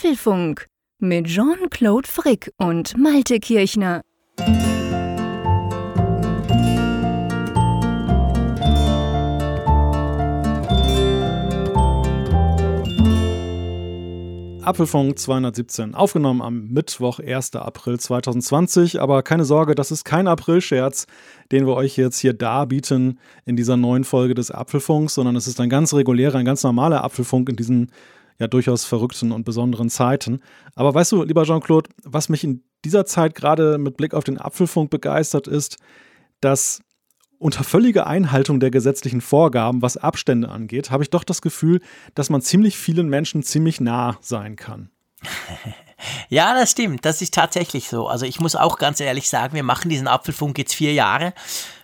Apfelfunk mit Jean-Claude Frick und Malte Kirchner. Apfelfunk 217, aufgenommen am Mittwoch, 1. April 2020. Aber keine Sorge, das ist kein Aprilscherz, den wir euch jetzt hier darbieten in dieser neuen Folge des Apfelfunks, sondern es ist ein ganz regulärer, ein ganz normaler Apfelfunk in diesen ja durchaus verrückten und besonderen Zeiten. Aber weißt du, lieber Jean-Claude, was mich in dieser Zeit gerade mit Blick auf den Apfelfunk begeistert ist, dass unter völliger Einhaltung der gesetzlichen Vorgaben, was Abstände angeht, habe ich doch das Gefühl, dass man ziemlich vielen Menschen ziemlich nah sein kann. Ja, das stimmt. Das ist tatsächlich so. Also ich muss auch ganz ehrlich sagen, wir machen diesen Apfelfunk jetzt vier Jahre.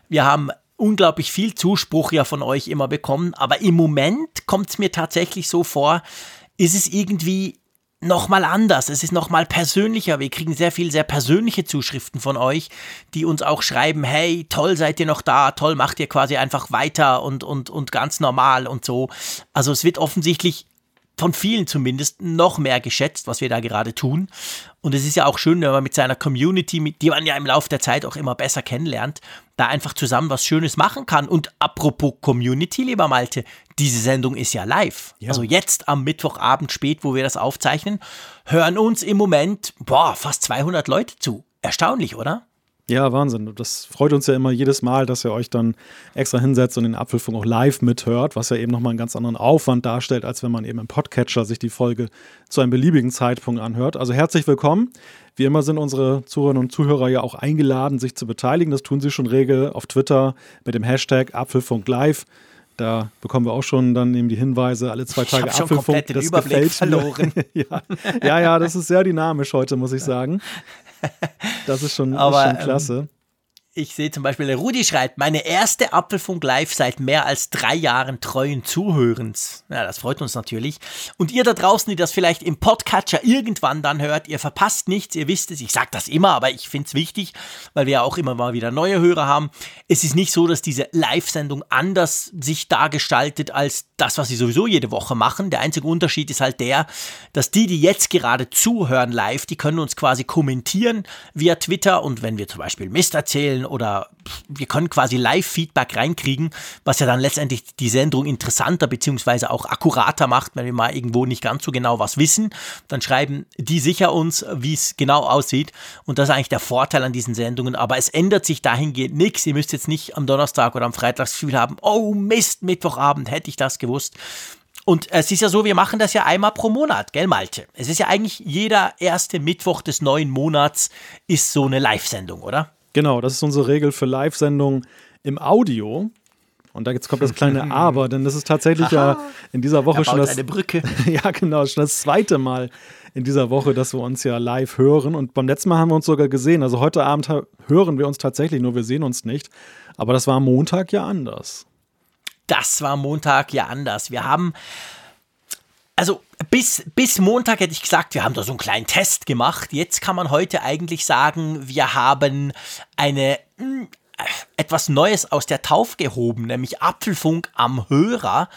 Wir haben unglaublich viel Zuspruch ja von euch immer bekommen, aber im Moment kommt es mir tatsächlich so vor, ist es irgendwie nochmal anders. Es ist nochmal persönlicher. Wir kriegen sehr viel, sehr persönliche Zuschriften von euch, die uns auch schreiben, hey, toll seid ihr noch da, toll macht ihr quasi einfach weiter und, und, und ganz normal und so. Also es wird offensichtlich von vielen zumindest noch mehr geschätzt, was wir da gerade tun. Und es ist ja auch schön, wenn man mit seiner Community, die man ja im Laufe der Zeit auch immer besser kennenlernt, da einfach zusammen was Schönes machen kann. Und apropos Community, lieber Malte, diese Sendung ist ja live. Ja. Also jetzt am Mittwochabend spät, wo wir das aufzeichnen, hören uns im Moment, boah, fast 200 Leute zu. Erstaunlich, oder? Ja, Wahnsinn. Das freut uns ja immer jedes Mal, dass ihr euch dann extra hinsetzt und den Apfelfunk auch live mithört, was ja eben nochmal einen ganz anderen Aufwand darstellt, als wenn man eben im Podcatcher sich die Folge zu einem beliebigen Zeitpunkt anhört. Also herzlich willkommen. Wie immer sind unsere Zuhörerinnen und Zuhörer ja auch eingeladen, sich zu beteiligen. Das tun sie schon regel auf Twitter mit dem Hashtag Apfelfunk live. Da bekommen wir auch schon dann eben die Hinweise, alle zwei Tage ich Apfelfunk. das Überblick gefällt verloren. ja. ja, ja, das ist sehr dynamisch heute, muss ich sagen. Das ist schon, Aber, ist schon klasse. Ähm, ich sehe zum Beispiel, Rudi schreibt, meine erste Apfelfunk Live seit mehr als drei Jahren treuen Zuhörens. Ja, das freut uns natürlich. Und ihr da draußen, die das vielleicht im Podcatcher irgendwann dann hört, ihr verpasst nichts, ihr wisst es. Ich sage das immer, aber ich finde es wichtig, weil wir ja auch immer mal wieder neue Hörer haben. Es ist nicht so, dass diese Live-Sendung anders sich dargestaltet als das, was sie sowieso jede Woche machen. Der einzige Unterschied ist halt der, dass die, die jetzt gerade zuhören live, die können uns quasi kommentieren via Twitter und wenn wir zum Beispiel Mist erzählen oder wir können quasi Live-Feedback reinkriegen, was ja dann letztendlich die Sendung interessanter bzw. auch akkurater macht, wenn wir mal irgendwo nicht ganz so genau was wissen. Dann schreiben die sicher uns, wie es genau aussieht. Und das ist eigentlich der Vorteil an diesen Sendungen. Aber es ändert sich dahingehend nichts. Ihr müsst jetzt nicht am Donnerstag oder am Freitag das Gefühl haben, oh Mist, Mittwochabend hätte ich das gewusst. Und es ist ja so, wir machen das ja einmal pro Monat, gell, Malte? Es ist ja eigentlich jeder erste Mittwoch des neuen Monats ist so eine Live-Sendung, oder? Genau, das ist unsere Regel für Live-Sendungen im Audio. Und da jetzt kommt das kleine Aber, denn das ist tatsächlich ja in dieser Woche schon das. Eine Brücke. ja, genau, schon das zweite Mal in dieser Woche, dass wir uns ja live hören. Und beim letzten Mal haben wir uns sogar gesehen. Also heute Abend hören wir uns tatsächlich, nur wir sehen uns nicht. Aber das war am Montag ja anders. Das war Montag ja anders. Wir haben also bis, bis Montag hätte ich gesagt, wir haben da so einen kleinen Test gemacht. Jetzt kann man heute eigentlich sagen, wir haben eine mh, hm, etwas Neues aus der Taufe gehoben, nämlich Apfelfunk am Hörer.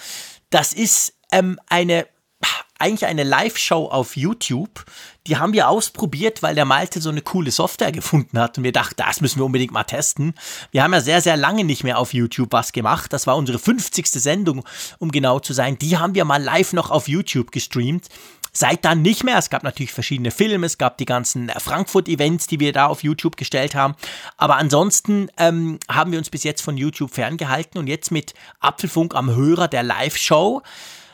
Das ist ähm, eine eigentlich eine Live-Show auf YouTube. Die haben wir ausprobiert, weil der Malte so eine coole Software gefunden hat und wir dachten, das müssen wir unbedingt mal testen. Wir haben ja sehr, sehr lange nicht mehr auf YouTube was gemacht. Das war unsere 50. Sendung, um genau zu sein. Die haben wir mal live noch auf YouTube gestreamt. Seit dann nicht mehr. Es gab natürlich verschiedene Filme, es gab die ganzen Frankfurt-Events, die wir da auf YouTube gestellt haben. Aber ansonsten ähm, haben wir uns bis jetzt von YouTube ferngehalten und jetzt mit Apfelfunk am Hörer der Live-Show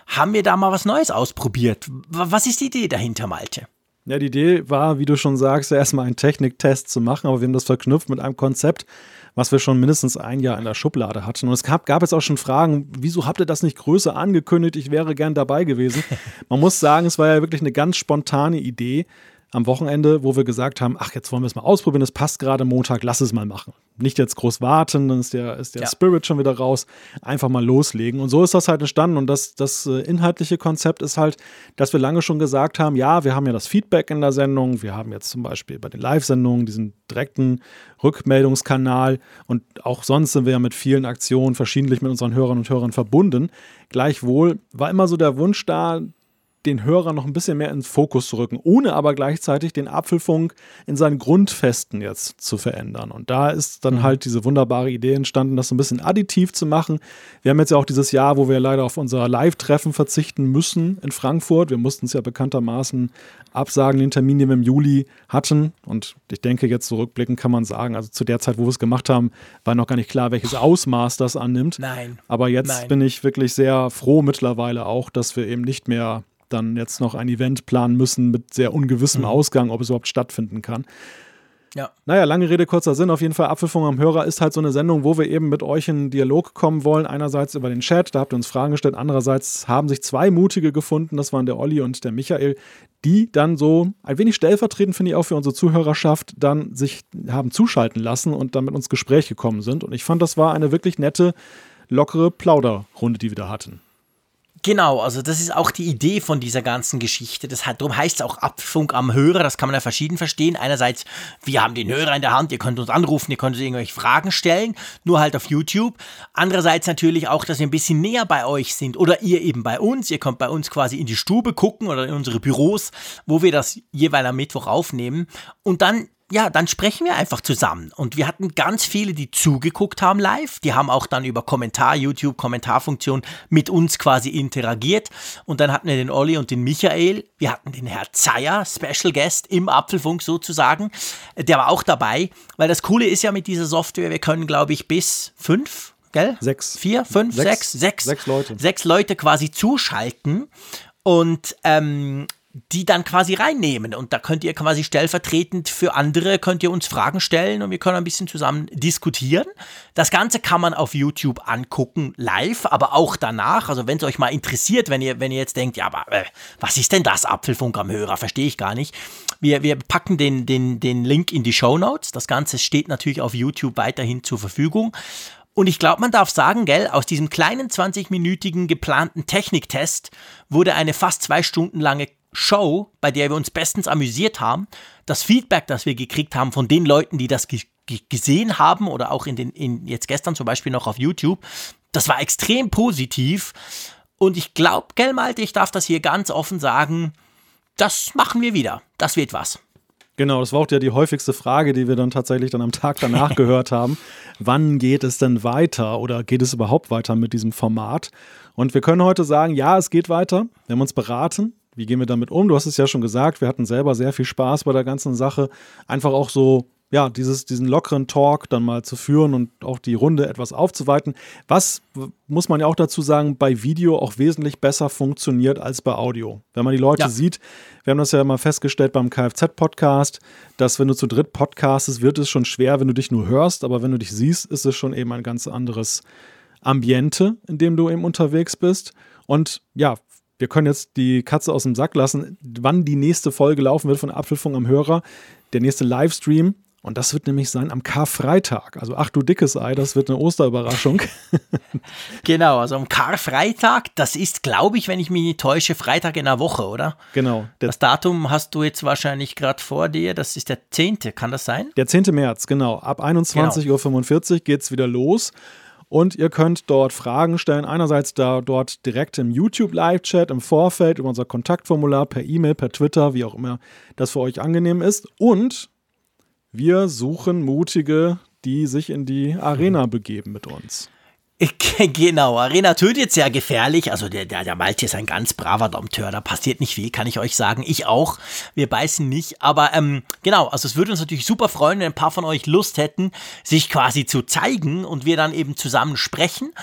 haben wir da mal was Neues ausprobiert. Was ist die Idee dahinter, Malte? Ja, die Idee war, wie du schon sagst, erstmal einen Techniktest zu machen, aber wir haben das verknüpft mit einem Konzept, was wir schon mindestens ein Jahr in der Schublade hatten. Und es gab, gab jetzt auch schon Fragen, wieso habt ihr das nicht größer angekündigt? Ich wäre gern dabei gewesen. Man muss sagen, es war ja wirklich eine ganz spontane Idee am Wochenende, wo wir gesagt haben, ach, jetzt wollen wir es mal ausprobieren, es passt gerade Montag, lass es mal machen. Nicht jetzt groß warten, dann ist der, ist der ja. Spirit schon wieder raus, einfach mal loslegen. Und so ist das halt entstanden. Und das, das äh, inhaltliche Konzept ist halt, dass wir lange schon gesagt haben, ja, wir haben ja das Feedback in der Sendung, wir haben jetzt zum Beispiel bei den Live-Sendungen diesen direkten Rückmeldungskanal und auch sonst sind wir ja mit vielen Aktionen verschiedentlich mit unseren Hörern und Hörern verbunden. Gleichwohl war immer so der Wunsch da, den Hörer noch ein bisschen mehr in den Fokus zu rücken, ohne aber gleichzeitig den Apfelfunk in seinen Grundfesten jetzt zu verändern. Und da ist dann mhm. halt diese wunderbare Idee entstanden, das so ein bisschen additiv zu machen. Wir haben jetzt ja auch dieses Jahr, wo wir leider auf unser Live-Treffen verzichten müssen in Frankfurt. Wir mussten es ja bekanntermaßen absagen, den Termin, den wir im Juli hatten. Und ich denke, jetzt zurückblickend kann man sagen, also zu der Zeit, wo wir es gemacht haben, war noch gar nicht klar, welches Ausmaß das annimmt. Nein. Aber jetzt Nein. bin ich wirklich sehr froh mittlerweile auch, dass wir eben nicht mehr dann jetzt noch ein Event planen müssen mit sehr ungewissem mhm. Ausgang, ob es überhaupt stattfinden kann. Ja. Naja, lange Rede, kurzer Sinn. Auf jeden Fall Apfelfunk am Hörer ist halt so eine Sendung, wo wir eben mit euch in Dialog kommen wollen. Einerseits über den Chat, da habt ihr uns Fragen gestellt. Andererseits haben sich zwei Mutige gefunden, das waren der Olli und der Michael, die dann so ein wenig stellvertretend, finde ich auch für unsere Zuhörerschaft, dann sich haben zuschalten lassen und dann mit uns Gespräch gekommen sind. Und ich fand, das war eine wirklich nette, lockere Plauderrunde, die wir da hatten. Genau, also das ist auch die Idee von dieser ganzen Geschichte. Das hat, darum heißt es auch Abfunk am Hörer, das kann man ja verschieden verstehen. Einerseits, wir haben den Hörer in der Hand, ihr könnt uns anrufen, ihr könnt uns irgendwelche Fragen stellen, nur halt auf YouTube. Andererseits natürlich auch, dass wir ein bisschen näher bei euch sind oder ihr eben bei uns. Ihr könnt bei uns quasi in die Stube gucken oder in unsere Büros, wo wir das jeweils am Mittwoch aufnehmen. Und dann ja, dann sprechen wir einfach zusammen. Und wir hatten ganz viele, die zugeguckt haben live. Die haben auch dann über Kommentar, YouTube, Kommentarfunktion mit uns quasi interagiert. Und dann hatten wir den Olli und den Michael. Wir hatten den Herr Zeyer, Special Guest im Apfelfunk sozusagen. Der war auch dabei. Weil das Coole ist ja mit dieser Software, wir können, glaube ich, bis fünf Gell? Sechs. Vier, fünf, sechs, sechs, sechs, sechs Leute. Sechs Leute quasi zuschalten. Und ähm, die dann quasi reinnehmen. Und da könnt ihr quasi stellvertretend für andere, könnt ihr uns Fragen stellen und wir können ein bisschen zusammen diskutieren. Das Ganze kann man auf YouTube angucken, live, aber auch danach. Also wenn es euch mal interessiert, wenn ihr, wenn ihr jetzt denkt, ja, aber äh, was ist denn das Apfelfunk am Hörer? Verstehe ich gar nicht. Wir, wir packen den, den, den Link in die Show Notes. Das Ganze steht natürlich auf YouTube weiterhin zur Verfügung. Und ich glaube, man darf sagen, gell, aus diesem kleinen 20-minütigen geplanten Techniktest wurde eine fast zwei Stunden lange Show, bei der wir uns bestens amüsiert haben, das Feedback, das wir gekriegt haben von den Leuten, die das gesehen haben oder auch in den, in, jetzt gestern zum Beispiel noch auf YouTube, das war extrem positiv. Und ich glaube, gell, Malte, ich darf das hier ganz offen sagen, das machen wir wieder. Das wird was. Genau, das war auch ja die häufigste Frage, die wir dann tatsächlich dann am Tag danach gehört haben. Wann geht es denn weiter oder geht es überhaupt weiter mit diesem Format? Und wir können heute sagen, ja, es geht weiter. Wir haben uns beraten. Wie gehen wir damit um? Du hast es ja schon gesagt, wir hatten selber sehr viel Spaß bei der ganzen Sache. Einfach auch so, ja, dieses, diesen lockeren Talk dann mal zu führen und auch die Runde etwas aufzuweiten. Was, muss man ja auch dazu sagen, bei Video auch wesentlich besser funktioniert als bei Audio. Wenn man die Leute ja. sieht, wir haben das ja mal festgestellt beim Kfz-Podcast, dass wenn du zu dritt podcastest, wird es schon schwer, wenn du dich nur hörst, aber wenn du dich siehst, ist es schon eben ein ganz anderes Ambiente, in dem du eben unterwegs bist. Und ja, wir können jetzt die Katze aus dem Sack lassen, wann die nächste Folge laufen wird von Apfelfunk am Hörer. Der nächste Livestream. Und das wird nämlich sein am Karfreitag. Also ach du dickes Ei, das wird eine Osterüberraschung. genau, also am Karfreitag, das ist, glaube ich, wenn ich mich nicht täusche, Freitag in der Woche, oder? Genau. Das Datum hast du jetzt wahrscheinlich gerade vor dir, das ist der 10., kann das sein? Der 10. März, genau. Ab 21.45 Uhr geht es wieder los. Und ihr könnt dort Fragen stellen. Einerseits da dort direkt im YouTube Live-Chat im Vorfeld über unser Kontaktformular per E-Mail, per Twitter, wie auch immer das für euch angenehm ist. Und wir suchen Mutige, die sich in die Arena begeben mit uns. Genau, Arena tötet sehr gefährlich. Also der, der, der Malte ist ein ganz braver Dompteur, da passiert nicht viel, kann ich euch sagen. Ich auch. Wir beißen nicht. Aber ähm, genau, also es würde uns natürlich super freuen, wenn ein paar von euch Lust hätten, sich quasi zu zeigen und wir dann eben zusammen sprechen.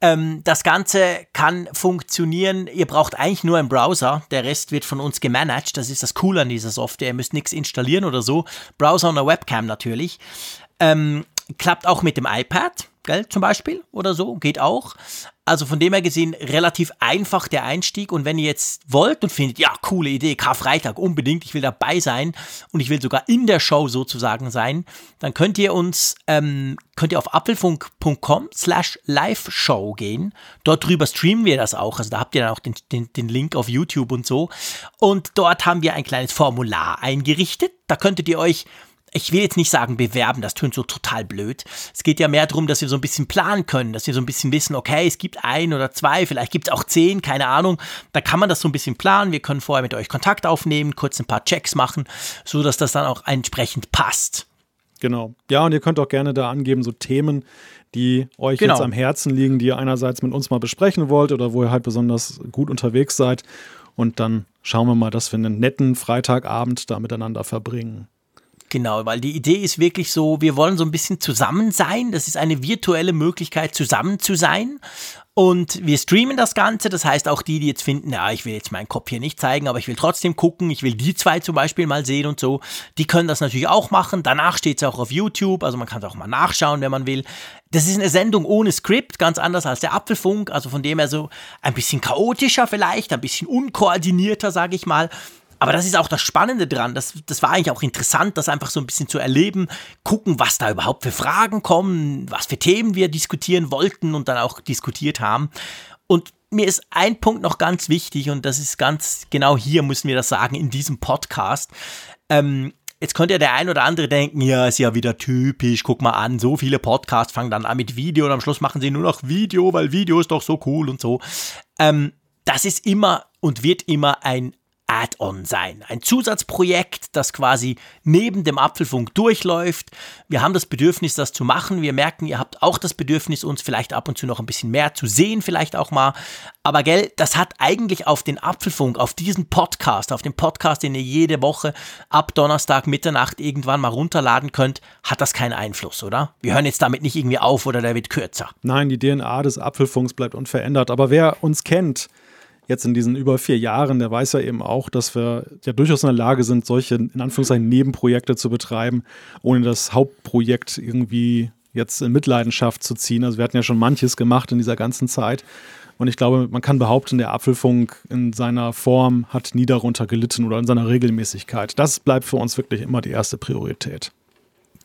Ähm, das Ganze kann funktionieren. Ihr braucht eigentlich nur einen Browser. Der Rest wird von uns gemanagt. Das ist das Coole an dieser Software. Ihr müsst nichts installieren oder so. Browser und eine Webcam natürlich. Ähm, klappt auch mit dem iPad gell, zum Beispiel oder so, geht auch. Also von dem her gesehen relativ einfach der Einstieg und wenn ihr jetzt wollt und findet, ja, coole Idee, Karfreitag unbedingt, ich will dabei sein und ich will sogar in der Show sozusagen sein, dann könnt ihr uns, ähm, könnt ihr auf apfelfunk.com slash live-show gehen. Dort drüber streamen wir das auch, also da habt ihr dann auch den, den, den Link auf YouTube und so. Und dort haben wir ein kleines Formular eingerichtet, da könntet ihr euch ich will jetzt nicht sagen bewerben, das tönt so total blöd. Es geht ja mehr darum, dass wir so ein bisschen planen können, dass wir so ein bisschen wissen, okay, es gibt ein oder zwei, vielleicht gibt es auch zehn, keine Ahnung. Da kann man das so ein bisschen planen. Wir können vorher mit euch Kontakt aufnehmen, kurz ein paar Checks machen, so dass das dann auch entsprechend passt. Genau. Ja, und ihr könnt auch gerne da angeben, so Themen, die euch genau. jetzt am Herzen liegen, die ihr einerseits mit uns mal besprechen wollt oder wo ihr halt besonders gut unterwegs seid. Und dann schauen wir mal, dass wir einen netten Freitagabend da miteinander verbringen. Genau, weil die Idee ist wirklich so, wir wollen so ein bisschen zusammen sein. Das ist eine virtuelle Möglichkeit, zusammen zu sein. Und wir streamen das Ganze. Das heißt, auch die, die jetzt finden, ja, ich will jetzt meinen Kopf hier nicht zeigen, aber ich will trotzdem gucken, ich will die zwei zum Beispiel mal sehen und so, die können das natürlich auch machen. Danach steht es auch auf YouTube, also man kann es auch mal nachschauen, wenn man will. Das ist eine Sendung ohne Skript, ganz anders als der Apfelfunk, also von dem her so ein bisschen chaotischer vielleicht, ein bisschen unkoordinierter, sage ich mal. Aber das ist auch das Spannende dran. Das, das war eigentlich auch interessant, das einfach so ein bisschen zu erleben, gucken, was da überhaupt für Fragen kommen, was für Themen wir diskutieren wollten und dann auch diskutiert haben. Und mir ist ein Punkt noch ganz wichtig und das ist ganz genau hier, müssen wir das sagen, in diesem Podcast. Ähm, Jetzt könnte ja der ein oder andere denken, ja, ist ja wieder typisch, guck mal an, so viele Podcasts fangen dann an mit Video und am Schluss machen sie nur noch Video, weil Video ist doch so cool und so. Ähm, das ist immer und wird immer ein Add-on sein. Ein Zusatzprojekt, das quasi neben dem Apfelfunk durchläuft. Wir haben das Bedürfnis, das zu machen. Wir merken, ihr habt auch das Bedürfnis, uns vielleicht ab und zu noch ein bisschen mehr zu sehen, vielleicht auch mal. Aber gell, das hat eigentlich auf den Apfelfunk, auf diesen Podcast, auf den Podcast, den ihr jede Woche ab Donnerstag Mitternacht irgendwann mal runterladen könnt, hat das keinen Einfluss, oder? Wir hören jetzt damit nicht irgendwie auf oder der wird kürzer. Nein, die DNA des Apfelfunks bleibt unverändert. Aber wer uns kennt, jetzt in diesen über vier Jahren, der weiß ja eben auch, dass wir ja durchaus in der Lage sind, solche in Anführungszeichen Nebenprojekte zu betreiben, ohne das Hauptprojekt irgendwie jetzt in Mitleidenschaft zu ziehen. Also wir hatten ja schon manches gemacht in dieser ganzen Zeit. Und ich glaube, man kann behaupten, der Apfelfunk in seiner Form hat nie darunter gelitten oder in seiner Regelmäßigkeit. Das bleibt für uns wirklich immer die erste Priorität.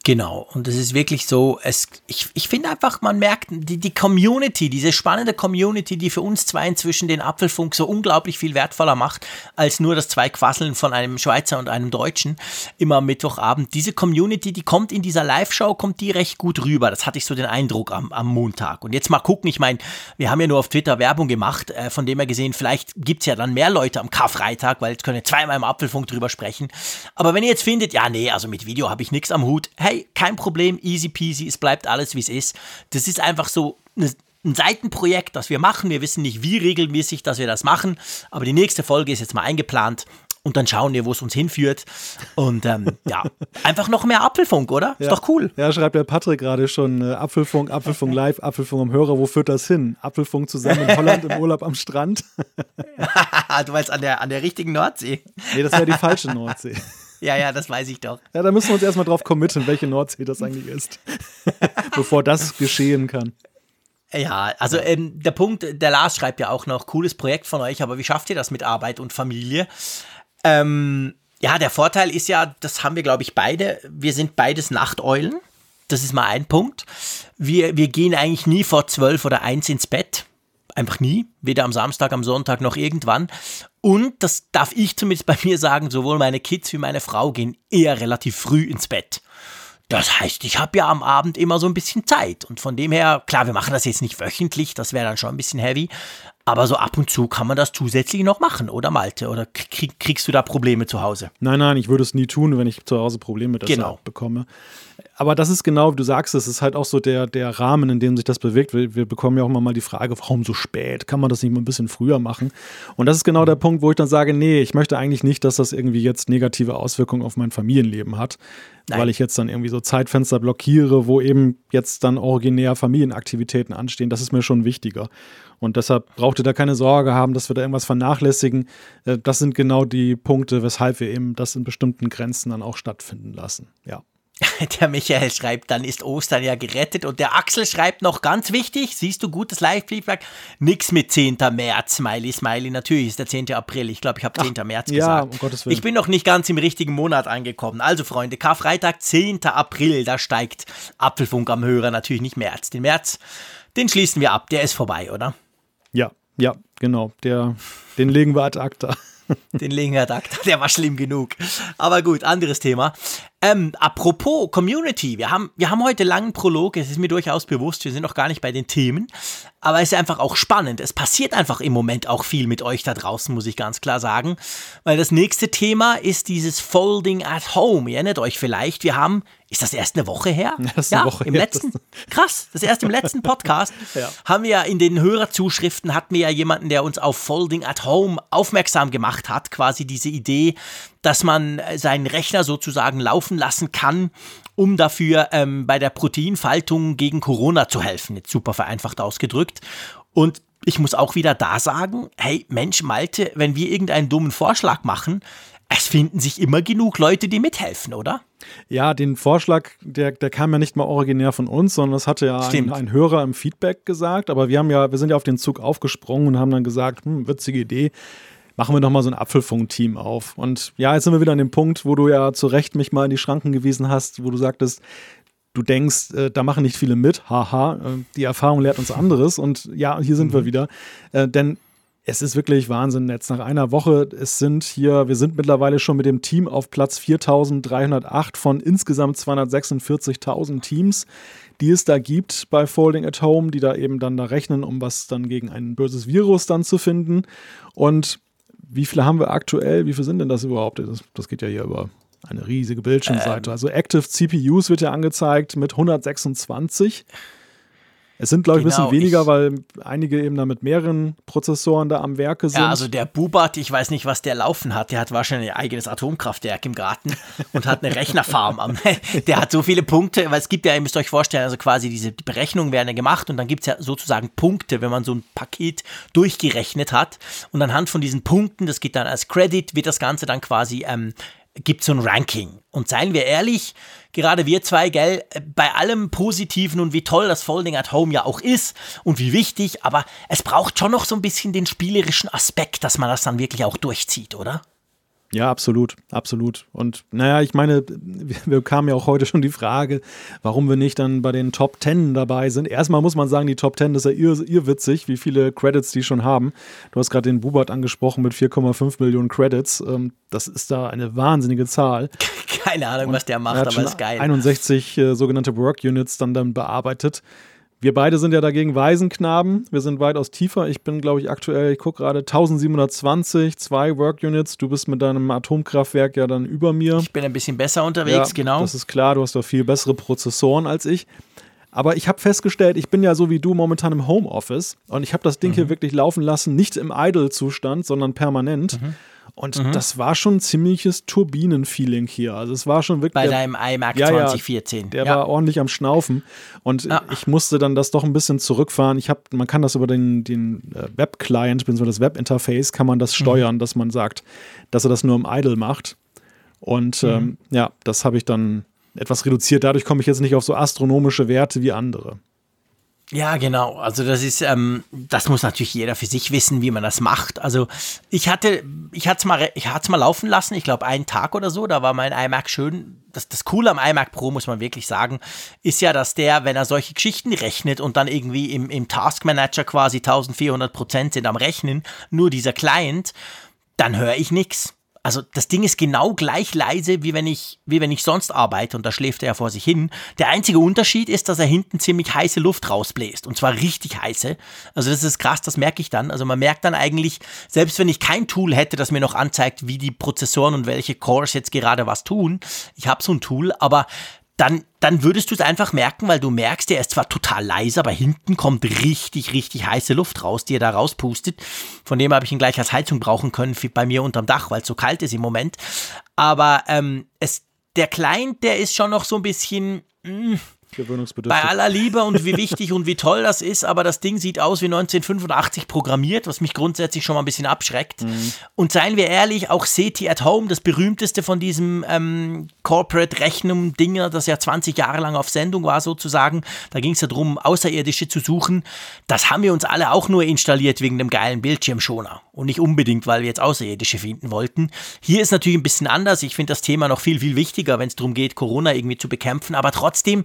Genau, und es ist wirklich so, es, ich, ich finde einfach, man merkt, die, die Community, diese spannende Community, die für uns zwei inzwischen den Apfelfunk so unglaublich viel wertvoller macht, als nur das zwei Quasseln von einem Schweizer und einem Deutschen immer am Mittwochabend. Diese Community, die kommt in dieser Live-Show, kommt die recht gut rüber. Das hatte ich so den Eindruck am, am Montag. Und jetzt mal gucken, ich meine, wir haben ja nur auf Twitter Werbung gemacht, äh, von dem her gesehen, vielleicht gibt es ja dann mehr Leute am Karfreitag, weil jetzt können zweimal im Apfelfunk drüber sprechen. Aber wenn ihr jetzt findet, ja, nee, also mit Video habe ich nichts am Hut, hey, kein Problem, easy peasy, es bleibt alles, wie es ist. Das ist einfach so eine, ein Seitenprojekt, das wir machen. Wir wissen nicht, wie regelmäßig, dass wir das machen, aber die nächste Folge ist jetzt mal eingeplant und dann schauen wir, wo es uns hinführt. Und ähm, ja, einfach noch mehr Apfelfunk, oder? Ist ja. doch cool. Ja, schreibt der Patrick gerade schon: äh, Apfelfunk, Apfelfunk live, Apfelfunk am Hörer. Wo führt das hin? Apfelfunk zusammen in Holland im Urlaub am Strand. du meinst an der, an der richtigen Nordsee? Nee, das wäre die falsche Nordsee. Ja, ja, das weiß ich doch. Ja, da müssen wir uns erstmal drauf committen, welche Nordsee das eigentlich ist, bevor das geschehen kann. Ja, also ähm, der Punkt, der Lars schreibt ja auch noch, cooles Projekt von euch, aber wie schafft ihr das mit Arbeit und Familie? Ähm, ja, der Vorteil ist ja, das haben wir, glaube ich, beide, wir sind beides Nachteulen. Das ist mal ein Punkt. Wir, wir gehen eigentlich nie vor zwölf oder eins ins Bett. Einfach nie. Weder am Samstag, am Sonntag noch irgendwann. Und, das darf ich zumindest bei mir sagen, sowohl meine Kids wie meine Frau gehen eher relativ früh ins Bett. Das heißt, ich habe ja am Abend immer so ein bisschen Zeit. Und von dem her, klar, wir machen das jetzt nicht wöchentlich, das wäre dann schon ein bisschen heavy. Aber so ab und zu kann man das zusätzlich noch machen, oder Malte? Oder krieg, kriegst du da Probleme zu Hause? Nein, nein, ich würde es nie tun, wenn ich zu Hause Probleme genau. bekomme. Aber das ist genau, wie du sagst, es ist halt auch so der, der Rahmen, in dem sich das bewegt. Wir, wir bekommen ja auch immer mal die Frage, warum so spät? Kann man das nicht mal ein bisschen früher machen? Und das ist genau der Punkt, wo ich dann sage, nee, ich möchte eigentlich nicht, dass das irgendwie jetzt negative Auswirkungen auf mein Familienleben hat. Nein. Weil ich jetzt dann irgendwie so Zeitfenster blockiere, wo eben jetzt dann originär Familienaktivitäten anstehen. Das ist mir schon wichtiger. Und deshalb braucht ihr da keine Sorge haben, dass wir da irgendwas vernachlässigen. Äh, das sind genau die Punkte, weshalb wir eben das in bestimmten Grenzen dann auch stattfinden lassen. Ja. Der Michael schreibt, dann ist Ostern ja gerettet. Und der Axel schreibt noch ganz wichtig, siehst du gutes Live-Feedback? Nix mit 10. März, Smiley, Smiley. Natürlich ist der 10. April. Ich glaube, ich habe 10. Ach, März gesagt. Ja, um Gottes Willen. Ich bin noch nicht ganz im richtigen Monat angekommen. Also, Freunde, Karfreitag, 10. April, da steigt Apfelfunk am Hörer natürlich nicht März. Den März, den schließen wir ab. Der ist vorbei, oder? Ja, ja, genau. Der, den legen wir ad acta. Den legen wir ad acta. Der war schlimm genug. Aber gut, anderes Thema. Ähm, apropos Community, wir haben, wir haben heute langen Prolog, es ist mir durchaus bewusst, wir sind noch gar nicht bei den Themen, aber es ist einfach auch spannend. Es passiert einfach im Moment auch viel mit euch da draußen, muss ich ganz klar sagen, weil das nächste Thema ist dieses Folding at Home. Ihr erinnert euch vielleicht, wir haben ist das erst eine Woche her? Eine ja, Woche im her. letzten, krass, das erst im letzten Podcast Ja. haben wir ja in den Hörerzuschriften hatten wir ja jemanden, der uns auf Folding at Home aufmerksam gemacht hat, quasi diese Idee, dass man äh, seinen Rechner sozusagen laufen lassen kann, um dafür ähm, bei der Proteinfaltung gegen Corona zu helfen. Jetzt super vereinfacht ausgedrückt. Und ich muss auch wieder da sagen, hey Mensch, Malte, wenn wir irgendeinen dummen Vorschlag machen, es finden sich immer genug Leute, die mithelfen, oder? Ja, den Vorschlag, der, der kam ja nicht mal originär von uns, sondern das hatte ja ein, ein Hörer im Feedback gesagt. Aber wir haben ja, wir sind ja auf den Zug aufgesprungen und haben dann gesagt, hm, witzige Idee, machen wir doch mal so ein Apfelfunk-Team auf. Und ja, jetzt sind wir wieder an dem Punkt, wo du ja zu Recht mich mal in die Schranken gewiesen hast, wo du sagtest, du denkst, äh, da machen nicht viele mit, haha, äh, die Erfahrung lehrt uns anderes. Und ja, hier sind wir wieder. Äh, denn es ist wirklich Wahnsinn. Jetzt nach einer Woche, es sind hier, wir sind mittlerweile schon mit dem Team auf Platz 4308 von insgesamt 246.000 Teams, die es da gibt bei Folding at Home, die da eben dann da rechnen, um was dann gegen ein böses Virus dann zu finden. Und wie viele haben wir aktuell? Wie viele sind denn das überhaupt? Das, das geht ja hier über eine riesige Bildschirmseite. also Active CPUs wird ja angezeigt mit 126. Es sind, glaube ich, ein Genau, bisschen weniger, ich- weil einige eben da mit mehreren Prozessoren da am Werke sind. Ja, also der Bubat, ich weiß nicht, was der laufen hat. Der hat wahrscheinlich ein eigenes Atomkraftwerk im Garten und hat eine Rechnerfarm. Am, der hat so viele Punkte, weil es gibt ja, ihr müsst euch vorstellen, also quasi diese Berechnungen werden ja gemacht und dann gibt es ja sozusagen Punkte, wenn man so ein Paket durchgerechnet hat. Und anhand von diesen Punkten, das geht dann als Credit, wird das Ganze dann quasi ähm, gibt so ein Ranking. Und seien wir ehrlich, gerade wir zwei, gell, bei allem Positiven und wie toll das Folding at Home ja auch ist und wie wichtig, aber es braucht schon noch so ein bisschen den spielerischen Aspekt, dass man das dann wirklich auch durchzieht, oder? Ja, absolut, absolut. Und naja, ich meine, wir, wir kamen ja auch heute schon die Frage, warum wir nicht dann bei den Top 10 dabei sind. Erstmal muss man sagen, die Top 10 das ist ja irr, irrwitzig, wie viele Credits die schon haben. Du hast gerade den Bubat angesprochen mit 4,5 Millionen Credits. Ähm, Das ist da eine wahnsinnige Zahl. Keine Ahnung, was der macht, Er aber ist geil. 61 äh, sogenannte Work Units dann, dann bearbeitet. Wir beide sind ja dagegen Waisenknaben. Wir sind weitaus tiefer. Ich bin, glaube ich, aktuell, ich gucke gerade 1720, zwei Work Units. Du bist mit deinem Atomkraftwerk ja dann über mir. Ich bin ein bisschen besser unterwegs, Ja, genau. Das ist klar, du hast doch viel bessere Prozessoren als ich. Aber ich habe festgestellt, ich bin ja so wie du momentan im Homeoffice und ich habe das Ding Mhm. hier wirklich laufen lassen, nicht im Idle-Zustand, sondern permanent. Mhm. Und das war schon ein ziemliches Turbinen-Feeling hier. Also es war schon wirklich. bei der- deinem iMac Ja, ja, 2014. der ja. war ordentlich am Schnaufen und Ja. ich musste dann das doch ein bisschen zurückfahren. Ich habe, man kann das über den, den äh, Web-Client, beziehungsweise das Web-Interface, kann man das Mhm. steuern, dass man sagt, dass er das nur im Idle macht. Und Mhm. ähm, ja, das habe ich dann etwas reduziert. Dadurch komme ich jetzt nicht auf so astronomische Werte wie andere. Ja, genau. Also das ist, ähm, das muss natürlich jeder für sich wissen, wie man das macht. Also ich hatte, ich hatte es mal, ich hatte mal laufen lassen. Ich glaube einen Tag oder so. Da war mein iMac schön. Das, das Coole am iMac Pro muss man wirklich sagen, ist ja, dass der, wenn er solche Geschichten rechnet und dann irgendwie im, im Task Manager quasi 1400 Prozent sind am Rechnen, nur dieser Client, dann höre ich nichts. Also das Ding ist genau gleich leise, wie wenn ich, wie wenn ich sonst arbeite und da schläft er ja vor sich hin. Der einzige Unterschied ist, dass er hinten ziemlich heiße Luft rausbläst und zwar richtig heiße. Also das ist krass, das merke ich dann. Also man merkt dann eigentlich, selbst wenn ich kein Tool hätte, das mir noch anzeigt, wie die Prozessoren und welche Cores jetzt gerade was tun. Ich habe so ein Tool, aber dann, dann würdest du es einfach merken, weil du merkst, der ist zwar total leise, aber hinten kommt richtig, richtig heiße Luft raus, die er da rauspustet. Von dem habe ich ihn gleich als Heizung brauchen können bei mir unterm Dach, weil es so kalt ist im Moment. Aber ähm, es, der Client, der ist schon noch so ein bisschen Gewöhnungsbedürftig. bei aller Liebe und wie wichtig und wie toll das ist, aber das Ding sieht aus wie 1985 programmiert, was mich grundsätzlich schon mal ein bisschen abschreckt. Und seien wir ehrlich, auch SETI at Home, das berühmteste von diesem ähm, Corporate-Rechnung-Dinger, das ja 20 Jahre lang auf Sendung war sozusagen, da ging es ja darum, Außerirdische zu suchen, das haben wir uns alle auch nur installiert wegen dem geilen Bildschirmschoner und nicht unbedingt, weil wir jetzt Außerirdische finden wollten. Hier ist natürlich ein bisschen anders, ich finde das Thema noch viel, viel wichtiger, wenn es darum geht, Corona irgendwie zu bekämpfen, aber trotzdem,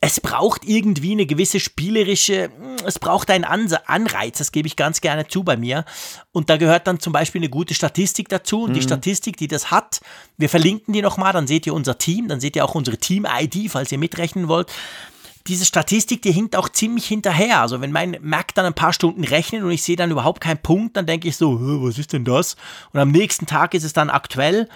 es braucht irgendwie eine gewisse spielerische, es braucht einen Anreiz, das gebe ich ganz gerne zu bei mir. Und da gehört dann zum Beispiel eine gute Statistik dazu. Und mhm. die Statistik, die das hat, wir verlinken die nochmal, dann seht ihr unser Team, dann seht ihr auch unsere Team-ID, falls ihr mitrechnen wollt. Diese Statistik, die hinkt auch ziemlich hinterher. Also wenn mein Mac dann ein paar Stunden rechnet und ich sehe dann überhaupt keinen Punkt, dann denke ich so, was ist denn das? Und am nächsten Tag ist es dann aktuell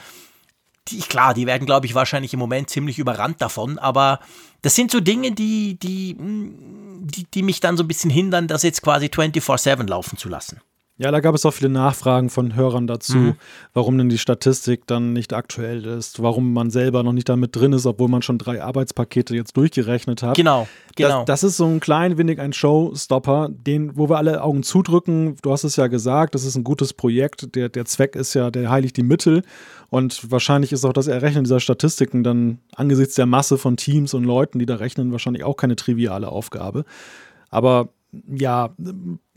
die, klar, die werden, glaube ich, wahrscheinlich im Moment ziemlich überrannt davon, aber das sind so Dinge, die, die, mm, die, die mich dann so ein bisschen hindern, das jetzt quasi 24-7 laufen zu lassen. Ja, da gab es auch viele Nachfragen von Hörern dazu, mhm. warum denn die Statistik dann nicht aktuell ist, warum man selber noch nicht damit drin ist, obwohl man schon drei Arbeitspakete jetzt durchgerechnet hat. Genau, genau. Das, das ist so ein klein wenig ein Showstopper, den, wo wir alle Augen zudrücken. Du hast es ja gesagt, das ist ein gutes Projekt. Der, der Zweck ist ja, der heiligt die Mittel. Und wahrscheinlich ist auch das Errechnen dieser Statistiken dann angesichts der Masse von Teams und Leuten, die da rechnen, wahrscheinlich auch keine triviale Aufgabe. Aber ja,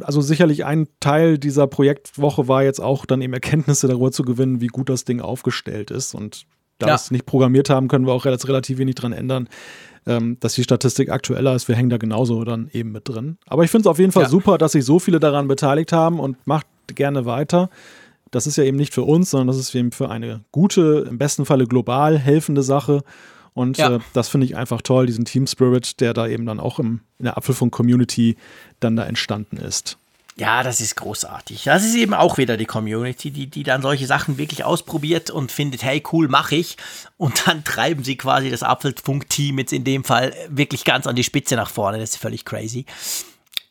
also sicherlich ein Teil dieser Projektwoche war jetzt auch dann eben Erkenntnisse darüber zu gewinnen, wie gut das Ding aufgestellt ist. Und da ja. wir es nicht programmiert haben, können wir auch relativ wenig dran ändern, ähm, dass die Statistik aktueller ist. Wir hängen da genauso dann eben mit drin. Aber ich finde es auf jeden Fall ja. super, dass sich so viele daran beteiligt haben und macht gerne weiter. Das ist ja eben nicht für uns, sondern das ist eben für eine gute, im besten Falle global helfende Sache. Und ja. äh, das finde ich einfach toll, diesen Team Spirit, der da eben dann auch im, in der Apfelfunk-Community dann da entstanden ist. Ja, das ist großartig. Das ist eben auch wieder die Community, die, die dann solche Sachen wirklich ausprobiert und findet, hey, cool, mache ich. Und dann treiben sie quasi das Apfelfunk-Team jetzt in dem Fall wirklich ganz an die Spitze nach vorne. Das ist völlig crazy.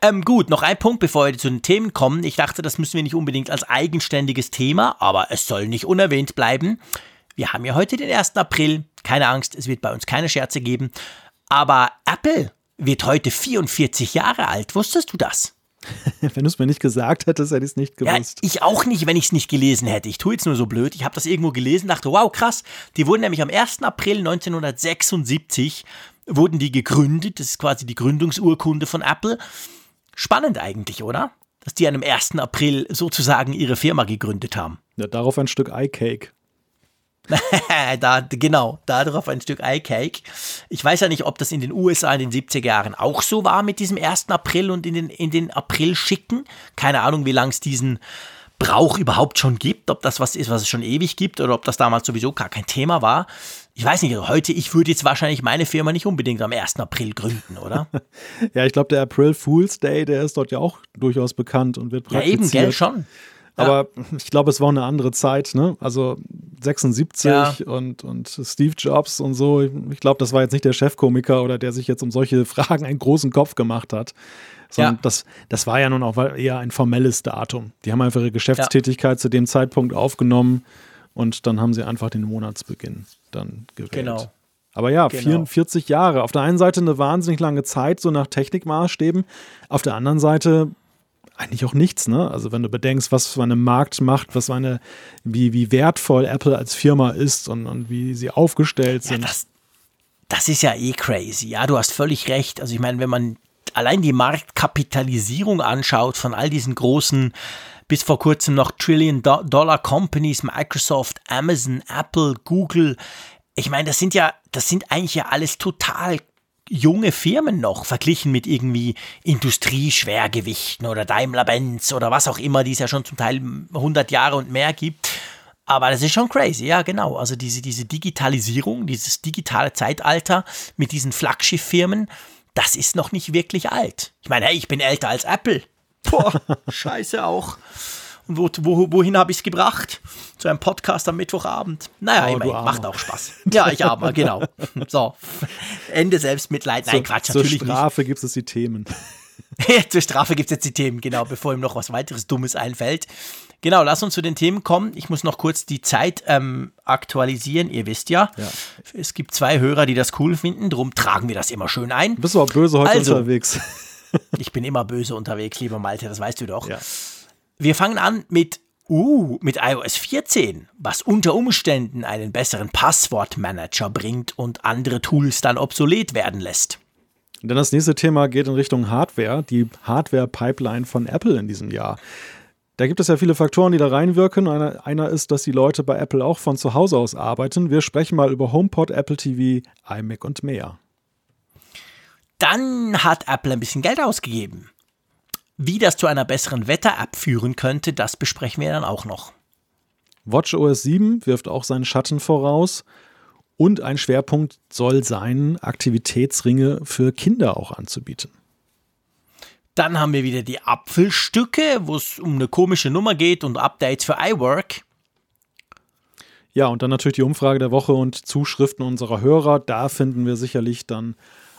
Ähm, gut, noch ein Punkt, bevor wir zu den Themen kommen. Ich dachte, das müssen wir nicht unbedingt als eigenständiges Thema, aber es soll nicht unerwähnt bleiben. Wir haben ja heute den 1. April. Keine Angst, es wird bei uns keine Scherze geben. Aber Apple wird heute 44 Jahre alt. Wusstest du das? wenn du es mir nicht gesagt hättest, hätte ich es nicht gewusst. Ja, ich auch nicht, wenn ich es nicht gelesen hätte. Ich tue jetzt nur so blöd. Ich habe das irgendwo gelesen, dachte, wow, krass. Die wurden nämlich am 1. April 1976 wurden die gegründet. Das ist quasi die Gründungsurkunde von Apple. Spannend eigentlich, oder? Dass die am 1. April sozusagen ihre Firma gegründet haben. Ja, darauf ein Stück Eye-Cake. da, genau, darauf ein Stück Eye-Cake. Ich weiß ja nicht, ob das in den USA in den 70er Jahren auch so war mit diesem 1. April und in den, in den April-Schicken. Keine Ahnung, wie lange es diesen Brauch überhaupt schon gibt, ob das was ist, was es schon ewig gibt oder ob das damals sowieso gar kein Thema war. Ich weiß nicht, also heute, ich würde jetzt wahrscheinlich meine Firma nicht unbedingt am 1. April gründen, oder? ja, ich glaube, der April Fool's Day, der ist dort ja auch durchaus bekannt und wird praktiziert. Ja, eben, gell, schon. Aber ja. ich glaube, es war eine andere Zeit, ne? Also 76 ja. und, und Steve Jobs und so. Ich glaube, das war jetzt nicht der Chefkomiker oder der sich jetzt um solche Fragen einen großen Kopf gemacht hat. Sondern ja. das, das war ja nun auch eher ein formelles Datum. Die haben einfach ihre Geschäftstätigkeit zu dem Zeitpunkt aufgenommen und dann haben sie einfach den Monatsbeginn dann gewählt. Genau. Aber ja, genau. 44 Jahre. Auf der einen Seite eine wahnsinnig lange Zeit, so nach Technikmaßstäben. Auf der anderen Seite eigentlich auch nichts, ne? Also wenn du bedenkst, was für eine Marktmacht, was eine, wie, wie wertvoll Apple als Firma ist und, und wie sie aufgestellt sind. Ja, das, das ist ja eh crazy. Ja, du hast völlig recht. Also ich meine, wenn man allein die Marktkapitalisierung anschaut von all diesen großen, bis vor kurzem noch Trillion-Dollar-Companies, Microsoft, Amazon, Apple, Google, ich meine, das sind ja, das sind eigentlich ja alles total junge Firmen noch, verglichen mit irgendwie Industrieschwergewichten oder Daimler-Benz oder was auch immer, die es ja schon zum Teil 100 Jahre und mehr gibt. Aber das ist schon crazy, ja, genau. Also diese, diese Digitalisierung, dieses digitale Zeitalter mit diesen Flaggschifffirmen, das ist noch nicht wirklich alt. Ich meine, hey, ich bin älter als Apple. Boah, scheiße auch. Und wo, wo, wohin habe ich es gebracht? Zu einem Podcast am Mittwochabend. Naja, oh, immerhin, macht auch Spaß. Ja, ich aber, genau. So, Ende Selbstmitleid. Nein, Quatsch, zur natürlich Zur Strafe gibt es die Themen. Zur Strafe gibt es jetzt die Themen, genau, bevor ihm noch was weiteres Dummes einfällt. Genau, lass uns zu den Themen kommen. Ich muss noch kurz die Zeit ähm, aktualisieren. Ihr wisst ja, ja, es gibt zwei Hörer, die das cool finden, darum tragen wir das immer schön ein. Bist du auch böse heute also, unterwegs? ich bin immer böse unterwegs, lieber Malte, das weißt du doch. Ja. Wir fangen an mit Uh, mit iOS 14, was unter Umständen einen besseren Passwortmanager bringt und andere Tools dann obsolet werden lässt. Denn das nächste Thema geht in Richtung Hardware, die Hardware-Pipeline von Apple in diesem Jahr. Da gibt es ja viele Faktoren, die da reinwirken. Einer, einer, ist, dass die Leute bei Apple auch von zu Hause aus arbeiten. Wir sprechen mal über HomePod, Apple TV, iMac und mehr. Dann hat Apple ein bisschen Geld ausgegeben. Wie das zu einer besseren Wetter-App führen könnte, das besprechen wir dann auch noch. WatchOS 7 wirft auch seinen Schatten voraus. Und ein Schwerpunkt soll sein, Aktivitätsringe für Kinder auch anzubieten. Dann haben wir wieder die Apfelstücke, wo es um eine komische Nummer geht und Updates für iWork. Ja, und dann natürlich die Umfrage der Woche und Zuschriften unserer Hörer. Da finden wir sicherlich dann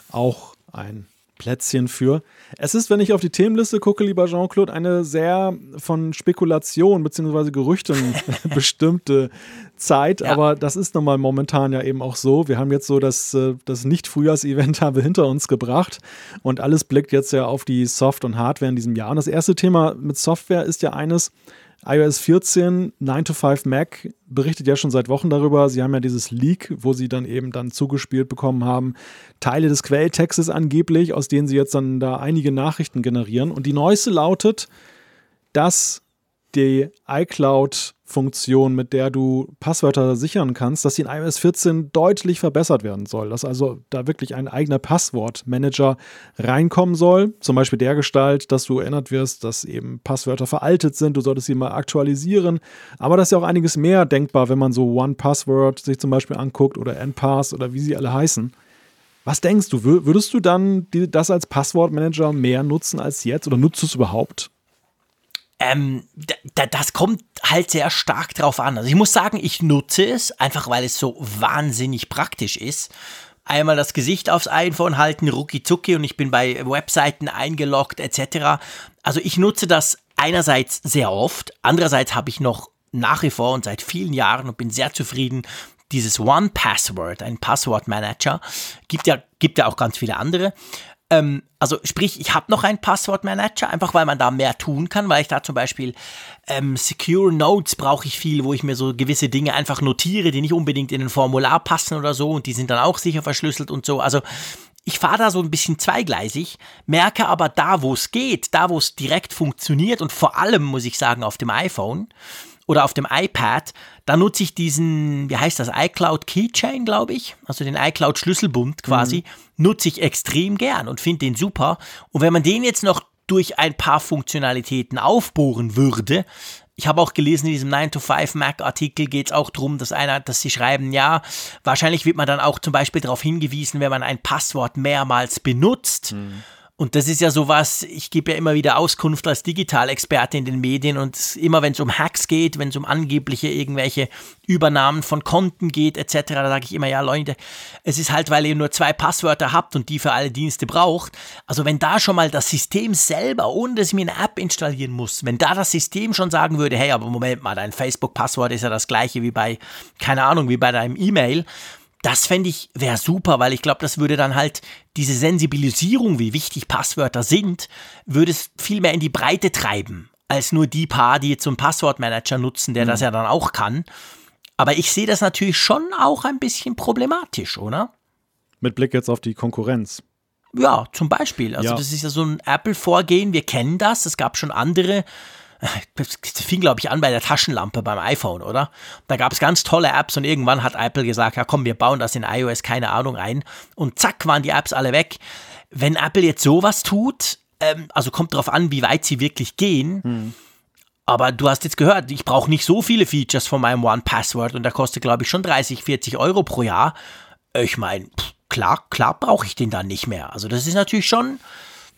auch ein Plätzchen für. Es ist, wenn ich auf die Themenliste gucke, lieber Jean-Claude, eine sehr von Spekulation bzw. Gerüchten bestimmte Zeit, ja. aber das ist nun mal momentan ja eben auch so. Wir haben jetzt so das, äh, das Nicht-Frühjahrs-Event hinter uns gebracht und alles blickt jetzt ja auf die Soft- und Hardware in diesem Jahr. Und das erste Thema mit Software ist ja eines, iOS 14, 9 to 5 Mac berichtet ja schon seit Wochen darüber. Sie haben ja dieses Leak, wo sie dann eben dann zugespielt bekommen haben, Teile des Quelltextes angeblich, aus denen sie jetzt dann da einige Nachrichten generieren. Und die neueste lautet, dass die iCloud-Funktion, mit der du Passwörter sichern kannst, dass sie in iOS 14 deutlich verbessert werden soll. Dass also da wirklich ein eigener Passwortmanager reinkommen soll. Zum Beispiel der Gestalt, dass du erinnert wirst, dass eben Passwörter veraltet sind. Du solltest sie mal aktualisieren. Aber das ist ja auch einiges mehr denkbar, wenn man so One Password sich zum Beispiel anguckt oder NPass oder wie sie alle heißen. Was denkst du, würdest du dann das als Passwortmanager mehr nutzen als jetzt oder nutzt du es überhaupt? Ähm, das kommt halt sehr stark drauf an. Also ich muss sagen, ich nutze es, einfach weil es so wahnsinnig praktisch ist. Einmal das Gesicht aufs iPhone halten, rucki zucki und ich bin bei Webseiten eingeloggt etc. Also ich nutze das einerseits sehr oft, andererseits habe ich noch nach wie vor und seit vielen Jahren und bin sehr zufrieden dieses One Password, ein Passwortmanager, gibt ja, gibt ja auch ganz viele andere. Ähm, also sprich, ich habe noch einen Passwortmanager, einfach weil man da mehr tun kann, weil ich da zum Beispiel ähm, Secure Notes brauche ich viel, wo ich mir so gewisse Dinge einfach notiere, die nicht unbedingt in ein Formular passen oder so und die sind dann auch sicher verschlüsselt und so. Also ich fahre da so ein bisschen zweigleisig, merke aber da, wo es geht, da, wo es direkt funktioniert und vor allem, muss ich sagen, auf dem iPhone, oder auf dem iPad, da nutze ich diesen, wie heißt das, iCloud Keychain, glaube ich, also den iCloud Schlüsselbund quasi, mhm. Nutze ich extrem gern und finde den super. Und wenn man den jetzt noch durch ein paar Funktionalitäten aufbohren würde, ich habe auch gelesen, in diesem 9-to-5-Mac-Artikel geht es auch darum, dass einer, dass sie schreiben, ja, wahrscheinlich wird man dann auch zum Beispiel darauf hingewiesen, wenn man ein Passwort mehrmals benutzt. Mhm und das ist ja sowas, ich gebe ja immer wieder Auskunft als Digitalexperte in den Medien und immer wenn es um Hacks geht, wenn es um angebliche irgendwelche Übernahmen von Konten geht etc., da sage ich immer, ja Leute, es ist halt, weil ihr nur zwei Passwörter habt und die für alle Dienste braucht. Also wenn da schon mal das System selber, ohne dass ich mir eine App installieren muss, wenn da das System schon sagen würde, hey, aber Moment mal, dein Facebook-Passwort ist ja das gleiche wie bei, keine Ahnung, wie bei deinem E-Mail, das fände ich, wäre super, weil ich glaube, das würde dann halt diese Sensibilisierung, wie wichtig Passwörter sind, würde es viel mehr in die Breite treiben, als nur die paar, die einen Passwortmanager nutzen, der mhm. das ja dann auch kann. Aber ich sehe das natürlich schon auch ein bisschen problematisch, oder? Mit Blick jetzt auf die Konkurrenz. Ja, zum Beispiel. Also, ja. das ist ja so ein Apple-Vorgehen, wir kennen das. Es gab schon andere fing, glaube ich, an bei der Taschenlampe beim iPhone, oder? Da gab es ganz tolle Apps und irgendwann hat Apple gesagt, ja komm, wir bauen das in iOS, keine Ahnung, ein. Und zack, waren die Apps alle weg. Wenn Apple jetzt sowas tut, ähm, also kommt darauf an, wie weit sie wirklich gehen. Hm. Aber du hast jetzt gehört, ich brauche nicht so viele Features von meinem One Password und der kostet, glaube ich, schon 30, 40 Euro pro Jahr. Ich meine, klar, klar brauche ich den dann nicht mehr. Also das ist natürlich schon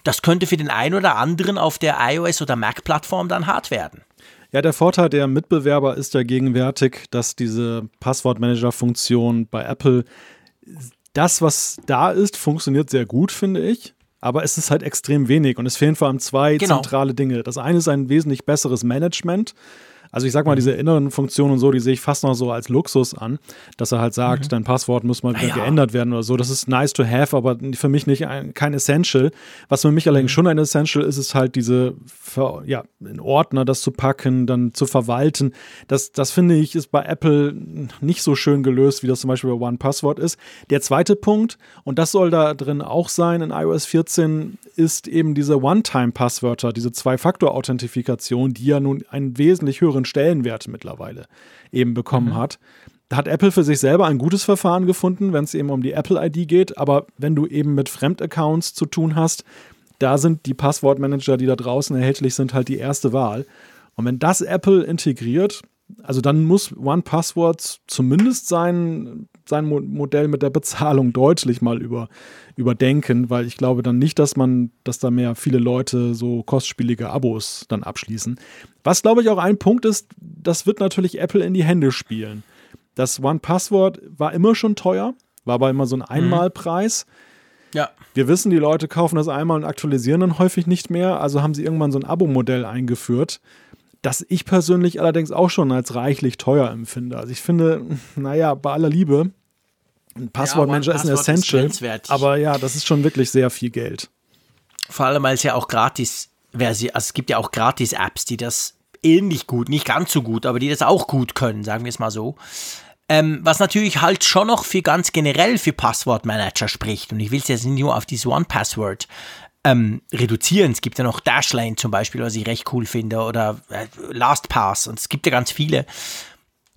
das könnte für den einen oder anderen auf der iOS- oder Mac-Plattform dann hart werden. Ja, der Vorteil der Mitbewerber ist ja gegenwärtig, dass diese Passwortmanager-Funktion bei Apple, das, was da ist, funktioniert sehr gut, finde ich. Aber es ist halt extrem wenig und es fehlen vor allem zwei genau. zentrale Dinge. Das eine ist ein wesentlich besseres Management. Also ich sag mal, diese inneren Funktionen und so, die sehe ich fast noch so als Luxus an, dass er halt sagt, mhm. dein Passwort muss mal wieder ja. geändert werden oder so. Das ist nice to have, aber für mich nicht ein, kein Essential. Was für mich allerdings mhm. schon ein Essential ist, ist halt diese, ja, in Ordner das zu packen, dann zu verwalten. Das, das finde ich ist bei Apple nicht so schön gelöst, wie das zum Beispiel bei One Password ist. Der zweite Punkt, und das soll da drin auch sein in iOS 14, ist eben diese One-Time-Passwörter, diese Zwei-Faktor-Authentifikation, die ja nun einen wesentlich höheren Stellenwert mittlerweile eben bekommen mhm. hat. hat Apple für sich selber ein gutes Verfahren gefunden, wenn es eben um die Apple-ID geht. Aber wenn du eben mit Fremdaccounts zu tun hast, da sind die Passwortmanager, die da draußen erhältlich sind, halt die erste Wahl. Und wenn das Apple integriert, also dann muss OnePassword zumindest sein, sein Modell mit der Bezahlung deutlich mal über, überdenken, weil ich glaube dann nicht, dass man, dass da mehr viele Leute so kostspielige Abos dann abschließen. Was glaube ich auch ein Punkt ist, das wird natürlich Apple in die Hände spielen. Das OnePassword war immer schon teuer, war aber immer so ein mhm. Einmalpreis. Ja. Wir wissen, die Leute kaufen das einmal und aktualisieren dann häufig nicht mehr, also haben sie irgendwann so ein Abo-Modell eingeführt das ich persönlich allerdings auch schon als reichlich teuer empfinde. Also ich finde, naja, bei aller Liebe, ein Passwortmanager ja, ist ein Essential, ist aber ja, das ist schon wirklich sehr viel Geld. Vor allem, weil es ja auch gratis also es gibt ja auch Gratis-Apps, die das ähnlich gut, nicht ganz so gut, aber die das auch gut können, sagen wir es mal so. Ähm, was natürlich halt schon noch für ganz generell für Passwortmanager spricht. Und ich will es jetzt nicht nur auf dieses One-Password ähm, reduzieren. Es gibt ja noch Dashlane zum Beispiel, was ich recht cool finde, oder äh, LastPass und es gibt ja ganz viele.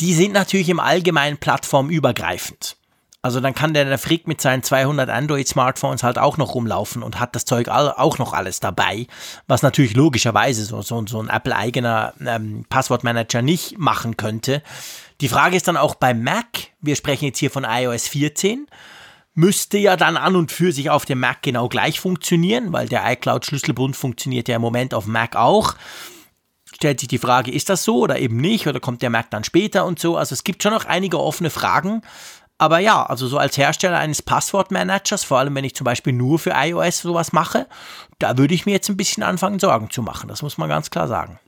Die sind natürlich im Allgemeinen plattformübergreifend. Also dann kann der, der Frick mit seinen 200 Android-Smartphones halt auch noch rumlaufen und hat das Zeug auch noch alles dabei, was natürlich logischerweise so, so, so ein Apple-eigener ähm, Passwortmanager nicht machen könnte. Die Frage ist dann auch beim Mac, wir sprechen jetzt hier von iOS 14, müsste ja dann an und für sich auf dem Mac genau gleich funktionieren, weil der iCloud-Schlüsselbund funktioniert ja im Moment auf Mac auch. Stellt sich die Frage, ist das so oder eben nicht? Oder kommt der Mac dann später und so? Also es gibt schon noch einige offene Fragen. Aber ja, also so als Hersteller eines Passwortmanagers, vor allem wenn ich zum Beispiel nur für iOS sowas mache, da würde ich mir jetzt ein bisschen anfangen, Sorgen zu machen. Das muss man ganz klar sagen.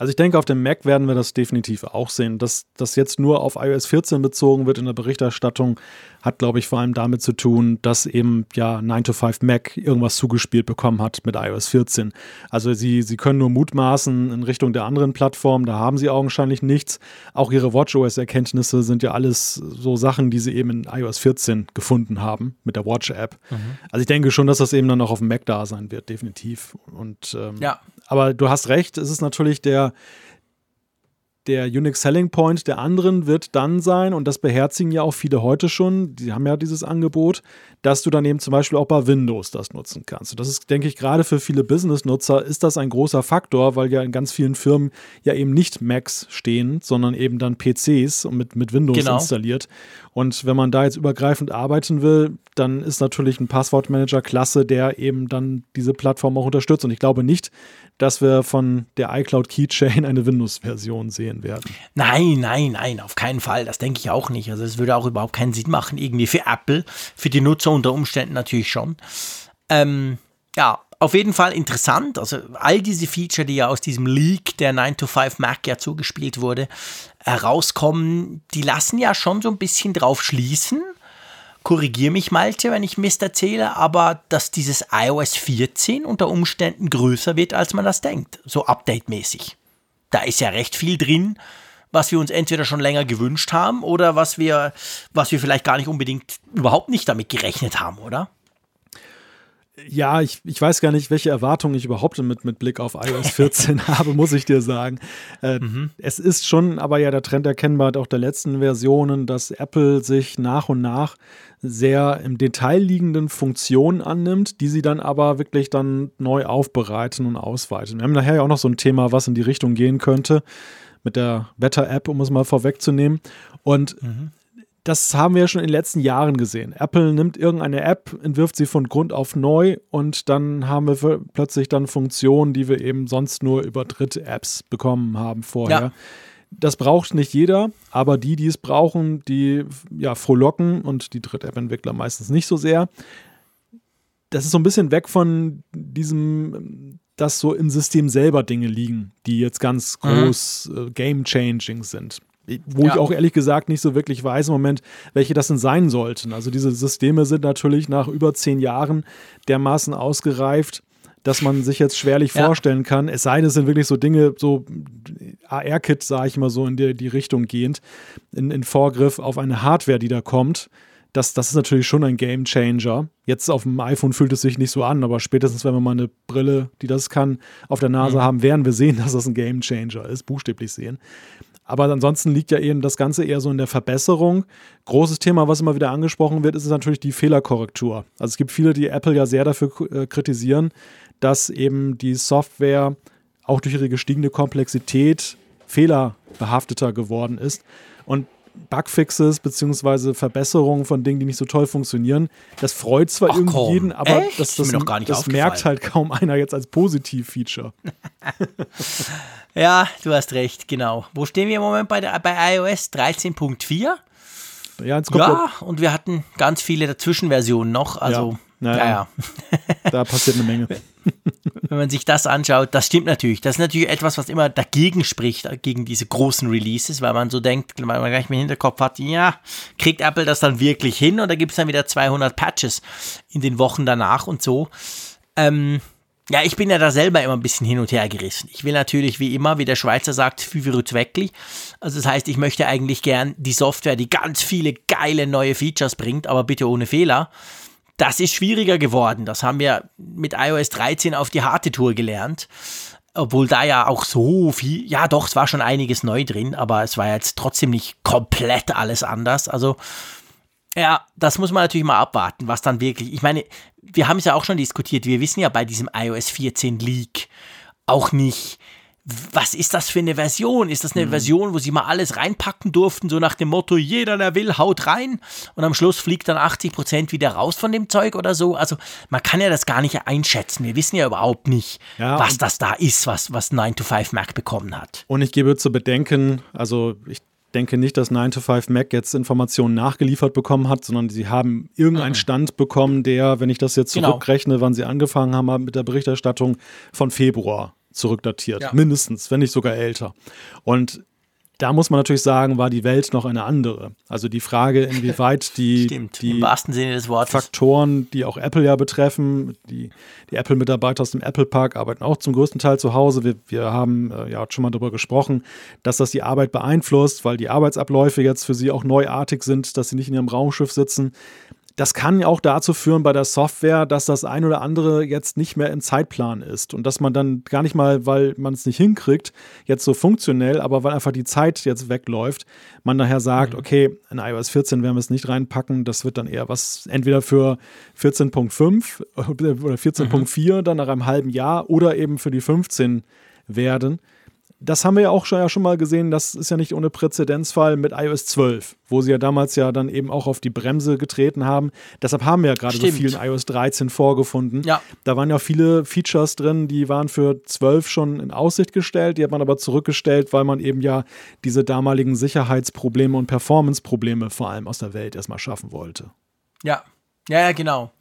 Also ich denke, auf dem Mac werden wir das definitiv auch sehen. Dass das jetzt nur auf iOS 14 bezogen wird in der Berichterstattung, hat, glaube ich, vor allem damit zu tun, dass eben ja 9 to 5 Mac irgendwas zugespielt bekommen hat mit iOS 14. Also sie, sie können nur mutmaßen in Richtung der anderen Plattformen, da haben sie augenscheinlich nichts. Auch ihre WatchOS-Erkenntnisse sind ja alles so Sachen, die sie eben in iOS 14 gefunden haben mit der Watch-App. Mhm. Also ich denke schon, dass das eben dann auch auf dem Mac da sein wird, definitiv. Und ähm, ja. Aber du hast recht, es ist natürlich der, der Unique Selling Point der anderen wird dann sein, und das beherzigen ja auch viele heute schon, die haben ja dieses Angebot, dass du dann eben zum Beispiel auch bei Windows das nutzen kannst. Und das ist, denke ich, gerade für viele Business-Nutzer ist das ein großer Faktor, weil ja in ganz vielen Firmen ja eben nicht Macs stehen, sondern eben dann PCs mit, mit Windows genau. installiert. Und wenn man da jetzt übergreifend arbeiten will, dann ist natürlich ein Passwortmanager klasse, der eben dann diese Plattform auch unterstützt. Und ich glaube nicht, dass wir von der iCloud Keychain eine Windows-Version sehen werden. Nein, nein, nein, auf keinen Fall. Das denke ich auch nicht. Also es würde auch überhaupt keinen Sinn machen, irgendwie für Apple, für die Nutzer unter Umständen natürlich schon. Ähm, ja, auf jeden Fall interessant. Also all diese Feature, die ja aus diesem Leak der 9 to 5 Mac ja zugespielt wurde, herauskommen, die lassen ja schon so ein bisschen drauf schließen. Korrigiere mich, Malte, wenn ich Mist erzähle, aber dass dieses iOS 14 unter Umständen größer wird, als man das denkt. So update-mäßig. Da ist ja recht viel drin, was wir uns entweder schon länger gewünscht haben oder was wir, was wir vielleicht gar nicht unbedingt überhaupt nicht damit gerechnet haben, oder? Ja, ich, ich weiß gar nicht, welche Erwartungen ich überhaupt mit, mit Blick auf iOS 14 habe, muss ich dir sagen. Äh, mhm. Es ist schon aber ja der Trend erkennbar, auch der letzten Versionen, dass Apple sich nach und nach sehr im Detail liegenden Funktionen annimmt, die sie dann aber wirklich dann neu aufbereiten und ausweiten. Wir haben nachher ja auch noch so ein Thema, was in die Richtung gehen könnte, mit der Wetter-App, um es mal vorwegzunehmen. Und mhm das haben wir ja schon in den letzten Jahren gesehen. Apple nimmt irgendeine App, entwirft sie von Grund auf neu und dann haben wir plötzlich dann Funktionen, die wir eben sonst nur über Dritt-Apps bekommen haben vorher. Ja. Das braucht nicht jeder, aber die, die es brauchen, die ja frohlocken und die Dritt-App-Entwickler meistens nicht so sehr. Das ist so ein bisschen weg von diesem, dass so im System selber Dinge liegen, die jetzt ganz mhm. groß mhm. äh, game-changing sind wo ja. ich auch ehrlich gesagt nicht so wirklich weiß im Moment, welche das denn sein sollten. Also diese Systeme sind natürlich nach über zehn Jahren dermaßen ausgereift, dass man sich jetzt schwerlich ja. vorstellen kann. Es sei denn, es sind wirklich so Dinge, so AR-Kit, sage ich mal so, in die, die Richtung gehend, in, in Vorgriff auf eine Hardware, die da kommt. Das, das ist natürlich schon ein Game Changer. Jetzt auf dem iPhone fühlt es sich nicht so an, aber spätestens, wenn wir mal eine Brille, die das kann, auf der Nase mhm. haben, werden wir sehen, dass das ein Game Changer ist, buchstäblich sehen. Aber ansonsten liegt ja eben das Ganze eher so in der Verbesserung. Großes Thema, was immer wieder angesprochen wird, ist natürlich die Fehlerkorrektur. Also es gibt viele, die Apple ja sehr dafür äh, kritisieren, dass eben die Software auch durch ihre gestiegene Komplexität fehlerbehafteter geworden ist. Und Bugfixes bzw. Verbesserungen von Dingen, die nicht so toll funktionieren. Das freut zwar Ach, irgendwie komm. jeden, aber Echt? das, das, das merkt halt kaum einer jetzt als Positiv-Feature. ja, du hast recht, genau. Wo stehen wir im Moment bei, der, bei iOS 13.4? Ja, jetzt kommt ja und wir hatten ganz viele Dazwischenversionen noch. Also, ja, naja. ja. Da passiert eine Menge. wenn man sich das anschaut, das stimmt natürlich. Das ist natürlich etwas, was immer dagegen spricht, gegen diese großen Releases, weil man so denkt, weil man gleich im Hinterkopf hat, ja, kriegt Apple das dann wirklich hin oder gibt es dann wieder 200 Patches in den Wochen danach und so. Ähm, ja, ich bin ja da selber immer ein bisschen hin und her gerissen. Ich will natürlich, wie immer, wie der Schweizer sagt, Füviru Zweckli. Also das heißt, ich möchte eigentlich gern die Software, die ganz viele geile neue Features bringt, aber bitte ohne Fehler. Das ist schwieriger geworden. Das haben wir mit iOS 13 auf die harte Tour gelernt. Obwohl da ja auch so viel, ja doch, es war schon einiges neu drin, aber es war jetzt trotzdem nicht komplett alles anders. Also, ja, das muss man natürlich mal abwarten, was dann wirklich, ich meine, wir haben es ja auch schon diskutiert, wir wissen ja bei diesem iOS 14 Leak auch nicht, was ist das für eine Version? Ist das eine mhm. Version, wo sie mal alles reinpacken durften, so nach dem Motto, jeder, der will, haut rein und am Schluss fliegt dann 80 Prozent wieder raus von dem Zeug oder so? Also man kann ja das gar nicht einschätzen. Wir wissen ja überhaupt nicht, ja, was das da ist, was, was 9 to 5 Mac bekommen hat. Und ich gebe zu bedenken, also ich denke nicht, dass 9 to 5 Mac jetzt Informationen nachgeliefert bekommen hat, sondern sie haben irgendeinen mhm. Stand bekommen, der, wenn ich das jetzt genau. zurückrechne, genau. wann sie angefangen haben mit der Berichterstattung von Februar zurückdatiert. Ja. Mindestens, wenn nicht sogar älter. Und da muss man natürlich sagen, war die Welt noch eine andere. Also die Frage, inwieweit die, Stimmt, die Faktoren, die auch Apple ja betreffen, die, die Apple-Mitarbeiter aus dem Apple Park arbeiten auch zum größten Teil zu Hause. Wir, wir haben äh, ja schon mal darüber gesprochen, dass das die Arbeit beeinflusst, weil die Arbeitsabläufe jetzt für sie auch neuartig sind, dass sie nicht in ihrem Raumschiff sitzen. Das kann ja auch dazu führen bei der Software, dass das ein oder andere jetzt nicht mehr im Zeitplan ist und dass man dann gar nicht mal, weil man es nicht hinkriegt, jetzt so funktionell, aber weil einfach die Zeit jetzt wegläuft, man daher sagt, mhm. okay, in iOS 14 werden wir es nicht reinpacken, das wird dann eher was entweder für 14.5 oder 14.4 mhm. dann nach einem halben Jahr oder eben für die 15 werden das haben wir ja auch schon, ja schon mal gesehen, das ist ja nicht ohne Präzedenzfall mit iOS 12, wo sie ja damals ja dann eben auch auf die Bremse getreten haben. Deshalb haben wir ja gerade so viel in iOS 13 vorgefunden. Ja. Da waren ja viele Features drin, die waren für 12 schon in Aussicht gestellt, die hat man aber zurückgestellt, weil man eben ja diese damaligen Sicherheitsprobleme und Performanceprobleme vor allem aus der Welt erstmal schaffen wollte. Ja, ja, ja, genau.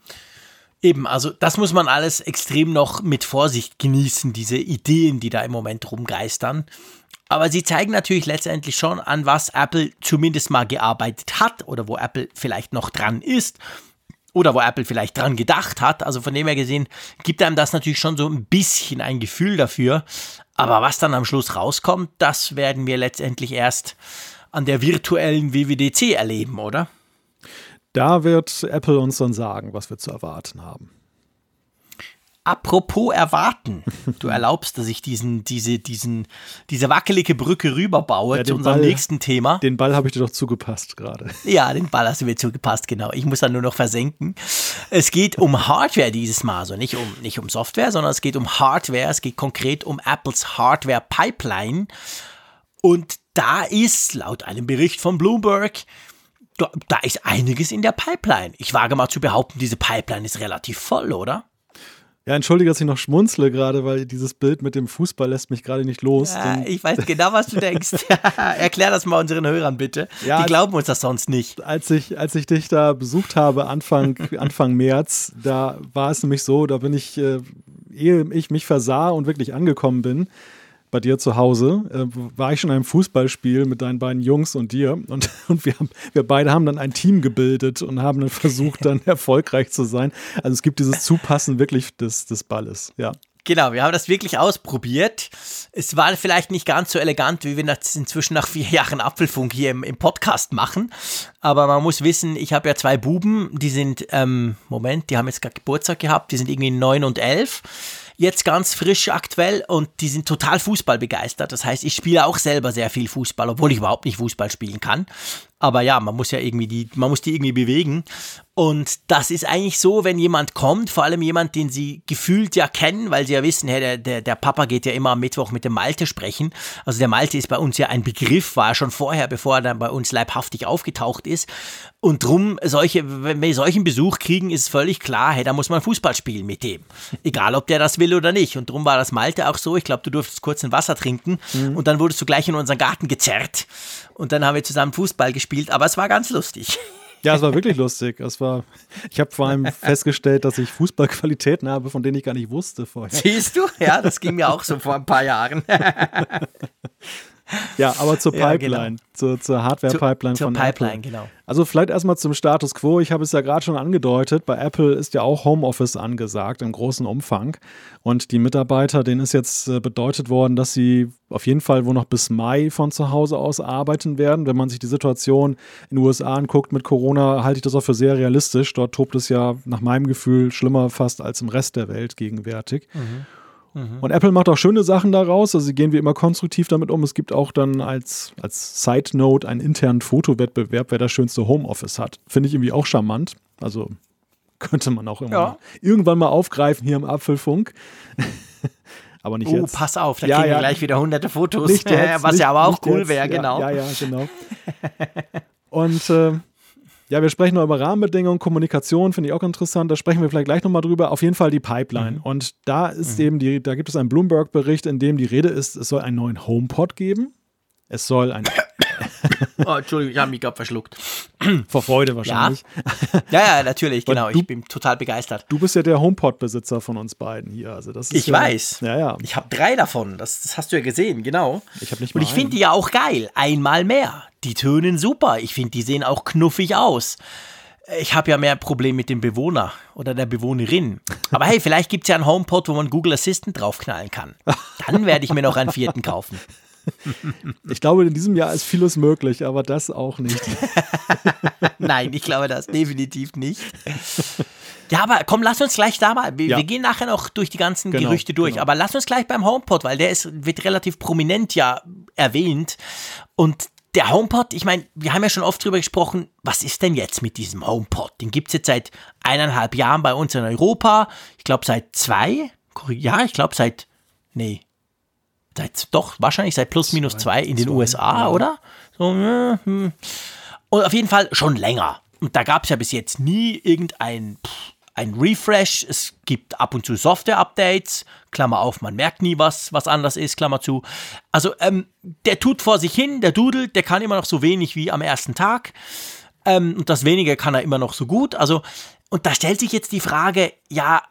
Eben, also das muss man alles extrem noch mit Vorsicht genießen, diese Ideen, die da im Moment rumgeistern. Aber sie zeigen natürlich letztendlich schon, an was Apple zumindest mal gearbeitet hat oder wo Apple vielleicht noch dran ist oder wo Apple vielleicht dran gedacht hat. Also von dem her gesehen gibt einem das natürlich schon so ein bisschen ein Gefühl dafür. Aber was dann am Schluss rauskommt, das werden wir letztendlich erst an der virtuellen WWDC erleben, oder? Da wird Apple uns dann sagen, was wir zu erwarten haben. Apropos erwarten, du erlaubst, dass ich diesen, diese, diesen, diese wackelige Brücke rüberbaue ja, zu unserem Ball, nächsten Thema. Den Ball habe ich dir doch zugepasst gerade. Ja, den Ball hast du mir zugepasst, genau. Ich muss dann nur noch versenken. Es geht um Hardware dieses Mal, also nicht um, nicht um Software, sondern es geht um Hardware. Es geht konkret um Apples Hardware Pipeline. Und da ist, laut einem Bericht von Bloomberg, da, da ist einiges in der Pipeline. Ich wage mal zu behaupten, diese Pipeline ist relativ voll, oder? Ja, entschuldige, dass ich noch schmunzle gerade, weil dieses Bild mit dem Fußball lässt mich gerade nicht los. Ja, ich weiß genau, was du denkst. Erklär das mal unseren Hörern bitte. Ja, Die glauben uns das sonst nicht. Als ich, als ich dich da besucht habe, Anfang, Anfang März, da war es nämlich so, da bin ich, äh, ehe ich mich versah und wirklich angekommen bin, bei dir zu Hause, äh, war ich schon in einem Fußballspiel mit deinen beiden Jungs und dir. Und, und wir, haben, wir beide haben dann ein Team gebildet und haben dann versucht, dann erfolgreich zu sein. Also es gibt dieses Zupassen wirklich des, des Balles, ja. Genau, wir haben das wirklich ausprobiert. Es war vielleicht nicht ganz so elegant, wie wir das inzwischen nach vier Jahren Apfelfunk hier im, im Podcast machen. Aber man muss wissen, ich habe ja zwei Buben, die sind, ähm, Moment, die haben jetzt gerade Geburtstag gehabt, die sind irgendwie neun und elf. Jetzt ganz frisch aktuell und die sind total Fußball begeistert. Das heißt, ich spiele auch selber sehr viel Fußball, obwohl ich überhaupt nicht Fußball spielen kann. Aber ja, man muss ja irgendwie die, man muss die irgendwie bewegen. Und das ist eigentlich so, wenn jemand kommt, vor allem jemand, den sie gefühlt ja kennen, weil sie ja wissen, hey, der, der, der Papa geht ja immer am Mittwoch mit dem Malte sprechen. Also der Malte ist bei uns ja ein Begriff, war schon vorher, bevor er dann bei uns leibhaftig aufgetaucht ist. Und drum, solche, wenn wir solchen Besuch kriegen, ist völlig klar, hey, da muss man Fußball spielen mit dem. Egal, ob der das will oder nicht. Und drum war das Malte auch so. Ich glaube, du durftest kurz ein Wasser trinken mhm. und dann wurdest du gleich in unseren Garten gezerrt. Und dann haben wir zusammen Fußball gespielt, aber es war ganz lustig. Ja, es war wirklich lustig. Es war, ich habe vor allem festgestellt, dass ich Fußballqualitäten habe, von denen ich gar nicht wusste vorher. Siehst du? Ja, das ging mir auch so vor ein paar Jahren. Ja, aber zur Pipeline, ja, genau. zur, zur Hardware-Pipeline von Pipeline, Apple. Genau. Also vielleicht erstmal zum Status Quo. Ich habe es ja gerade schon angedeutet, bei Apple ist ja auch Homeoffice angesagt im großen Umfang. Und die Mitarbeiter, denen ist jetzt äh, bedeutet worden, dass sie auf jeden Fall wohl noch bis Mai von zu Hause aus arbeiten werden. Wenn man sich die Situation in den USA anguckt mit Corona, halte ich das auch für sehr realistisch. Dort tobt es ja nach meinem Gefühl schlimmer fast als im Rest der Welt gegenwärtig. Mhm. Mhm. Und Apple macht auch schöne Sachen daraus. Also sie gehen wie immer konstruktiv damit um. Es gibt auch dann als, als Side Note einen internen Fotowettbewerb, wer das schönste Homeoffice hat. Finde ich irgendwie auch charmant. Also könnte man auch ja. irgendwann mal aufgreifen hier im Apfelfunk. aber nicht oh, jetzt. pass auf, da ja, kriegen ja. wir gleich wieder hunderte Fotos, jetzt, was nicht, ja aber auch cool wäre, genau. Ja, ja, genau. Und äh, ja, wir sprechen noch über Rahmenbedingungen, Kommunikation, finde ich auch interessant. Da sprechen wir vielleicht gleich nochmal drüber. Auf jeden Fall die Pipeline. Mhm. Und da ist mhm. eben die, da gibt es einen Bloomberg-Bericht, in dem die Rede ist, es soll einen neuen HomePod geben. Es soll ein. oh, Entschuldigung, ich habe mich gerade verschluckt. Vor Freude wahrscheinlich. Ja, ja, natürlich, genau. Du, ich bin total begeistert. Du bist ja der HomePod-Besitzer von uns beiden hier. Also das ich ja, weiß. Ja, ja. Ich habe drei davon. Das, das, hast du ja gesehen, genau. Ich habe nicht Und ich finde die ja auch geil. Einmal mehr. Die tönen super. Ich finde, die sehen auch knuffig aus. Ich habe ja mehr Problem mit dem Bewohner oder der Bewohnerin. Aber hey, vielleicht gibt es ja einen HomePod, wo man Google Assistant draufknallen kann. Dann werde ich mir noch einen vierten kaufen. Ich glaube, in diesem Jahr ist vieles möglich, aber das auch nicht. Nein, ich glaube das definitiv nicht. Ja, aber komm, lass uns gleich da mal. Wir, ja. wir gehen nachher noch durch die ganzen genau, Gerüchte durch, genau. aber lass uns gleich beim HomePod, weil der ist, wird relativ prominent ja erwähnt. Und der HomePod, ich meine, wir haben ja schon oft drüber gesprochen, was ist denn jetzt mit diesem HomePod? Den gibt es jetzt seit eineinhalb Jahren bei uns in Europa. Ich glaube seit zwei. Ja, ich glaube seit, nee, seit, doch, wahrscheinlich seit plus minus zwei, in den zwei, USA, ja. oder? So, hm. Und auf jeden Fall schon länger. Und da gab es ja bis jetzt nie irgendein ein Refresh. Es gibt ab und zu Software-Updates. Klammer auf, man merkt nie was, was anders ist, Klammer zu. Also, ähm, der tut vor sich hin, der dudelt, der kann immer noch so wenig wie am ersten Tag. Ähm, und das wenige kann er immer noch so gut. Also, und da stellt sich jetzt die Frage, ja,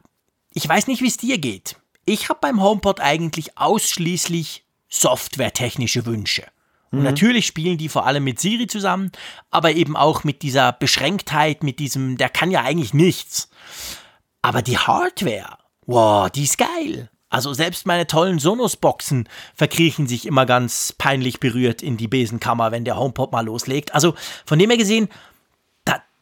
ich weiß nicht, wie es dir geht. Ich habe beim HomePod eigentlich ausschließlich softwaretechnische Wünsche. Und mhm. natürlich spielen die vor allem mit Siri zusammen, aber eben auch mit dieser Beschränktheit, mit diesem, der kann ja eigentlich nichts. Aber die Hardware, wow, die ist geil. Also selbst meine tollen Sonos-Boxen verkriechen sich immer ganz peinlich berührt in die Besenkammer, wenn der HomePod mal loslegt. Also von dem her gesehen,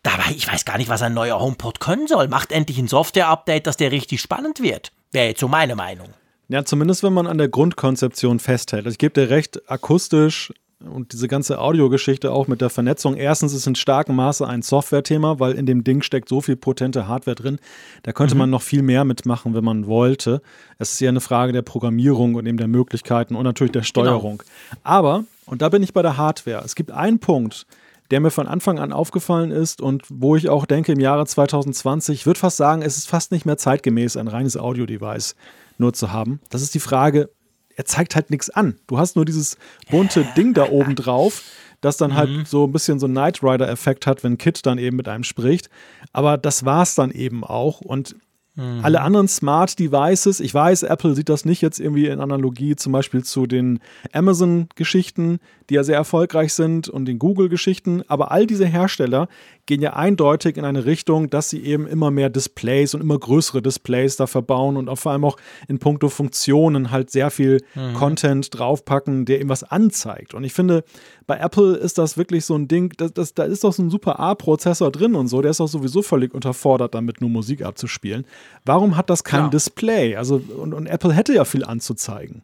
da, da, ich weiß gar nicht, was ein neuer HomePod können soll. Macht endlich ein Software-Update, dass der richtig spannend wird. Wäre jetzt so meine Meinung. Ja, zumindest wenn man an der Grundkonzeption festhält. Also ich gebe dir recht, akustisch und diese ganze Audiogeschichte auch mit der Vernetzung. Erstens ist in starkem Maße ein Software-Thema, weil in dem Ding steckt so viel potente Hardware drin. Da könnte mhm. man noch viel mehr mitmachen, wenn man wollte. Es ist ja eine Frage der Programmierung und eben der Möglichkeiten und natürlich der genau. Steuerung. Genau. Aber, und da bin ich bei der Hardware, es gibt einen Punkt, der mir von Anfang an aufgefallen ist und wo ich auch denke, im Jahre 2020, ich würde fast sagen, es ist fast nicht mehr zeitgemäß, ein reines Audio-Device nur zu haben. Das ist die Frage, er zeigt halt nichts an. Du hast nur dieses bunte Ding da oben drauf, das dann halt mhm. so ein bisschen so einen Knight Rider-Effekt hat, wenn Kit dann eben mit einem spricht. Aber das war es dann eben auch. Und Mhm. Alle anderen Smart Devices, ich weiß, Apple sieht das nicht jetzt irgendwie in Analogie zum Beispiel zu den Amazon-Geschichten, die ja sehr erfolgreich sind und den Google-Geschichten, aber all diese Hersteller gehen ja eindeutig in eine Richtung, dass sie eben immer mehr Displays und immer größere Displays da verbauen und auch vor allem auch in puncto Funktionen halt sehr viel mhm. Content draufpacken, der eben was anzeigt. Und ich finde, bei Apple ist das wirklich so ein Ding, das, das, da ist doch so ein super A-Prozessor drin und so, der ist auch sowieso völlig unterfordert, damit nur Musik abzuspielen. Warum hat das kein ja. Display? Also, und, und Apple hätte ja viel anzuzeigen.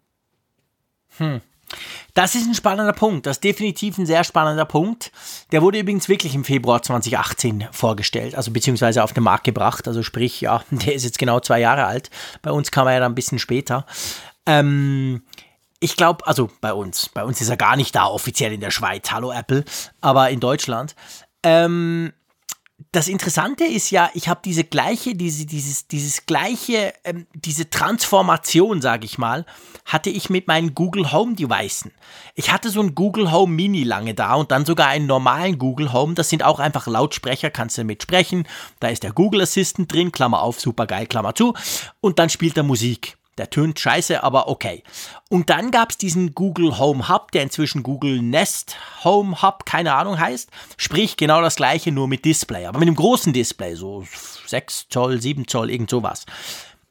Hm. Das ist ein spannender Punkt. Das ist definitiv ein sehr spannender Punkt. Der wurde übrigens wirklich im Februar 2018 vorgestellt, also beziehungsweise auf den Markt gebracht. Also sprich, ja, der ist jetzt genau zwei Jahre alt. Bei uns kam er ja dann ein bisschen später. Ähm, ich glaube, also bei uns, bei uns ist er gar nicht da offiziell in der Schweiz, hallo Apple, aber in Deutschland. Ähm, das Interessante ist ja, ich habe diese gleiche, diese, dieses, dieses gleiche, ähm, diese Transformation, sage ich mal, hatte ich mit meinen Google Home Devices. Ich hatte so ein Google Home Mini lange da und dann sogar einen normalen Google Home. Das sind auch einfach Lautsprecher, kannst du mitsprechen. Da ist der Google Assistant drin, Klammer auf, super geil, Klammer zu. Und dann spielt er Musik. Der tönt scheiße, aber okay. Und dann gab es diesen Google Home Hub, der inzwischen Google Nest Home Hub, keine Ahnung heißt. Sprich genau das gleiche, nur mit Display, aber mit einem großen Display, so 6 Zoll, 7 Zoll, irgend sowas.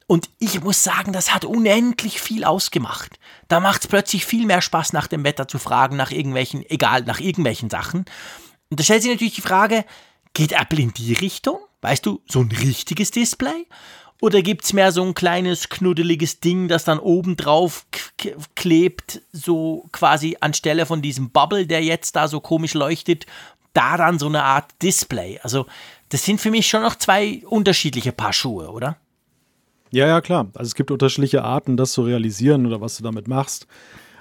Und ich muss sagen, das hat unendlich viel ausgemacht. Da macht es plötzlich viel mehr Spaß, nach dem Wetter zu fragen, nach irgendwelchen, egal, nach irgendwelchen Sachen. Und da stellt sich natürlich die Frage, geht Apple in die Richtung? Weißt du, so ein richtiges Display? Oder gibt es mehr so ein kleines knuddeliges Ding, das dann oben drauf klebt, so quasi anstelle von diesem Bubble, der jetzt da so komisch leuchtet, da dann so eine Art Display? Also, das sind für mich schon noch zwei unterschiedliche Paar Schuhe, oder? Ja, ja, klar. Also es gibt unterschiedliche Arten, das zu realisieren oder was du damit machst.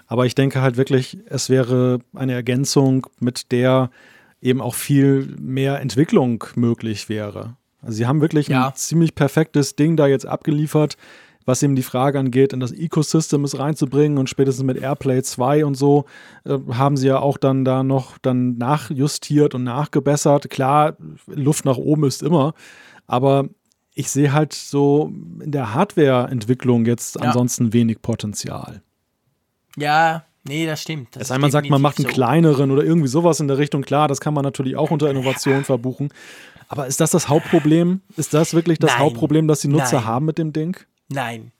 Aber ich denke halt wirklich, es wäre eine Ergänzung, mit der eben auch viel mehr Entwicklung möglich wäre. Also sie haben wirklich ja. ein ziemlich perfektes Ding da jetzt abgeliefert, was eben die Frage angeht, in das Ecosystem es reinzubringen und spätestens mit Airplay 2 und so äh, haben sie ja auch dann da noch dann nachjustiert und nachgebessert. Klar, Luft nach oben ist immer, aber ich sehe halt so in der Hardware-Entwicklung jetzt ja. ansonsten wenig Potenzial. Ja, Nee, das stimmt. Das es einmal sagt, man macht einen so. kleineren oder irgendwie sowas in der Richtung, klar, das kann man natürlich auch unter Innovation verbuchen. Aber ist das das Hauptproblem? Ist das wirklich das Nein. Hauptproblem, das die Nutzer Nein. haben mit dem Ding? Nein.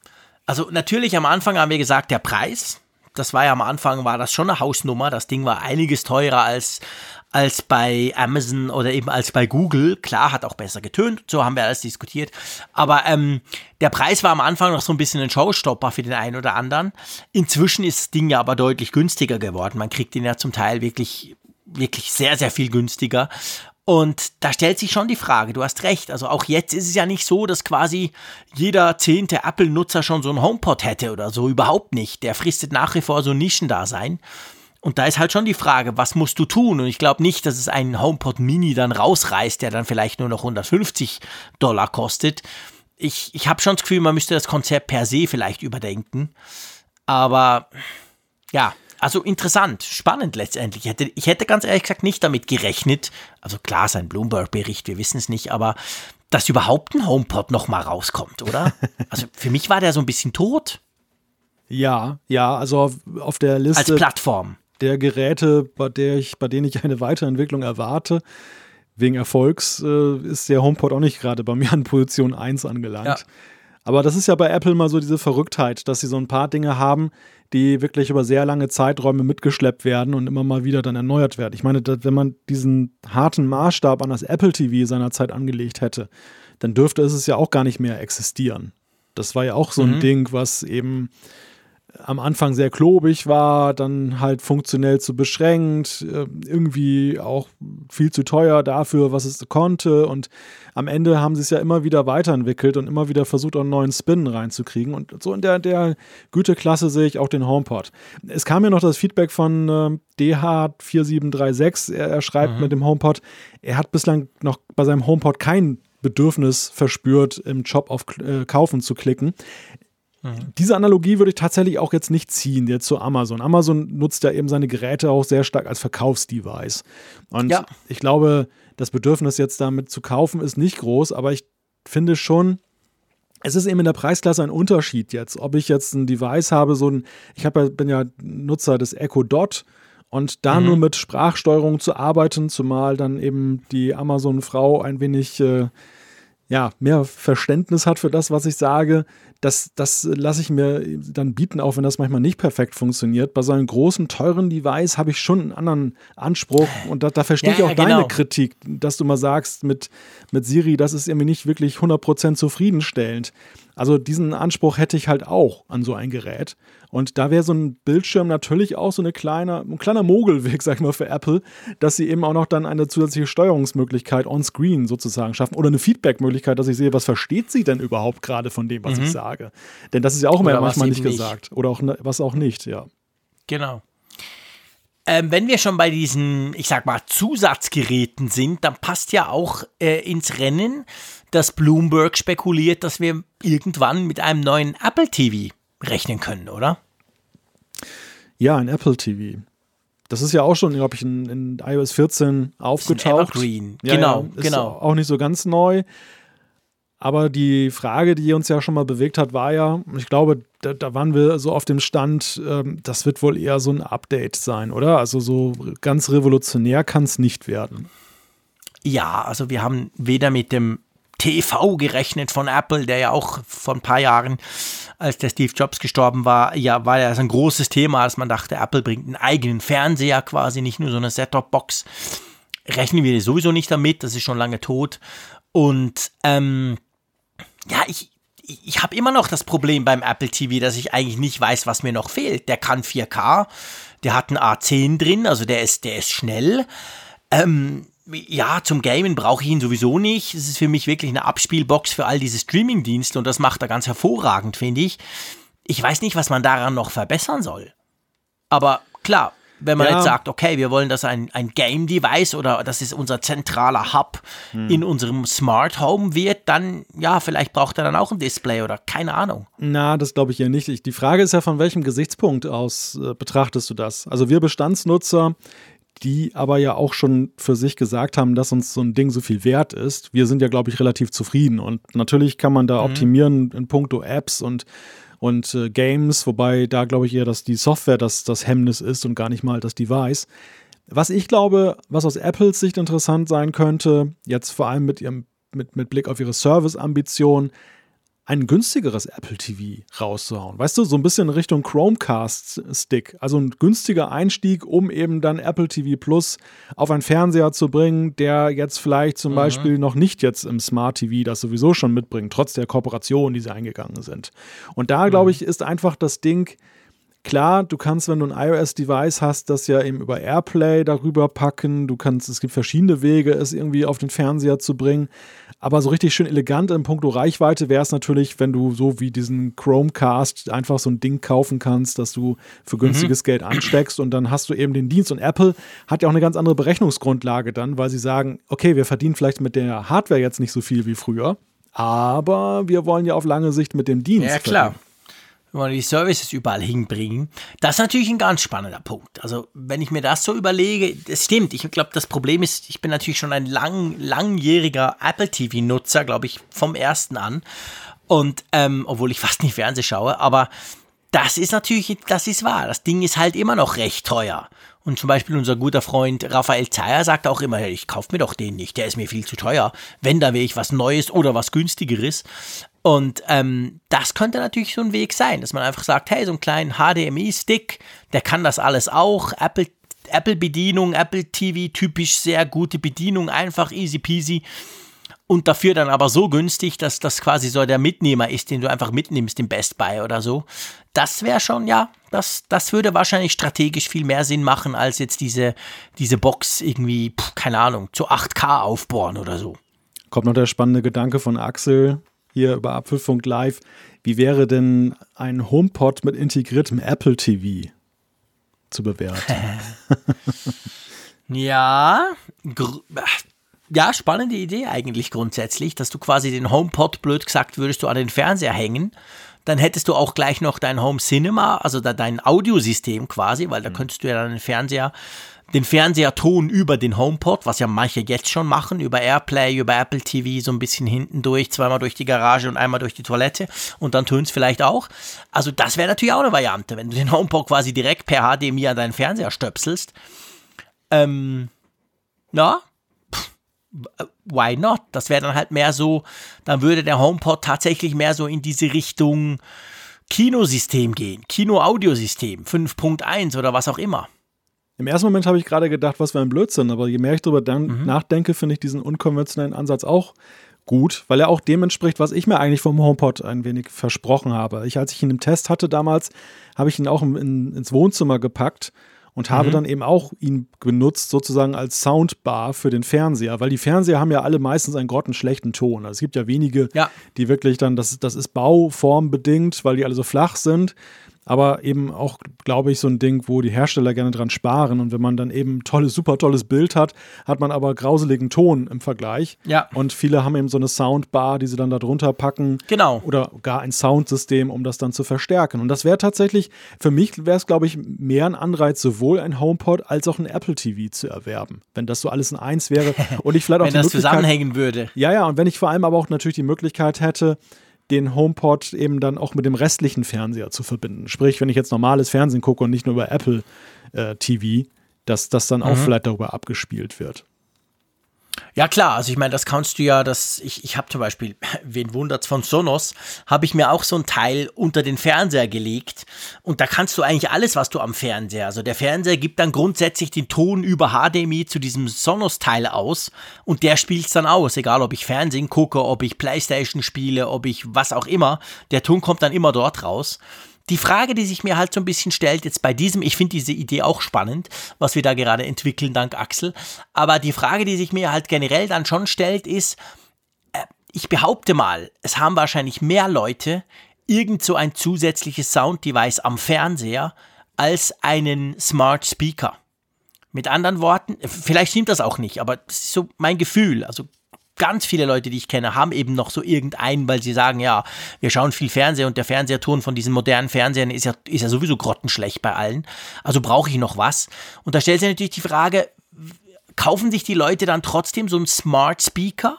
Also natürlich am Anfang haben wir gesagt, der Preis. Das war ja am Anfang, war das schon eine Hausnummer. Das Ding war einiges teurer als, als bei Amazon oder eben als bei Google. Klar, hat auch besser getönt, so haben wir alles diskutiert. Aber ähm, der Preis war am Anfang noch so ein bisschen ein Showstopper für den einen oder anderen. Inzwischen ist das Ding ja aber deutlich günstiger geworden. Man kriegt ihn ja zum Teil wirklich wirklich sehr, sehr viel günstiger. Und da stellt sich schon die Frage, du hast recht, also auch jetzt ist es ja nicht so, dass quasi jeder zehnte Apple-Nutzer schon so ein HomePod hätte oder so, überhaupt nicht. Der fristet nach wie vor so Nischendasein. Und da ist halt schon die Frage, was musst du tun? Und ich glaube nicht, dass es einen HomePod Mini dann rausreißt, der dann vielleicht nur noch 150 Dollar kostet. Ich, ich habe schon das Gefühl, man müsste das Konzept per se vielleicht überdenken. Aber ja, also interessant, spannend letztendlich. Ich hätte, ich hätte ganz ehrlich gesagt nicht damit gerechnet, also klar, sein Bloomberg-Bericht, wir wissen es nicht, aber dass überhaupt ein HomePod nochmal rauskommt, oder? Also für mich war der so ein bisschen tot. Ja, ja, also auf, auf der Liste. Als Plattform. Der Geräte, bei, der ich, bei denen ich eine Weiterentwicklung erwarte, wegen Erfolgs, äh, ist der HomePod auch nicht gerade bei mir an Position 1 angelangt. Ja. Aber das ist ja bei Apple mal so diese Verrücktheit, dass sie so ein paar Dinge haben, die wirklich über sehr lange Zeiträume mitgeschleppt werden und immer mal wieder dann erneuert werden. Ich meine, wenn man diesen harten Maßstab an das Apple TV seinerzeit angelegt hätte, dann dürfte es ja auch gar nicht mehr existieren. Das war ja auch so ein mhm. Ding, was eben am Anfang sehr klobig war, dann halt funktionell zu beschränkt, äh, irgendwie auch viel zu teuer dafür, was es konnte. Und am Ende haben sie es ja immer wieder weiterentwickelt und immer wieder versucht, auch einen neuen Spin reinzukriegen. Und so in der, der Güteklasse sehe ich auch den HomePod. Es kam ja noch das Feedback von äh, DH4736. Er, er schreibt mhm. mit dem HomePod, er hat bislang noch bei seinem HomePod kein Bedürfnis verspürt, im Job auf äh, Kaufen zu klicken. Mhm. Diese Analogie würde ich tatsächlich auch jetzt nicht ziehen, jetzt zu Amazon. Amazon nutzt ja eben seine Geräte auch sehr stark als Verkaufsdevice. Und ja. ich glaube, das Bedürfnis jetzt damit zu kaufen ist nicht groß, aber ich finde schon, es ist eben in der Preisklasse ein Unterschied jetzt, ob ich jetzt ein Device habe, so ein, ich hab, bin ja Nutzer des Echo Dot Und da mhm. nur mit Sprachsteuerung zu arbeiten, zumal dann eben die Amazon-Frau ein wenig äh, ja, mehr Verständnis hat für das, was ich sage, das, das lasse ich mir dann bieten, auch wenn das manchmal nicht perfekt funktioniert. Bei so einem großen, teuren Device habe ich schon einen anderen Anspruch und da, da verstehe ja, ich auch genau. deine Kritik, dass du mal sagst, mit, mit Siri, das ist irgendwie nicht wirklich 100% zufriedenstellend. Also diesen Anspruch hätte ich halt auch an so ein Gerät. Und da wäre so ein Bildschirm natürlich auch so eine kleine, ein kleiner Mogelweg, sag ich mal, für Apple, dass sie eben auch noch dann eine zusätzliche Steuerungsmöglichkeit on-screen sozusagen schaffen oder eine Feedback-Möglichkeit, dass ich sehe, was versteht sie denn überhaupt gerade von dem, was mhm. ich sage. Denn das ist ja auch immer manchmal nicht gesagt. Oder auch ne, was auch nicht, ja. Genau. Ähm, wenn wir schon bei diesen, ich sag mal, Zusatzgeräten sind, dann passt ja auch äh, ins Rennen, dass Bloomberg spekuliert, dass wir irgendwann mit einem neuen Apple TV rechnen können, oder? Ja, ein Apple TV. Das ist ja auch schon, glaube ich, in, in, iOS 14 aufgetaucht. Evergreen. Ja, genau, ja, genau. Auch nicht so ganz neu. Aber die Frage, die uns ja schon mal bewegt hat, war ja, ich glaube, da, da waren wir so auf dem Stand, ähm, das wird wohl eher so ein Update sein, oder? Also so ganz revolutionär kann es nicht werden. Ja, also wir haben weder mit dem TV gerechnet von Apple, der ja auch vor ein paar Jahren, als der Steve Jobs gestorben war, ja, war ja so ein großes Thema, als man dachte, Apple bringt einen eigenen Fernseher quasi, nicht nur so eine Set-Top-Box. Rechnen wir sowieso nicht damit, das ist schon lange tot. Und ähm, ja, ich, ich habe immer noch das Problem beim Apple TV, dass ich eigentlich nicht weiß, was mir noch fehlt. Der kann 4K, der hat einen A10 drin, also der ist, der ist schnell. Ähm, ja, zum Gamen brauche ich ihn sowieso nicht. Es ist für mich wirklich eine Abspielbox für all diese Streaming-Dienste und das macht er ganz hervorragend, finde ich. Ich weiß nicht, was man daran noch verbessern soll. Aber klar, wenn man ja. jetzt sagt, okay, wir wollen das ein, ein Game-Device oder das ist unser zentraler Hub hm. in unserem Smart Home wird, dann ja, vielleicht braucht er dann auch ein Display oder keine Ahnung. Na, das glaube ich ja nicht. Ich, die Frage ist ja, von welchem Gesichtspunkt aus äh, betrachtest du das? Also wir Bestandsnutzer, die aber ja auch schon für sich gesagt haben, dass uns so ein Ding so viel wert ist. Wir sind ja, glaube ich, relativ zufrieden. Und natürlich kann man da mhm. optimieren in puncto Apps und, und äh, Games, wobei da, glaube ich, eher, dass die Software das, das Hemmnis ist und gar nicht mal das Device. Was ich glaube, was aus Apples Sicht interessant sein könnte, jetzt vor allem mit ihrem mit, mit Blick auf ihre Service-Ambition, ein günstigeres Apple TV rauszuhauen. Weißt du, so ein bisschen in Richtung Chromecast-Stick. Also ein günstiger Einstieg, um eben dann Apple TV Plus auf einen Fernseher zu bringen, der jetzt vielleicht zum mhm. Beispiel noch nicht jetzt im Smart TV das sowieso schon mitbringt, trotz der Kooperation, die sie eingegangen sind. Und da, glaube mhm. ich, ist einfach das Ding, Klar, du kannst, wenn du ein iOS-Device hast, das ja eben über AirPlay darüber packen. Du kannst, es gibt verschiedene Wege, es irgendwie auf den Fernseher zu bringen. Aber so richtig schön elegant in puncto Reichweite wäre es natürlich, wenn du so wie diesen Chromecast einfach so ein Ding kaufen kannst, dass du für günstiges mhm. Geld ansteckst und dann hast du eben den Dienst. Und Apple hat ja auch eine ganz andere Berechnungsgrundlage dann, weil sie sagen, okay, wir verdienen vielleicht mit der Hardware jetzt nicht so viel wie früher, aber wir wollen ja auf lange Sicht mit dem Dienst. Ja, klar. Verdienen wir wollen die Services überall hinbringen. Das ist natürlich ein ganz spannender Punkt. Also, wenn ich mir das so überlege, das stimmt. Ich glaube, das Problem ist, ich bin natürlich schon ein lang, langjähriger Apple TV-Nutzer, glaube ich, vom ersten an. Und, ähm, obwohl ich fast nicht Fernseh schaue, aber das ist natürlich, das ist wahr. Das Ding ist halt immer noch recht teuer. Und zum Beispiel unser guter Freund Raphael Zeyer sagt auch immer, ich kaufe mir doch den nicht, der ist mir viel zu teuer. Wenn, da will ich was Neues oder was günstigeres. Und ähm, das könnte natürlich so ein Weg sein, dass man einfach sagt, hey, so einen kleinen HDMI-Stick, der kann das alles auch. Apple, Apple-Bedienung, Apple TV, typisch sehr gute Bedienung, einfach easy peasy. Und dafür dann aber so günstig, dass das quasi so der Mitnehmer ist, den du einfach mitnimmst im Best Buy oder so. Das wäre schon, ja, das, das würde wahrscheinlich strategisch viel mehr Sinn machen, als jetzt diese, diese Box irgendwie, pf, keine Ahnung, zu 8K aufbohren oder so. Kommt noch der spannende Gedanke von Axel, hier über Apfelfunk Live. Wie wäre denn ein HomePod mit integriertem Apple TV zu bewerten? ja, ja, spannende Idee eigentlich grundsätzlich, dass du quasi den HomePod, blöd gesagt, würdest du an den Fernseher hängen. Dann hättest du auch gleich noch dein Home Cinema, also dein Audiosystem quasi, weil da mhm. könntest du ja dann den Fernseher den Fernseherton über den HomePod, was ja manche jetzt schon machen, über Airplay, über Apple TV, so ein bisschen hinten durch, zweimal durch die Garage und einmal durch die Toilette und dann tönt es vielleicht auch. Also das wäre natürlich auch eine Variante, wenn du den HomePod quasi direkt per HDMI an deinen Fernseher stöpselst. Ähm, na, why not? Das wäre dann halt mehr so, dann würde der HomePod tatsächlich mehr so in diese Richtung Kinosystem gehen, Kino-Audiosystem 5.1 oder was auch immer. Im ersten Moment habe ich gerade gedacht, was für ein Blödsinn, aber je mehr ich darüber mhm. nachdenke, finde ich diesen unkonventionellen Ansatz auch gut, weil er auch dem entspricht, was ich mir eigentlich vom HomePod ein wenig versprochen habe. Ich, als ich ihn im Test hatte damals, habe ich ihn auch in, ins Wohnzimmer gepackt und habe mhm. dann eben auch ihn benutzt, sozusagen als Soundbar für den Fernseher, weil die Fernseher haben ja alle meistens einen grottenschlechten Ton. Also es gibt ja wenige, ja. die wirklich dann, das, das ist bauformbedingt, weil die alle so flach sind aber eben auch, glaube ich, so ein Ding, wo die Hersteller gerne dran sparen. Und wenn man dann eben ein tolles, super tolles Bild hat, hat man aber grauseligen Ton im Vergleich. Ja. Und viele haben eben so eine Soundbar, die sie dann da drunter packen. Genau. Oder gar ein Soundsystem, um das dann zu verstärken. Und das wäre tatsächlich, für mich wäre es, glaube ich, mehr ein Anreiz, sowohl ein HomePod als auch ein Apple TV zu erwerben. Wenn das so alles in eins wäre. Und ich vielleicht auch wenn das zusammenhängen würde. Ja, ja. Und wenn ich vor allem aber auch natürlich die Möglichkeit hätte, den HomePod eben dann auch mit dem restlichen Fernseher zu verbinden. Sprich, wenn ich jetzt normales Fernsehen gucke und nicht nur über Apple äh, TV, dass das dann auch mhm. vielleicht darüber abgespielt wird. Ja klar, also ich meine, das kannst du ja, das, ich, ich habe zum Beispiel, wen wundert's von Sonos, habe ich mir auch so ein Teil unter den Fernseher gelegt und da kannst du eigentlich alles, was du am Fernseher, also der Fernseher gibt dann grundsätzlich den Ton über HDMI zu diesem Sonos-Teil aus und der spielt's dann aus, egal ob ich Fernsehen gucke, ob ich Playstation spiele, ob ich was auch immer, der Ton kommt dann immer dort raus. Die Frage, die sich mir halt so ein bisschen stellt, jetzt bei diesem, ich finde diese Idee auch spannend, was wir da gerade entwickeln, dank Axel, aber die Frage, die sich mir halt generell dann schon stellt, ist, äh, ich behaupte mal, es haben wahrscheinlich mehr Leute irgend so ein zusätzliches Sounddevice am Fernseher als einen Smart Speaker. Mit anderen Worten, vielleicht stimmt das auch nicht, aber das ist so mein Gefühl. Also ganz viele Leute, die ich kenne, haben eben noch so irgendeinen, weil sie sagen, ja, wir schauen viel Fernseher und der Fernseherton von diesen modernen Fernsehern ist ja, ist ja sowieso grottenschlecht bei allen. Also brauche ich noch was. Und da stellt sich natürlich die Frage, kaufen sich die Leute dann trotzdem so einen Smart Speaker,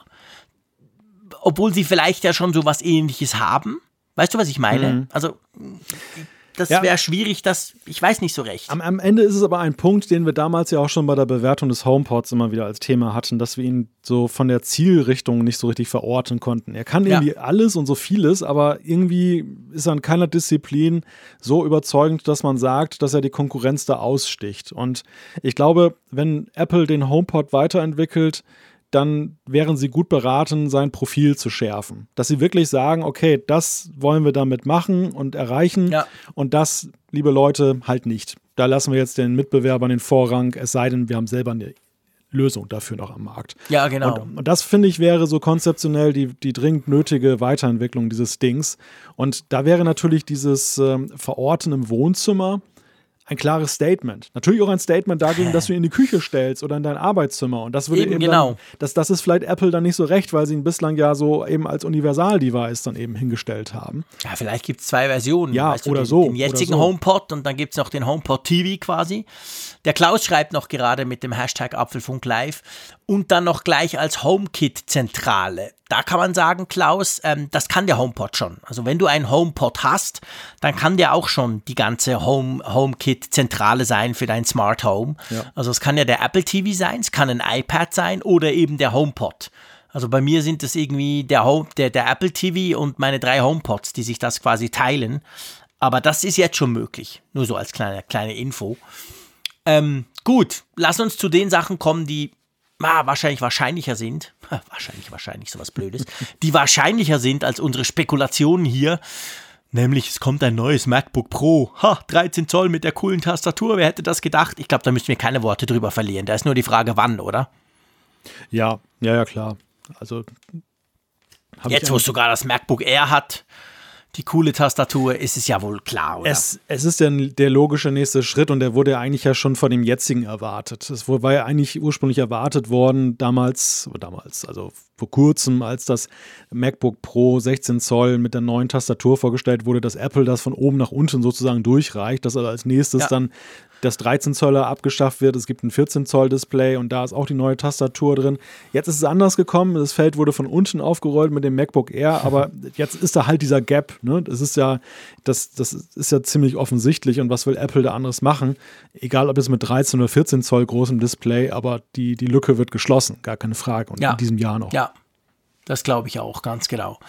obwohl sie vielleicht ja schon so was ähnliches haben? Weißt du, was ich meine? Mhm. Also das ja. wäre schwierig, das, ich weiß nicht so recht. Am, am, Ende ist es aber ein Punkt, den wir damals ja auch schon bei der Bewertung des HomePods immer wieder als Thema hatten, dass wir ihn so von der Zielrichtung nicht so richtig verorten konnten. Er kann irgendwie ja. alles und so vieles, aber irgendwie ist er in keiner Disziplin so überzeugend, dass man sagt, dass er die Konkurrenz da aussticht. Und ich glaube, wenn Apple den HomePod weiterentwickelt, dann wären sie gut beraten, sein Profil zu schärfen. Dass sie wirklich sagen, okay, das wollen wir damit machen und erreichen ja. und das, liebe Leute, halt nicht. Da lassen wir jetzt den Mitbewerbern den Vorrang, es sei denn, wir haben selber eine Lösung dafür noch am Markt. Ja, genau. Und, und das finde ich wäre so konzeptionell die, die dringend nötige Weiterentwicklung dieses Dings. Und da wäre natürlich dieses ähm, Verorten im Wohnzimmer ein klares Statement. Natürlich auch ein Statement dagegen, dass du ihn in die Küche stellst oder in dein Arbeitszimmer. Und das würde eben, eben genau. Dann, das, das ist vielleicht Apple dann nicht so recht, weil sie ihn bislang ja so eben als Universal-Device dann eben hingestellt haben. Ja, vielleicht gibt es zwei Versionen. Ja, weißt oder den, so. Den jetzigen so. HomePod und dann gibt es noch den HomePod TV quasi. Der Klaus schreibt noch gerade mit dem Hashtag Apfelfunk Live und dann noch gleich als HomeKit-Zentrale da kann man sagen, Klaus, ähm, das kann der HomePod schon. Also wenn du einen HomePod hast, dann kann der auch schon die ganze Home, HomeKit-Zentrale sein für dein Smart Home. Ja. Also es kann ja der Apple TV sein, es kann ein iPad sein oder eben der HomePod. Also bei mir sind es irgendwie der, Home, der, der Apple TV und meine drei HomePods, die sich das quasi teilen. Aber das ist jetzt schon möglich. Nur so als kleine, kleine Info. Ähm, gut, lass uns zu den Sachen kommen, die ah, wahrscheinlich wahrscheinlicher sind, wahrscheinlich, wahrscheinlich, sowas Blödes, die wahrscheinlicher sind als unsere Spekulationen hier. Nämlich, es kommt ein neues MacBook Pro. Ha, 13 Zoll mit der coolen Tastatur. Wer hätte das gedacht? Ich glaube, da müssen wir keine Worte drüber verlieren. Da ist nur die Frage, wann, oder? Ja, ja, ja, klar. Also. Jetzt, wo es sogar das MacBook Air hat, die coole Tastatur, ist es ja wohl klar, oder? Es, es ist ja der logische nächste Schritt und der wurde ja eigentlich ja schon vor dem jetzigen erwartet. Es war ja eigentlich ursprünglich erwartet worden, damals, damals, also vor kurzem, als das MacBook Pro 16 Zoll mit der neuen Tastatur vorgestellt wurde, dass Apple das von oben nach unten sozusagen durchreicht, dass also als nächstes ja. dann das 13 Zoller abgeschafft wird. Es gibt ein 14 Zoll Display und da ist auch die neue Tastatur drin. Jetzt ist es anders gekommen. Das Feld wurde von unten aufgerollt mit dem MacBook Air, aber jetzt ist da halt dieser Gap. Ne? Das ist ja, das, das ist ja ziemlich offensichtlich. Und was will Apple da anderes machen? Egal, ob es mit 13 oder 14 Zoll großem Display, aber die, die Lücke wird geschlossen, gar keine Frage. Und ja. in diesem Jahr noch. Ja, das glaube ich auch, ganz genau.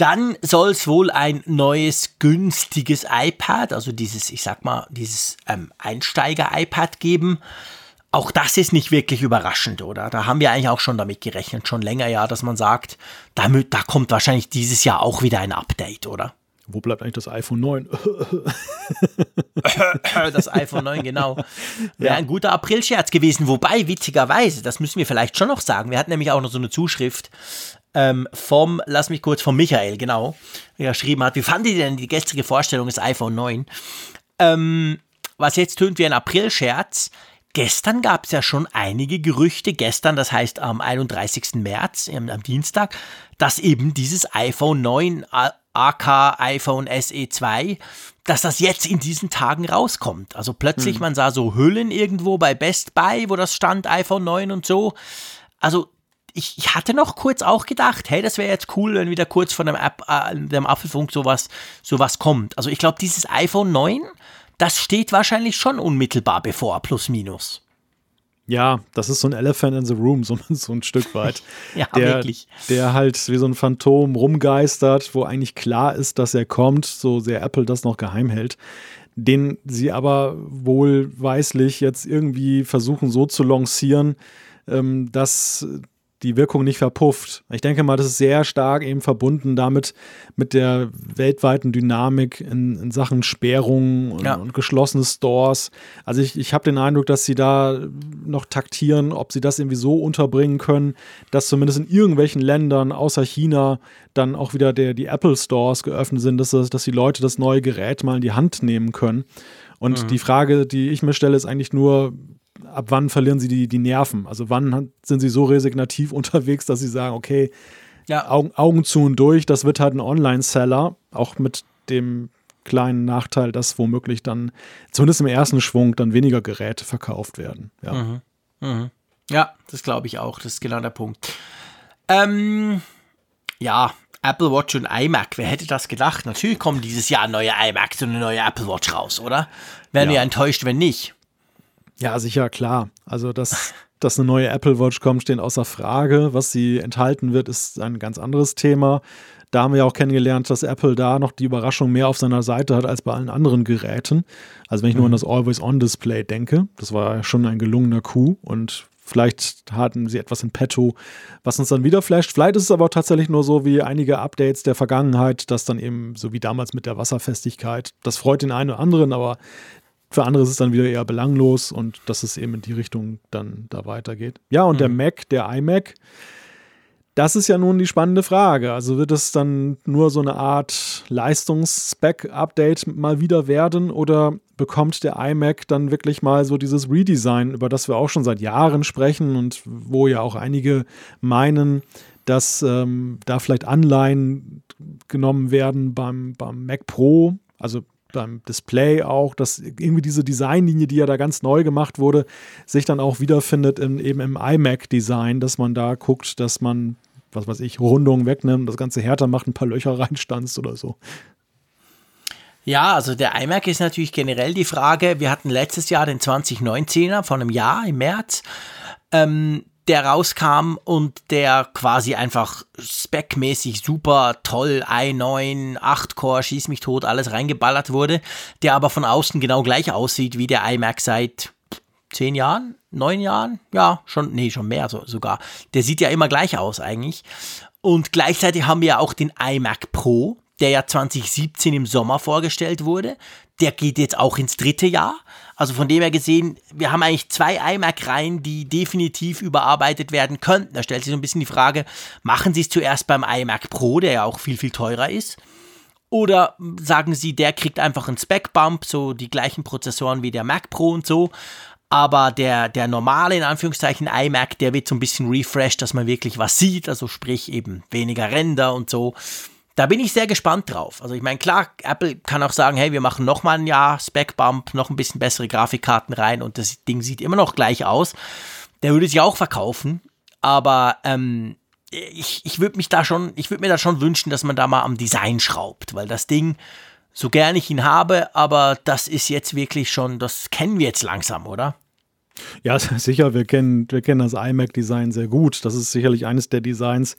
Dann soll es wohl ein neues günstiges iPad, also dieses, ich sag mal, dieses ähm, Einsteiger-iPad geben. Auch das ist nicht wirklich überraschend, oder? Da haben wir eigentlich auch schon damit gerechnet, schon länger ja, dass man sagt, damit, da kommt wahrscheinlich dieses Jahr auch wieder ein Update, oder? Wo bleibt eigentlich das iPhone 9? das iPhone 9, genau. Wäre ja. ein guter Aprilscherz gewesen. Wobei, witzigerweise, das müssen wir vielleicht schon noch sagen. Wir hatten nämlich auch noch so eine Zuschrift ähm, vom, lass mich kurz, vom Michael, genau, der geschrieben hat, wie fand ihr denn die gestrige Vorstellung des iPhone 9? Ähm, was jetzt tönt wie ein April-Scherz. Gestern gab es ja schon einige Gerüchte, gestern, das heißt am 31. März, am Dienstag, dass eben dieses iPhone 9 AK iPhone SE 2, dass das jetzt in diesen Tagen rauskommt. Also plötzlich, hm. man sah so Hüllen irgendwo bei Best Buy, wo das stand, iPhone 9 und so. Also ich, ich, hatte noch kurz auch gedacht, hey, das wäre jetzt cool, wenn wieder kurz von dem, App, äh, dem Apfelfunk sowas, sowas kommt. Also ich glaube, dieses iPhone 9, das steht wahrscheinlich schon unmittelbar bevor, plus minus. Ja, das ist so ein Elephant in the Room, so, so ein Stück weit. ja, der, wirklich. Der halt wie so ein Phantom rumgeistert, wo eigentlich klar ist, dass er kommt, so sehr Apple das noch geheim hält den sie aber wohlweislich jetzt irgendwie versuchen so zu lancieren, ähm, dass die Wirkung nicht verpufft. Ich denke mal, das ist sehr stark eben verbunden damit mit der weltweiten Dynamik in, in Sachen Sperrungen und, ja. und geschlossene Stores. Also ich, ich habe den Eindruck, dass sie da noch taktieren, ob sie das irgendwie so unterbringen können, dass zumindest in irgendwelchen Ländern außer China dann auch wieder der, die Apple Stores geöffnet sind, dass, dass die Leute das neue Gerät mal in die Hand nehmen können. Und mhm. die Frage, die ich mir stelle, ist eigentlich nur, ab wann verlieren sie die, die Nerven? Also wann sind sie so resignativ unterwegs, dass sie sagen, okay, ja. Augen, Augen zu und durch, das wird halt ein Online-Seller, auch mit dem kleinen Nachteil, dass womöglich dann, zumindest im ersten Schwung, dann weniger Geräte verkauft werden. Ja, mhm. Mhm. ja das glaube ich auch. Das ist genau der Punkt. Ähm, ja, Apple Watch und iMac, wer hätte das gedacht? Natürlich kommen dieses Jahr neue iMacs und eine neue Apple Watch raus, oder? Wären ja. wir enttäuscht, wenn nicht. Ja, sicher, klar. Also, dass, dass eine neue Apple Watch kommt, steht außer Frage. Was sie enthalten wird, ist ein ganz anderes Thema. Da haben wir ja auch kennengelernt, dass Apple da noch die Überraschung mehr auf seiner Seite hat als bei allen anderen Geräten. Also wenn ich mhm. nur an mhm. das Always-On-Display denke, das war schon ein gelungener Coup und vielleicht hatten sie etwas in petto, was uns dann wieder flasht. Vielleicht ist es aber tatsächlich nur so wie einige Updates der Vergangenheit, dass dann eben so wie damals mit der Wasserfestigkeit, das freut den einen oder anderen, aber für andere ist es dann wieder eher belanglos und dass es eben in die Richtung dann da weitergeht. Ja, und mhm. der Mac, der iMac, das ist ja nun die spannende Frage. Also wird es dann nur so eine Art Leistungsspec-Update mal wieder werden oder bekommt der iMac dann wirklich mal so dieses Redesign, über das wir auch schon seit Jahren sprechen und wo ja auch einige meinen, dass ähm, da vielleicht Anleihen genommen werden beim, beim Mac Pro. Also beim Display auch, dass irgendwie diese Designlinie, die ja da ganz neu gemacht wurde, sich dann auch wiederfindet in, eben im iMac-Design, dass man da guckt, dass man, was weiß ich, Rundungen wegnimmt, das Ganze härter macht, ein paar Löcher reinstanzt oder so. Ja, also der iMac ist natürlich generell die Frage. Wir hatten letztes Jahr den 2019er von einem Jahr im März. Ähm, der rauskam und der quasi einfach speckmäßig super toll i9, 8-Core, schieß mich tot, alles reingeballert wurde, der aber von außen genau gleich aussieht wie der iMac seit zehn Jahren, neun Jahren, ja, schon, nee, schon mehr so, sogar. Der sieht ja immer gleich aus eigentlich. Und gleichzeitig haben wir ja auch den iMac Pro, der ja 2017 im Sommer vorgestellt wurde. Der geht jetzt auch ins dritte Jahr. Also von dem her gesehen, wir haben eigentlich zwei iMac-Reihen, die definitiv überarbeitet werden könnten. Da stellt sich so ein bisschen die Frage, machen Sie es zuerst beim iMac Pro, der ja auch viel, viel teurer ist? Oder sagen Sie, der kriegt einfach einen Spec-Bump, so die gleichen Prozessoren wie der Mac Pro und so. Aber der, der normale, in Anführungszeichen, iMac, der wird so ein bisschen refreshed, dass man wirklich was sieht, also sprich eben weniger Ränder und so. Da bin ich sehr gespannt drauf. Also ich meine, klar, Apple kann auch sagen, hey, wir machen noch mal ein Jahr Spec-Bump, noch ein bisschen bessere Grafikkarten rein und das Ding sieht immer noch gleich aus. Der würde sich auch verkaufen, aber ähm, ich, ich würde mich da schon, ich würde mir da schon wünschen, dass man da mal am Design schraubt, weil das Ding, so gern ich ihn habe, aber das ist jetzt wirklich schon, das kennen wir jetzt langsam, oder? Ja, sicher, wir kennen, wir kennen das iMac-Design sehr gut. Das ist sicherlich eines der Designs,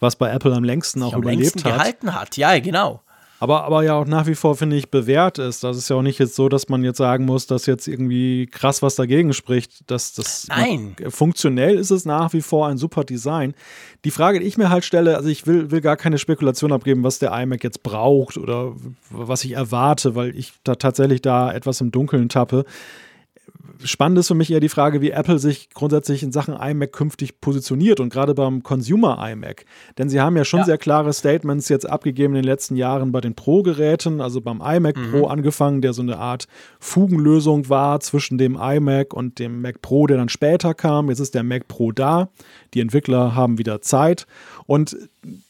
was bei Apple am längsten auch am überlebt längsten hat. gehalten hat, ja, genau. Aber, aber ja auch nach wie vor, finde ich, bewährt ist. Das ist ja auch nicht jetzt so, dass man jetzt sagen muss, dass jetzt irgendwie krass was dagegen spricht. Dass das Nein. funktionell ist es nach wie vor ein super Design. Die Frage, die ich mir halt stelle, also ich will, will gar keine Spekulation abgeben, was der iMac jetzt braucht oder was ich erwarte, weil ich da tatsächlich da etwas im Dunkeln tappe spannend ist für mich eher die Frage, wie Apple sich grundsätzlich in Sachen iMac künftig positioniert und gerade beim Consumer iMac. Denn sie haben ja schon ja. sehr klare Statements jetzt abgegeben in den letzten Jahren bei den Pro-Geräten, also beim iMac mhm. Pro angefangen, der so eine Art Fugenlösung war zwischen dem iMac und dem Mac Pro, der dann später kam. Jetzt ist der Mac Pro da. Die Entwickler haben wieder Zeit. Und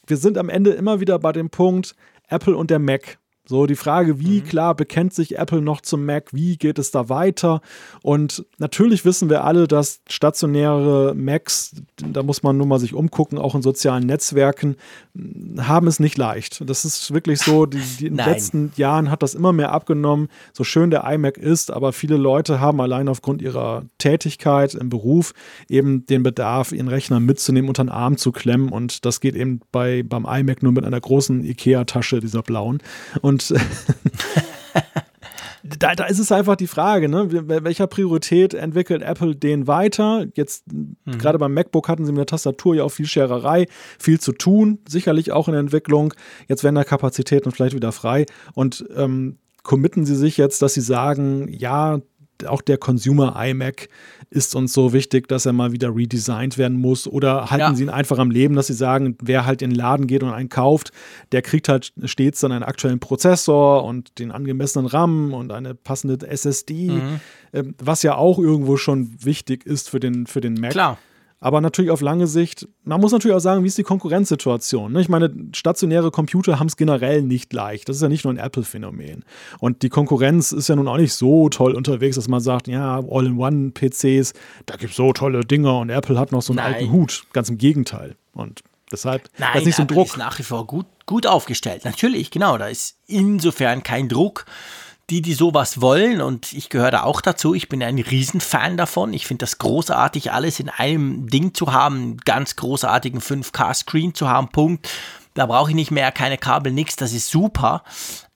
wir sind am Ende immer wieder bei dem Punkt, Apple und der Mac so die Frage, wie mhm. klar bekennt sich Apple noch zum Mac, wie geht es da weiter? Und natürlich wissen wir alle, dass stationäre Macs, da muss man nur mal sich umgucken, auch in sozialen Netzwerken, haben es nicht leicht. Das ist wirklich so, die, die in den letzten Jahren hat das immer mehr abgenommen, so schön der iMac ist, aber viele Leute haben allein aufgrund ihrer Tätigkeit im Beruf eben den Bedarf, ihren Rechner mitzunehmen, unter den Arm zu klemmen und das geht eben bei, beim iMac nur mit einer großen Ikea-Tasche, dieser blauen. Und und da, da, ist es einfach die Frage, ne? welcher Priorität entwickelt Apple den weiter? Jetzt, mhm. gerade beim MacBook hatten sie mit der Tastatur ja auch viel Schererei, viel zu tun, sicherlich auch in der Entwicklung. Jetzt werden da Kapazitäten vielleicht wieder frei. Und ähm, committen sie sich jetzt, dass sie sagen, ja, auch der Consumer iMac ist uns so wichtig, dass er mal wieder redesigned werden muss? Oder halten ja. sie ihn einfach am Leben, dass sie sagen, wer halt in den Laden geht und einen kauft, der kriegt halt stets dann einen aktuellen Prozessor und den angemessenen RAM und eine passende SSD, mhm. Ähm, was ja auch irgendwo schon wichtig ist für den, für den Mac. Klar. Aber natürlich auf lange Sicht, man muss natürlich auch sagen, wie ist die Konkurrenzsituation? Ne? Ich meine, stationäre Computer haben es generell nicht leicht. Das ist ja nicht nur ein Apple-Phänomen. Und die Konkurrenz ist ja nun auch nicht so toll unterwegs, dass man sagt, ja, All-in-One-PCs, da gibt es so tolle Dinger und Apple hat noch so einen Nein. alten Hut. Ganz im Gegenteil. Und deshalb Nein, ist nicht so ein Druck. ist nach wie vor gut, gut aufgestellt. Natürlich, genau. Da ist insofern kein Druck die, die sowas wollen, und ich gehöre da auch dazu, ich bin ein Riesenfan davon. Ich finde das großartig, alles in einem Ding zu haben, ganz großartigen 5K-Screen zu haben, Punkt. Da brauche ich nicht mehr, keine Kabel, nichts, das ist super.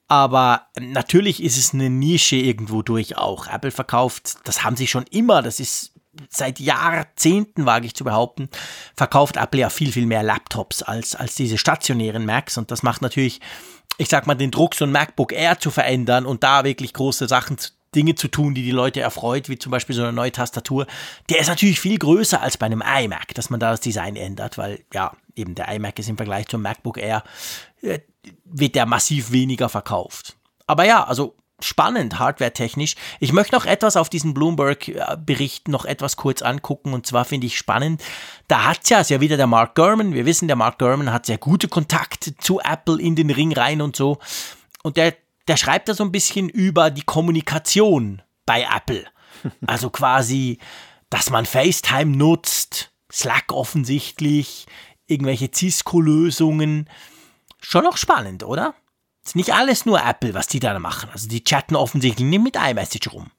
Aber natürlich ist es eine Nische irgendwo durch auch. Apple verkauft, das haben sie schon immer, das ist seit Jahrzehnten, wage ich zu behaupten, verkauft Apple ja viel, viel mehr Laptops als, als diese stationären Macs. Und das macht natürlich ich sag mal, den Druck, so ein MacBook Air zu verändern und da wirklich große Sachen Dinge zu tun, die die Leute erfreut, wie zum Beispiel so eine neue Tastatur, der ist natürlich viel größer als bei einem iMac, dass man da das Design ändert, weil ja, eben der iMac ist im Vergleich zum MacBook Air, äh, wird der massiv weniger verkauft. Aber ja, also spannend, hardware-technisch. Ich möchte noch etwas auf diesen Bloomberg-Bericht noch etwas kurz angucken und zwar finde ich spannend. Da hat ja, ist ja wieder der Mark Gurman. Wir wissen, der Mark Gurman hat sehr gute Kontakte zu Apple in den Ring rein und so. Und der, der schreibt da so ein bisschen über die Kommunikation bei Apple. Also quasi, dass man FaceTime nutzt, Slack offensichtlich, irgendwelche Cisco-Lösungen. Schon noch spannend, oder? Ist nicht alles nur Apple, was die da machen. Also die chatten offensichtlich nicht mit iMessage rum.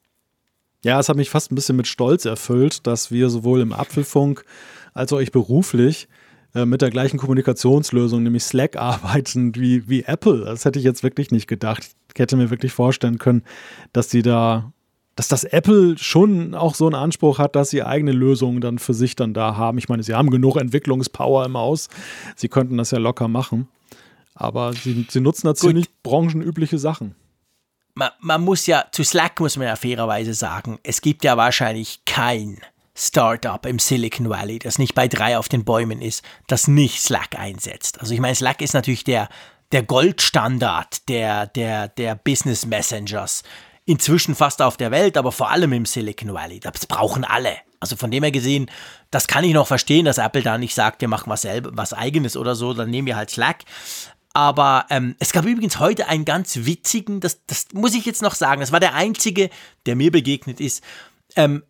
Ja, es hat mich fast ein bisschen mit Stolz erfüllt, dass wir sowohl im Apfelfunk als auch ich beruflich äh, mit der gleichen Kommunikationslösung, nämlich Slack, arbeiten wie, wie Apple. Das hätte ich jetzt wirklich nicht gedacht. Ich hätte mir wirklich vorstellen können, dass die da, dass das Apple schon auch so einen Anspruch hat, dass sie eigene Lösungen dann für sich dann da haben. Ich meine, sie haben genug Entwicklungspower im Haus. Sie könnten das ja locker machen. Aber sie, sie nutzen da ziemlich branchenübliche Sachen. Man, man muss ja, zu Slack muss man ja fairerweise sagen, es gibt ja wahrscheinlich kein Startup im Silicon Valley, das nicht bei drei auf den Bäumen ist, das nicht Slack einsetzt. Also ich meine, Slack ist natürlich der, der Goldstandard der, der, der Business Messengers. Inzwischen fast auf der Welt, aber vor allem im Silicon Valley. Das brauchen alle. Also von dem her gesehen, das kann ich noch verstehen, dass Apple da nicht sagt, wir machen was selber, was eigenes oder so, dann nehmen wir halt Slack. Aber ähm, es gab übrigens heute einen ganz witzigen, das, das muss ich jetzt noch sagen, das war der einzige, der mir begegnet ist. Ähm,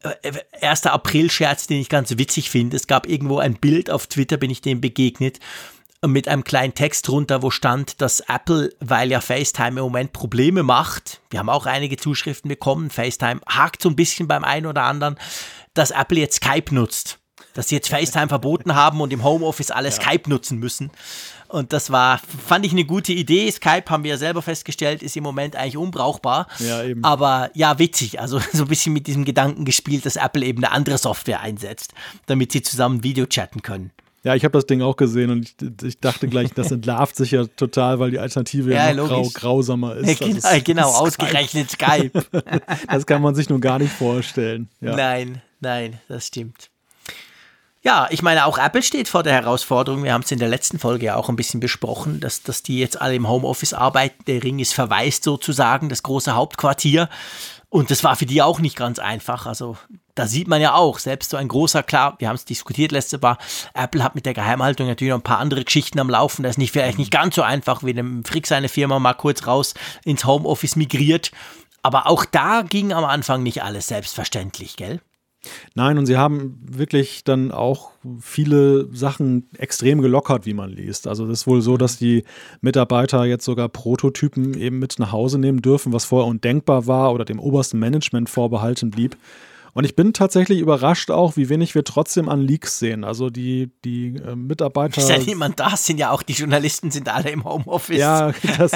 1. Äh, April-Scherz, den ich ganz witzig finde. Es gab irgendwo ein Bild auf Twitter, bin ich dem begegnet, mit einem kleinen Text drunter, wo stand, dass Apple, weil ja FaceTime im Moment Probleme macht, wir haben auch einige Zuschriften bekommen, FaceTime hakt so ein bisschen beim einen oder anderen, dass Apple jetzt Skype nutzt. Dass sie jetzt FaceTime verboten haben und im Homeoffice alle ja. Skype nutzen müssen. Und das war, fand ich eine gute Idee. Skype haben wir ja selber festgestellt, ist im Moment eigentlich unbrauchbar. Ja, eben. Aber ja, witzig. Also so ein bisschen mit diesem Gedanken gespielt, dass Apple eben eine andere Software einsetzt, damit sie zusammen Video chatten können. Ja, ich habe das Ding auch gesehen und ich, ich dachte gleich, das entlarvt sich ja total, weil die Alternative ja, ja grau, grausamer ist. Ja, genau, also genau Skype. ausgerechnet Skype. das kann man sich nun gar nicht vorstellen. Ja. Nein, nein, das stimmt. Ja, ich meine, auch Apple steht vor der Herausforderung. Wir haben es in der letzten Folge ja auch ein bisschen besprochen, dass, dass die jetzt alle im Homeoffice arbeiten. Der Ring ist verwaist sozusagen, das große Hauptquartier. Und das war für die auch nicht ganz einfach. Also da sieht man ja auch, selbst so ein großer, klar, wir haben es diskutiert letzte Mal, Apple hat mit der Geheimhaltung natürlich noch ein paar andere Geschichten am Laufen. Das ist nicht vielleicht nicht ganz so einfach, wie dem Frick seine Firma mal kurz raus ins Homeoffice migriert. Aber auch da ging am Anfang nicht alles selbstverständlich, gell? Nein, und sie haben wirklich dann auch viele Sachen extrem gelockert, wie man liest. Also es ist wohl so, dass die Mitarbeiter jetzt sogar Prototypen eben mit nach Hause nehmen dürfen, was vorher undenkbar war oder dem obersten Management vorbehalten blieb. Und ich bin tatsächlich überrascht auch, wie wenig wir trotzdem an Leaks sehen. Also die, die äh, Mitarbeiter. Ist ja niemand da, sind ja auch die Journalisten sind alle im Homeoffice. Ja, das,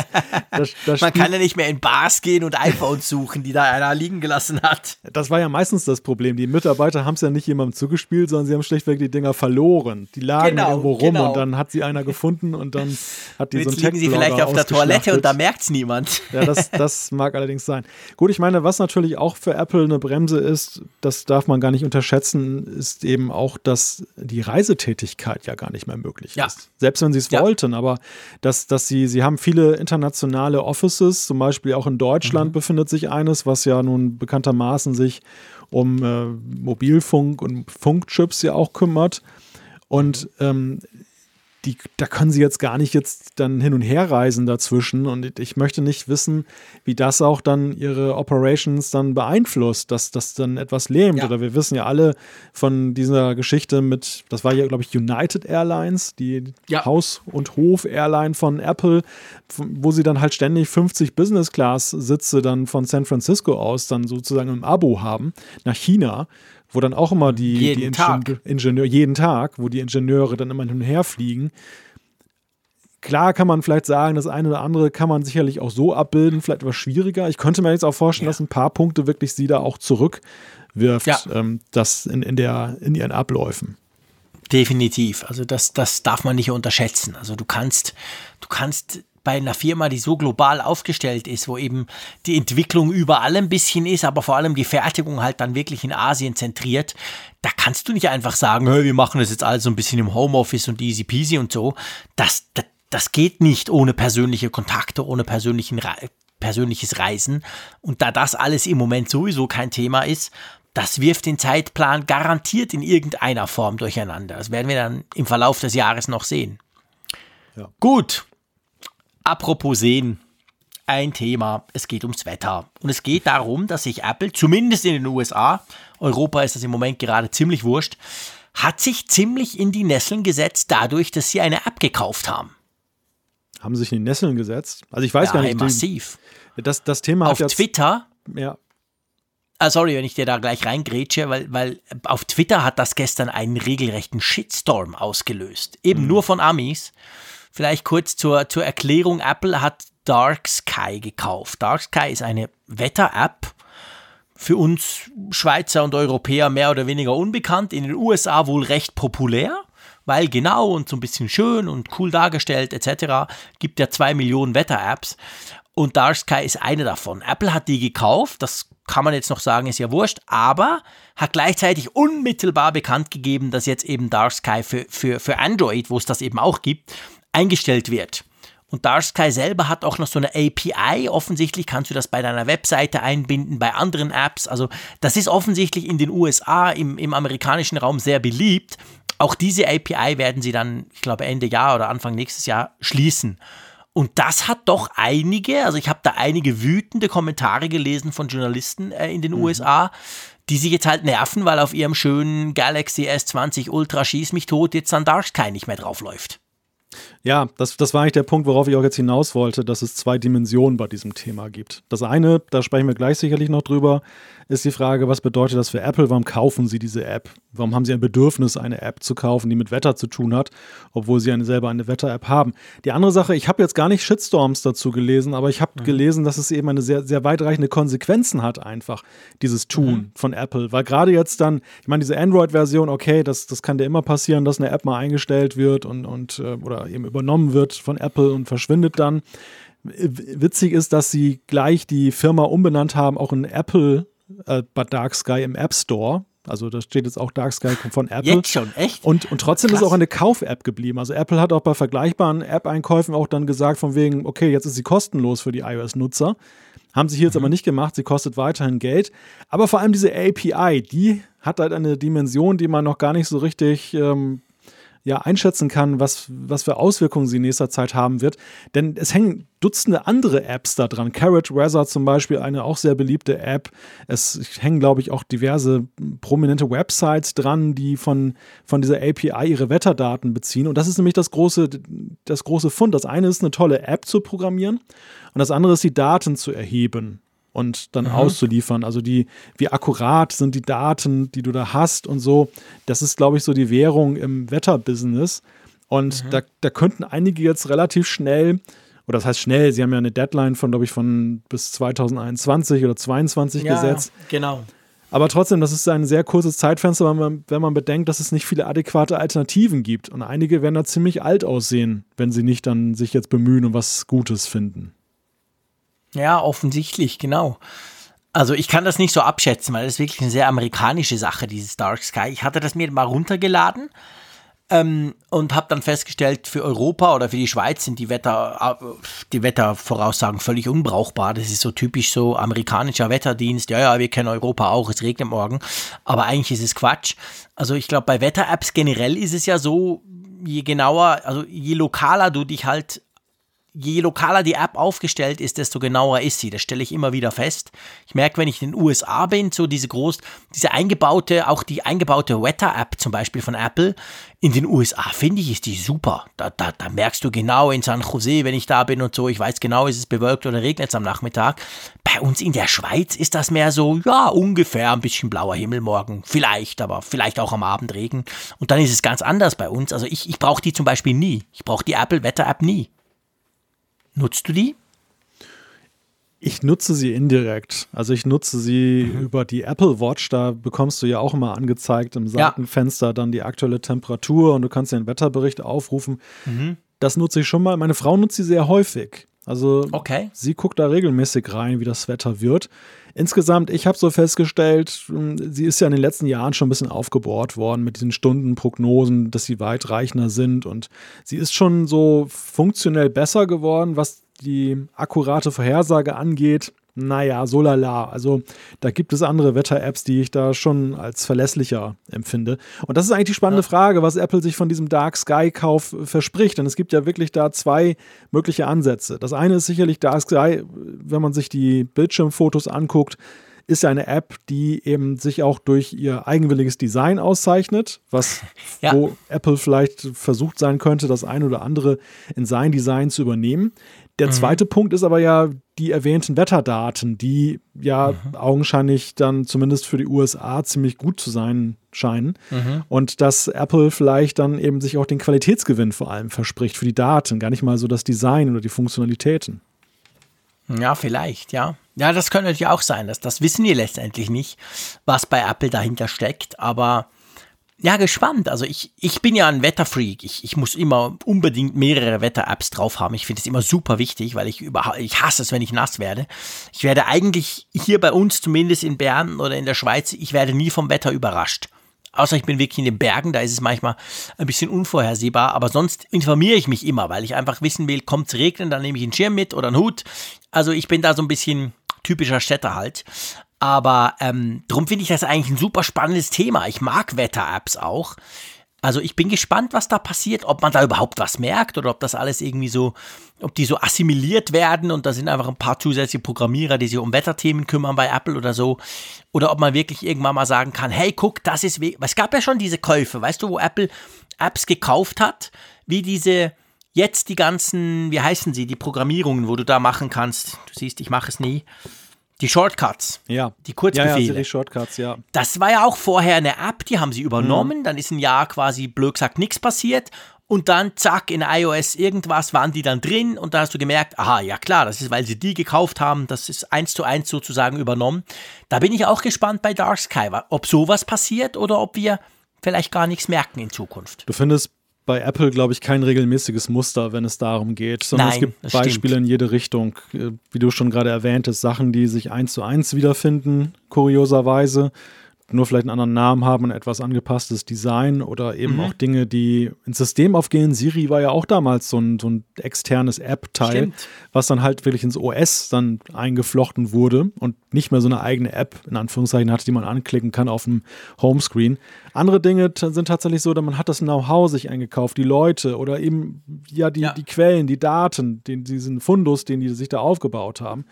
das, das Man kann ja nicht mehr in Bars gehen und iPhones suchen, die da einer liegen gelassen hat. Das war ja meistens das Problem. Die Mitarbeiter haben es ja nicht jemandem zugespielt, sondern sie haben schlichtweg die Dinger verloren. Die lagen genau, irgendwo rum genau. und dann hat sie einer gefunden und dann hat die Jetzt so ein liegen sie vielleicht auf der Toilette und da merkt es niemand. Ja, das, das mag allerdings sein. Gut, ich meine, was natürlich auch für Apple eine Bremse ist, das darf man gar nicht unterschätzen, ist eben auch, dass die Reisetätigkeit ja gar nicht mehr möglich ja. ist. Selbst wenn sie es ja. wollten, aber dass, dass sie, sie haben viele internationale Offices, zum Beispiel auch in Deutschland mhm. befindet sich eines, was ja nun bekanntermaßen sich um äh, Mobilfunk und Funkchips ja auch kümmert. Und ähm, die, da können sie jetzt gar nicht jetzt dann hin und her reisen dazwischen. Und ich möchte nicht wissen, wie das auch dann ihre Operations dann beeinflusst, dass das dann etwas lähmt. Ja. Oder wir wissen ja alle von dieser Geschichte mit, das war ja, glaube ich, United Airlines, die ja. Haus- und Hof-Airline von Apple, wo sie dann halt ständig 50 Business-Class-Sitze dann von San Francisco aus dann sozusagen im Abo haben, nach China wo dann auch immer die, jeden die Tag. Ingenieure, jeden Tag, wo die Ingenieure dann immer hin und her fliegen. Klar kann man vielleicht sagen, das eine oder andere kann man sicherlich auch so abbilden, vielleicht etwas schwieriger. Ich könnte mir jetzt auch vorstellen, ja. dass ein paar Punkte wirklich sie da auch zurückwirft, ja. ähm, das in, in, der, in ihren Abläufen. Definitiv. Also das, das darf man nicht unterschätzen. Also du kannst, du kannst bei einer Firma, die so global aufgestellt ist, wo eben die Entwicklung überall ein bisschen ist, aber vor allem die Fertigung halt dann wirklich in Asien zentriert, da kannst du nicht einfach sagen, hey, wir machen das jetzt alles so ein bisschen im Homeoffice und easy peasy und so. Das, das, das geht nicht ohne persönliche Kontakte, ohne persönlichen persönliches Reisen. Und da das alles im Moment sowieso kein Thema ist, das wirft den Zeitplan garantiert in irgendeiner Form durcheinander. Das werden wir dann im Verlauf des Jahres noch sehen. Ja. Gut, Apropos sehen, ein Thema, es geht ums Wetter. Und es geht darum, dass sich Apple, zumindest in den USA, Europa ist das im Moment gerade ziemlich wurscht, hat sich ziemlich in die Nesseln gesetzt, dadurch, dass sie eine App gekauft haben. Haben sich in die Nesseln gesetzt? Also ich weiß ja, gar nicht. massiv. Das, das Thema Auf Twitter ja. Ah, sorry, wenn ich dir da gleich reingrätsche, weil, weil auf Twitter hat das gestern einen regelrechten Shitstorm ausgelöst. Eben mhm. nur von Amis. Vielleicht kurz zur, zur Erklärung. Apple hat Dark Sky gekauft. Dark Sky ist eine Wetter-App, für uns Schweizer und Europäer mehr oder weniger unbekannt, in den USA wohl recht populär, weil genau und so ein bisschen schön und cool dargestellt etc. gibt ja zwei Millionen Wetter-Apps und Dark Sky ist eine davon. Apple hat die gekauft, das kann man jetzt noch sagen, ist ja wurscht, aber hat gleichzeitig unmittelbar bekannt gegeben, dass jetzt eben Dark Sky für, für, für Android, wo es das eben auch gibt, eingestellt wird. Und Dark Sky selber hat auch noch so eine API. Offensichtlich kannst du das bei deiner Webseite einbinden, bei anderen Apps. Also das ist offensichtlich in den USA, im, im amerikanischen Raum sehr beliebt. Auch diese API werden sie dann, ich glaube, Ende Jahr oder Anfang nächstes Jahr schließen. Und das hat doch einige, also ich habe da einige wütende Kommentare gelesen von Journalisten äh, in den mhm. USA, die sich jetzt halt nerven, weil auf ihrem schönen Galaxy S20 Ultra Schieß mich tot jetzt dann Dark Sky nicht mehr draufläuft. Ja, das, das war eigentlich der Punkt, worauf ich auch jetzt hinaus wollte, dass es zwei Dimensionen bei diesem Thema gibt. Das eine, da sprechen wir gleich sicherlich noch drüber, ist die Frage, was bedeutet das für Apple? Warum kaufen sie diese App? Warum haben sie ein Bedürfnis, eine App zu kaufen, die mit Wetter zu tun hat, obwohl sie eine, selber eine Wetter-App haben? Die andere Sache, ich habe jetzt gar nicht Shitstorms dazu gelesen, aber ich habe mhm. gelesen, dass es eben eine sehr, sehr weitreichende Konsequenzen hat, einfach, dieses Tun mhm. von Apple. Weil gerade jetzt dann, ich meine, diese Android-Version, okay, das, das kann dir immer passieren, dass eine App mal eingestellt wird und, und äh, oder eben übernommen wird von Apple und verschwindet dann. Witzig ist, dass sie gleich die Firma umbenannt haben, auch in Apple äh, bei Dark Sky im App Store. Also da steht jetzt auch Dark Sky von Apple. Jetzt schon, echt? Und, und trotzdem Krass. ist auch eine Kauf-App geblieben. Also Apple hat auch bei vergleichbaren App-Einkäufen auch dann gesagt, von wegen, okay, jetzt ist sie kostenlos für die iOS-Nutzer. Haben sie hier jetzt mhm. aber nicht gemacht, sie kostet weiterhin Geld. Aber vor allem diese API, die hat halt eine Dimension, die man noch gar nicht so richtig ähm, ja, einschätzen kann, was, was für Auswirkungen sie in nächster Zeit haben wird. Denn es hängen Dutzende andere Apps da dran. Carrot Weather zum Beispiel, eine auch sehr beliebte App. Es hängen, glaube ich, auch diverse prominente Websites dran, die von, von dieser API ihre Wetterdaten beziehen. Und das ist nämlich das große, das große Fund. Das eine ist, eine tolle App zu programmieren und das andere ist, die Daten zu erheben und dann mhm. auszuliefern. Also die, wie akkurat sind die Daten, die du da hast und so. Das ist, glaube ich, so die Währung im Wetterbusiness. Und mhm. da, da könnten einige jetzt relativ schnell, oder das heißt schnell, sie haben ja eine Deadline von, glaube ich, von bis 2021 oder 2022 ja, gesetzt. Genau. Aber trotzdem, das ist ein sehr kurzes Zeitfenster, wenn man, wenn man bedenkt, dass es nicht viele adäquate Alternativen gibt. Und einige werden da ziemlich alt aussehen, wenn sie nicht dann sich jetzt bemühen und was Gutes finden. Ja, offensichtlich, genau. Also ich kann das nicht so abschätzen, weil das ist wirklich eine sehr amerikanische Sache, dieses Dark Sky. Ich hatte das mir mal runtergeladen ähm, und habe dann festgestellt, für Europa oder für die Schweiz sind die, Wetter, äh, die Wettervoraussagen völlig unbrauchbar. Das ist so typisch so amerikanischer Wetterdienst. Ja, ja, wir kennen Europa auch, es regnet morgen. Aber eigentlich ist es Quatsch. Also ich glaube, bei Wetter-Apps generell ist es ja so, je genauer, also je lokaler du dich halt je lokaler die App aufgestellt ist, desto genauer ist sie. Das stelle ich immer wieder fest. Ich merke, wenn ich in den USA bin, so diese groß, diese eingebaute, auch die eingebaute Wetter-App zum Beispiel von Apple, in den USA finde ich, ist die super. Da, da, da merkst du genau in San Jose, wenn ich da bin und so, ich weiß genau, ist es bewölkt oder regnet es am Nachmittag. Bei uns in der Schweiz ist das mehr so, ja, ungefähr ein bisschen blauer Himmel morgen. Vielleicht, aber vielleicht auch am Abend Regen. Und dann ist es ganz anders bei uns. Also ich, ich brauche die zum Beispiel nie. Ich brauche die Apple Wetter App nie. Nutzt du die? Ich nutze sie indirekt. Also ich nutze sie mhm. über die Apple Watch. Da bekommst du ja auch immer angezeigt im Seitenfenster ja. dann die aktuelle Temperatur und du kannst den Wetterbericht aufrufen. Mhm. Das nutze ich schon mal. Meine Frau nutzt sie sehr häufig. Also okay. sie guckt da regelmäßig rein, wie das Wetter wird. Insgesamt, ich habe so festgestellt, hm, sie ist ja in den letzten Jahren schon ein bisschen aufgebohrt worden mit diesen Stundenprognosen, dass sie weitreichender sind. Und sie ist schon so funktionell besser geworden, was die akkurate Vorhersage angeht naja, so lala. Also da gibt es andere Wetter-Apps, die ich da schon als verlässlicher empfinde. Und das ist eigentlich die spannende ja. Frage, was Apple sich von diesem Dark Sky-Kauf verspricht. Denn es gibt ja wirklich da zwei mögliche Ansätze. Das eine ist sicherlich Dark Sky, wenn man sich die Bildschirmfotos anguckt, ist ja eine App, die eben sich auch durch ihr eigenwilliges Design auszeichnet, was ja. wo Apple vielleicht versucht sein könnte, das ein oder andere in sein Design zu übernehmen. Der mhm. zweite Punkt ist aber ja die erwähnten Wetterdaten, die ja mhm. augenscheinlich dann zumindest für die USA ziemlich gut zu sein scheinen. Mhm. Und dass Apple vielleicht dann eben sich auch den Qualitätsgewinn vor allem verspricht für die Daten, gar nicht mal so das Design oder die Funktionalitäten. Ja, vielleicht, ja. Ja, das könnte natürlich auch sein. Das, das wissen wir letztendlich nicht, was bei Apple dahinter steckt. Aber ja, gespannt. Also ich, ich bin ja ein Wetterfreak. Ich, ich muss immer unbedingt mehrere Wetter-Apps drauf haben. Ich finde es immer super wichtig, weil ich überhaupt, ich hasse es, wenn ich nass werde. Ich werde eigentlich hier bei uns, zumindest in Bern oder in der Schweiz, ich werde nie vom Wetter überrascht. Außer ich bin wirklich in den Bergen, da ist es manchmal ein bisschen unvorhersehbar. Aber sonst informiere ich mich immer, weil ich einfach wissen will, kommt es regnen, dann nehme ich einen Schirm mit oder einen Hut. Also ich bin da so ein bisschen typischer Städter halt. Aber ähm, darum finde ich das eigentlich ein super spannendes Thema. Ich mag Wetter-Apps auch. Also ich bin gespannt, was da passiert, ob man da überhaupt was merkt oder ob das alles irgendwie so, ob die so assimiliert werden und da sind einfach ein paar zusätzliche Programmierer, die sich um Wetterthemen kümmern bei Apple oder so. Oder ob man wirklich irgendwann mal sagen kann, hey, guck, das ist, es gab ja schon diese Käufe, weißt du, wo Apple Apps gekauft hat, wie diese, jetzt die ganzen, wie heißen sie, die Programmierungen, wo du da machen kannst. Du siehst, ich mache es nie. Die Shortcuts. Ja. Die Kurzbefehle. Ja, ja, die Shortcuts, ja. Das war ja auch vorher eine App, die haben sie übernommen. Mhm. Dann ist ein Jahr quasi blöd gesagt nichts passiert. Und dann, zack, in iOS irgendwas waren die dann drin und dann hast du gemerkt, aha, ja klar, das ist, weil sie die gekauft haben, das ist eins zu eins sozusagen übernommen. Da bin ich auch gespannt bei Dark Sky, ob sowas passiert oder ob wir vielleicht gar nichts merken in Zukunft. Du findest bei Apple, glaube ich, kein regelmäßiges Muster, wenn es darum geht, sondern Nein, es gibt Beispiele stimmt. in jede Richtung. Äh, wie du schon gerade erwähntest, Sachen, die sich eins zu eins wiederfinden, kurioserweise nur vielleicht einen anderen Namen haben, ein etwas angepasstes Design oder eben mhm. auch Dinge, die ins System aufgehen. Siri war ja auch damals so ein, so ein externes App-Teil, was dann halt wirklich ins OS dann eingeflochten wurde und nicht mehr so eine eigene App in Anführungszeichen hatte, die man anklicken kann auf dem Homescreen. Andere Dinge sind tatsächlich so, dass man hat das Know-how sich eingekauft, die Leute oder eben ja die, ja. die Quellen, die Daten, den, diesen Fundus, den die sich da aufgebaut haben.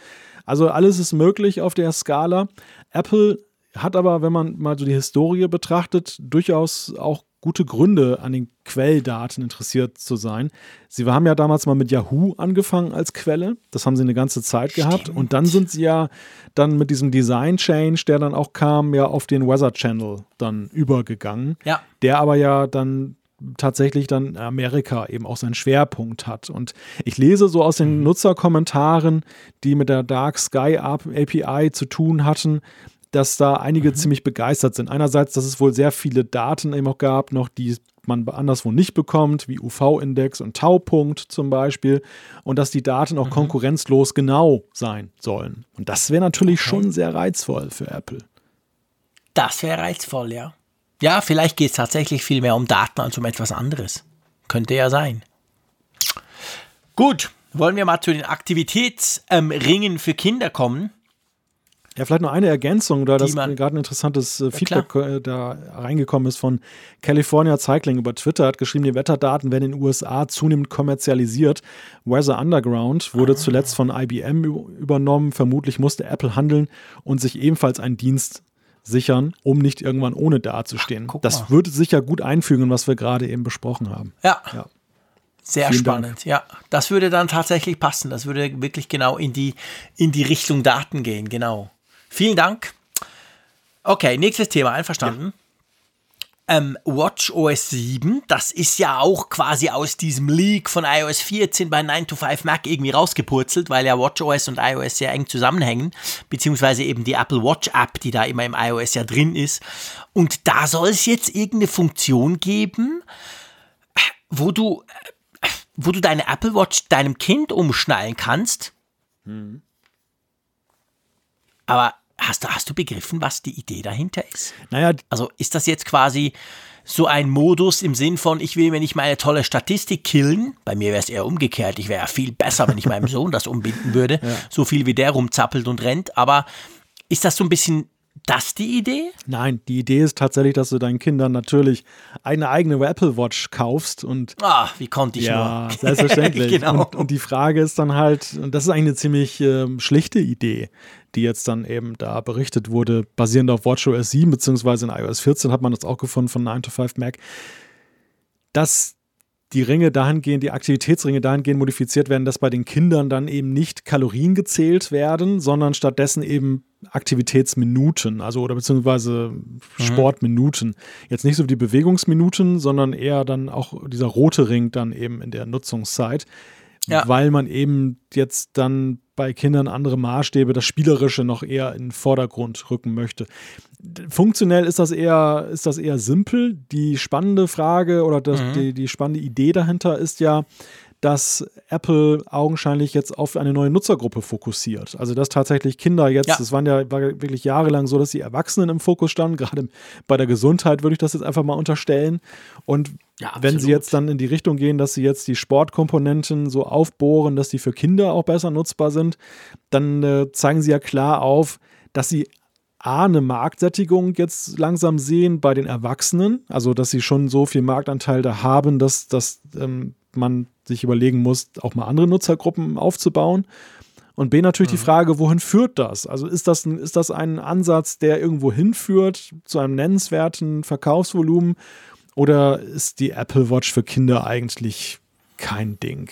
Also alles ist möglich auf der Skala. Apple hat aber, wenn man mal so die Historie betrachtet, durchaus auch gute Gründe, an den Quelldaten interessiert zu sein. Sie haben ja damals mal mit Yahoo angefangen als Quelle. Das haben sie eine ganze Zeit Stimmt. gehabt. Und dann sind sie ja dann mit diesem Design Change, der dann auch kam, ja auf den Weather Channel dann übergegangen. Ja. Der aber ja dann tatsächlich dann Amerika eben auch seinen Schwerpunkt hat. Und ich lese so aus den mhm. Nutzerkommentaren, die mit der Dark Sky API zu tun hatten, dass da einige mhm. ziemlich begeistert sind. Einerseits, dass es wohl sehr viele Daten eben auch gab, noch die man anderswo nicht bekommt, wie UV-Index und Taupunkt zum Beispiel, und dass die Daten auch mhm. konkurrenzlos genau sein sollen. Und das wäre natürlich okay. schon sehr reizvoll für Apple. Das wäre reizvoll, ja. Ja, vielleicht geht es tatsächlich viel mehr um Daten als um etwas anderes. Könnte ja sein. Gut, wollen wir mal zu den Aktivitätsringen ähm, für Kinder kommen. Ja, vielleicht noch eine Ergänzung, da das gerade ein interessantes äh, Feedback klar. Äh, da reingekommen ist von California Cycling über Twitter, hat geschrieben, die Wetterdaten werden in den USA zunehmend kommerzialisiert. Weather Underground wurde ah. zuletzt von IBM übernommen. Vermutlich musste Apple handeln und sich ebenfalls einen Dienst sichern, um nicht irgendwann ohne dazustehen. Ach, das würde sicher gut einfügen, was wir gerade eben besprochen haben. Ja. ja. Sehr Vielen spannend, Dank. ja. Das würde dann tatsächlich passen. Das würde wirklich genau in die, in die Richtung Daten gehen, genau. Vielen Dank. Okay, nächstes Thema, einverstanden. Ja. Ähm, Watch OS 7, das ist ja auch quasi aus diesem Leak von iOS 14 bei 9 to 5 Mac irgendwie rausgepurzelt, weil ja Watch OS und iOS sehr eng zusammenhängen, beziehungsweise eben die Apple Watch App, die da immer im iOS ja drin ist. Und da soll es jetzt irgendeine Funktion geben, wo du, wo du deine Apple Watch deinem Kind umschnallen kannst. Mhm. Aber Hast du, hast du begriffen, was die Idee dahinter ist? Naja. Also ist das jetzt quasi so ein Modus im Sinn von, ich will mir nicht meine tolle Statistik killen. Bei mir wäre es eher umgekehrt. Ich wäre ja viel besser, wenn ich meinem Sohn das umbinden würde. Ja. So viel wie der rumzappelt und rennt. Aber ist das so ein bisschen das die Idee? Nein, die Idee ist tatsächlich, dass du deinen Kindern natürlich eine eigene Apple Watch kaufst und. Ah, wie konnte ich ja, nur? Ja, selbstverständlich. genau. Und, und, die Frage ist dann halt, und das ist eigentlich eine ziemlich äh, schlichte Idee, die jetzt dann eben da berichtet wurde, basierend auf WatchOS 7 beziehungsweise in iOS 14 hat man das auch gefunden von 9 to 5 Mac, dass die Ringe dahingehend, die Aktivitätsringe dahingehend modifiziert werden, dass bei den Kindern dann eben nicht Kalorien gezählt werden, sondern stattdessen eben Aktivitätsminuten, also oder beziehungsweise mhm. Sportminuten. Jetzt nicht so die Bewegungsminuten, sondern eher dann auch dieser rote Ring dann eben in der Nutzungszeit. Ja. Weil man eben jetzt dann bei Kindern andere Maßstäbe, das Spielerische noch eher in den Vordergrund rücken möchte. Funktionell ist das eher, ist das eher simpel. Die spannende Frage oder das, mhm. die, die spannende Idee dahinter ist ja, dass Apple augenscheinlich jetzt auf eine neue Nutzergruppe fokussiert. Also dass tatsächlich Kinder jetzt, ja. das waren ja war wirklich jahrelang so, dass die Erwachsenen im Fokus standen. Gerade bei der Gesundheit würde ich das jetzt einfach mal unterstellen. Und ja, wenn sie jetzt dann in die Richtung gehen, dass sie jetzt die Sportkomponenten so aufbohren, dass die für Kinder auch besser nutzbar sind, dann äh, zeigen sie ja klar auf, dass sie A, eine Marktsättigung jetzt langsam sehen bei den Erwachsenen, also dass sie schon so viel Marktanteil da haben, dass, dass ähm, man sich überlegen muss, auch mal andere Nutzergruppen aufzubauen. Und B natürlich mhm. die Frage, wohin führt das? Also ist das, ein, ist das ein Ansatz, der irgendwo hinführt zu einem nennenswerten Verkaufsvolumen oder ist die Apple Watch für Kinder eigentlich kein Ding?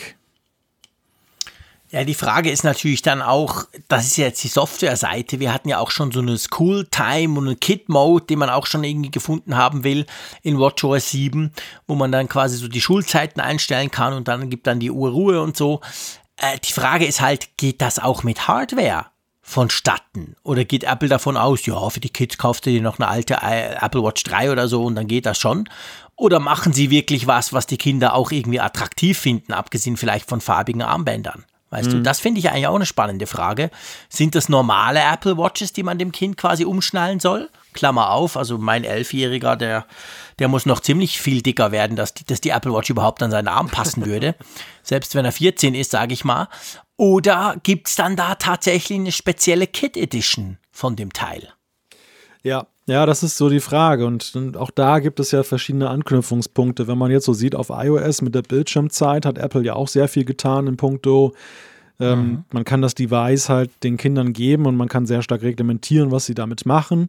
Ja, die Frage ist natürlich dann auch, das ist jetzt die Softwareseite. Wir hatten ja auch schon so eine School Time und einen Kid Mode, den man auch schon irgendwie gefunden haben will in WatchOS 7, wo man dann quasi so die Schulzeiten einstellen kann und dann gibt dann die Uhr Ruhe und so. Äh, die Frage ist halt, geht das auch mit Hardware? vonstatten? Oder geht Apple davon aus, ja, für die Kids kaufst du dir noch eine alte äh, Apple Watch 3 oder so und dann geht das schon? Oder machen sie wirklich was, was die Kinder auch irgendwie attraktiv finden, abgesehen vielleicht von farbigen Armbändern? Weißt mhm. du, das finde ich eigentlich auch eine spannende Frage. Sind das normale Apple Watches, die man dem Kind quasi umschnallen soll? Klammer auf, also mein Elfjähriger, der, der muss noch ziemlich viel dicker werden, dass die, dass die Apple Watch überhaupt an seinen Arm passen würde. Selbst wenn er 14 ist, sage ich mal. Oder gibt es dann da tatsächlich eine spezielle Kit Edition von dem Teil? Ja, ja, das ist so die Frage. Und, auch da gibt es ja verschiedene Anknüpfungspunkte. Wenn man jetzt so sieht, auf iOS mit der Bildschirmzeit hat Apple ja auch sehr viel getan in puncto. Ähm, mhm. Man kann das Device halt den Kindern geben und man kann sehr stark reglementieren, was sie damit machen.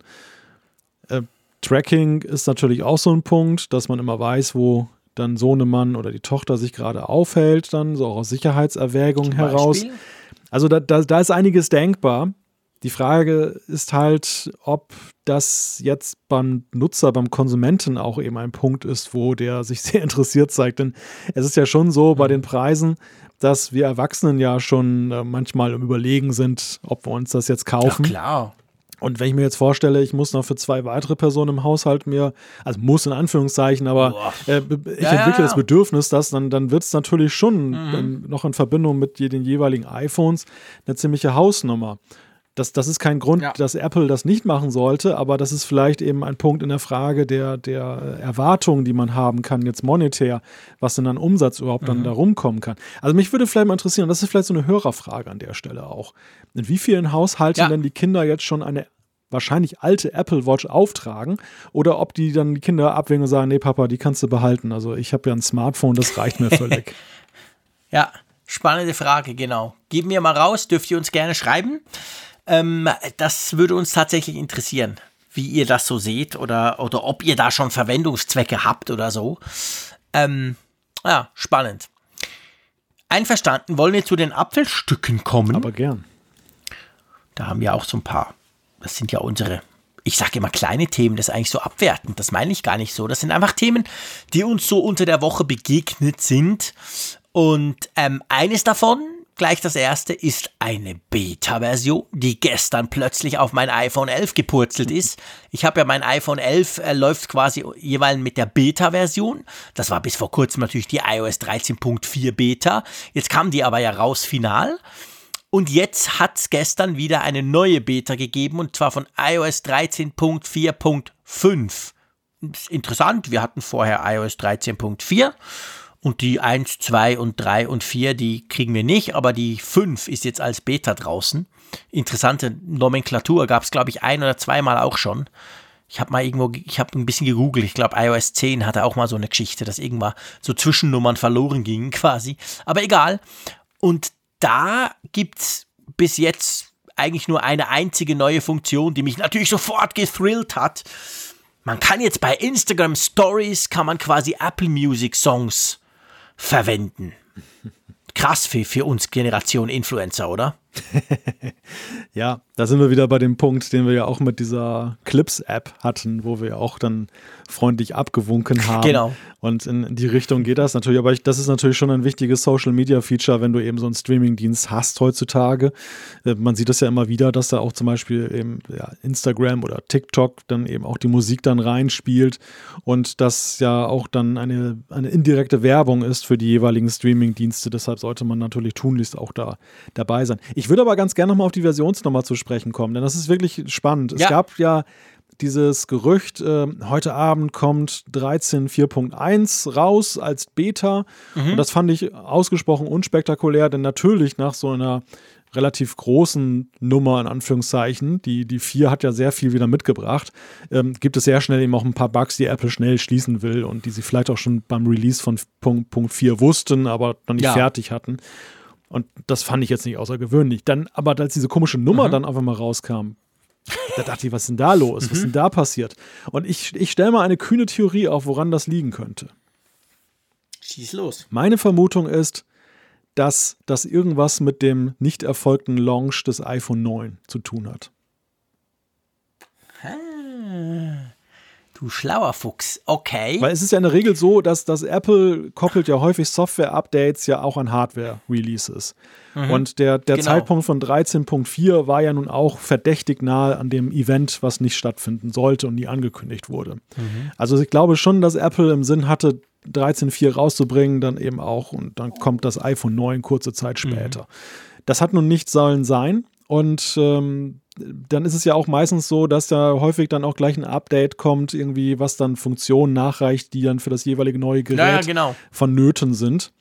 Äh, Tracking ist natürlich auch so ein Punkt, dass man immer weiß, wo dann Sohnemann oder die Tochter sich gerade aufhält, dann so auch aus Sicherheitserwägungen heraus. Also da, da, da ist einiges denkbar. Die Frage ist halt, ob das jetzt beim Nutzer, beim Konsumenten auch eben ein Punkt ist, wo der sich sehr interessiert zeigt. Denn es ist ja schon so bei mhm. den Preisen, dass wir Erwachsenen ja schon äh, manchmal im Überlegen sind, ob wir uns das jetzt kaufen. Ja, klar. Und wenn ich mir jetzt vorstelle, ich muss noch für zwei weitere Personen im Haushalt mir, also muss in Anführungszeichen, aber äh, ich ja, entwickle ja. das Bedürfnis, dass dann, dann wird es natürlich schon mhm. noch in Verbindung mit den jeweiligen iPhones eine ziemliche Hausnummer. Das, das ist kein Grund, ja. dass Apple das nicht machen sollte, aber das ist vielleicht eben ein Punkt in der Frage der, der Erwartungen, die man haben kann, jetzt monetär, was denn an Umsatz überhaupt mhm. dann da rumkommen kann. Also mich würde vielleicht mal interessieren, das ist vielleicht so eine Hörerfrage an der Stelle auch. In wie vielen Haushalten ja. denn die Kinder jetzt schon eine wahrscheinlich alte Apple Watch auftragen oder ob die dann die Kinder abwägen und sagen, nee Papa, die kannst du behalten. Also ich habe ja ein Smartphone, das reicht mir völlig. ja, spannende Frage, genau. Geben wir mal raus, dürft ihr uns gerne schreiben. Ähm, das würde uns tatsächlich interessieren, wie ihr das so seht oder, oder ob ihr da schon Verwendungszwecke habt oder so. Ähm, ja, spannend. Einverstanden, wollen wir zu den Apfelstücken kommen? Aber gern. Da haben wir auch so ein paar. Das sind ja unsere, ich sage immer kleine Themen, das ist eigentlich so abwertend. Das meine ich gar nicht so. Das sind einfach Themen, die uns so unter der Woche begegnet sind. Und ähm, eines davon Gleich das erste ist eine Beta-Version, die gestern plötzlich auf mein iPhone 11 gepurzelt ist. Ich habe ja mein iPhone 11 äh, läuft quasi jeweils mit der Beta-Version. Das war bis vor kurzem natürlich die iOS 13.4 Beta. Jetzt kam die aber ja raus final. Und jetzt hat es gestern wieder eine neue Beta gegeben und zwar von iOS 13.4.5. Interessant, wir hatten vorher iOS 13.4 und die 1, 2 und 3 und 4, die kriegen wir nicht, aber die 5 ist jetzt als Beta draußen. Interessante Nomenklatur gab es, glaube ich, ein oder zweimal auch schon. Ich habe mal irgendwo, ich habe ein bisschen gegoogelt. Ich glaube, iOS 10 hatte auch mal so eine Geschichte, dass irgendwann so Zwischennummern verloren gingen quasi. Aber egal. Und da gibt es bis jetzt eigentlich nur eine einzige neue Funktion, die mich natürlich sofort gethrillt hat. Man kann jetzt bei Instagram Stories kann man quasi Apple Music Songs verwenden. Krass für, für uns Generation Influencer, oder? ja, da sind wir wieder bei dem Punkt, den wir ja auch mit dieser Clips-App hatten, wo wir auch dann freundlich abgewunken haben. Genau. Und in die Richtung geht das natürlich. Aber ich, das ist natürlich schon ein wichtiges Social-Media-Feature, wenn du eben so einen Streaming-Dienst hast heutzutage. Äh, man sieht das ja immer wieder, dass da auch zum Beispiel eben ja, Instagram oder TikTok dann eben auch die Musik dann reinspielt und das ja auch dann eine, eine indirekte Werbung ist für die jeweiligen Streaming-Dienste. Deshalb sollte man natürlich tunlichst auch da dabei sein. Ich würde aber ganz gerne nochmal auf die Versionsnummer zu sprechen kommen, denn das ist wirklich spannend. Es gab ja dieses Gerücht, äh, heute Abend kommt 13.4.1 raus als Beta. Mhm. Und das fand ich ausgesprochen unspektakulär, denn natürlich nach so einer relativ großen Nummer, in Anführungszeichen, die, die 4 hat ja sehr viel wieder mitgebracht, ähm, gibt es sehr schnell eben auch ein paar Bugs, die Apple schnell schließen will und die sie vielleicht auch schon beim Release von Punkt, Punkt 4 wussten, aber noch nicht ja. fertig hatten. Und das fand ich jetzt nicht außergewöhnlich. Dann, aber als diese komische Nummer mhm. dann einfach mal rauskam, da dachte ich, was ist denn da los? Was ist denn mhm. da passiert? Und ich, ich stelle mal eine kühne Theorie auf, woran das liegen könnte. Schieß los. Meine Vermutung ist, dass das irgendwas mit dem nicht erfolgten Launch des iPhone 9 zu tun hat. Ah. Du schlauer Fuchs, okay. Weil es ist ja in der Regel so, dass, dass Apple koppelt ja häufig Software-Updates ja auch an Hardware-Releases. Mhm. Und der, der genau. Zeitpunkt von 13.4 war ja nun auch verdächtig nahe an dem Event, was nicht stattfinden sollte und nie angekündigt wurde. Mhm. Also ich glaube schon, dass Apple im Sinn hatte, 13.4 rauszubringen, dann eben auch und dann kommt das iPhone 9 kurze Zeit mhm. später. Mhm. Das hat nun nicht sollen sein. Und ähm, dann ist es ja auch meistens so, dass da häufig dann auch gleich ein Update kommt, irgendwie, was dann Funktionen nachreicht, die dann für das jeweilige neue Gerät ja, genau. vonnöten sind.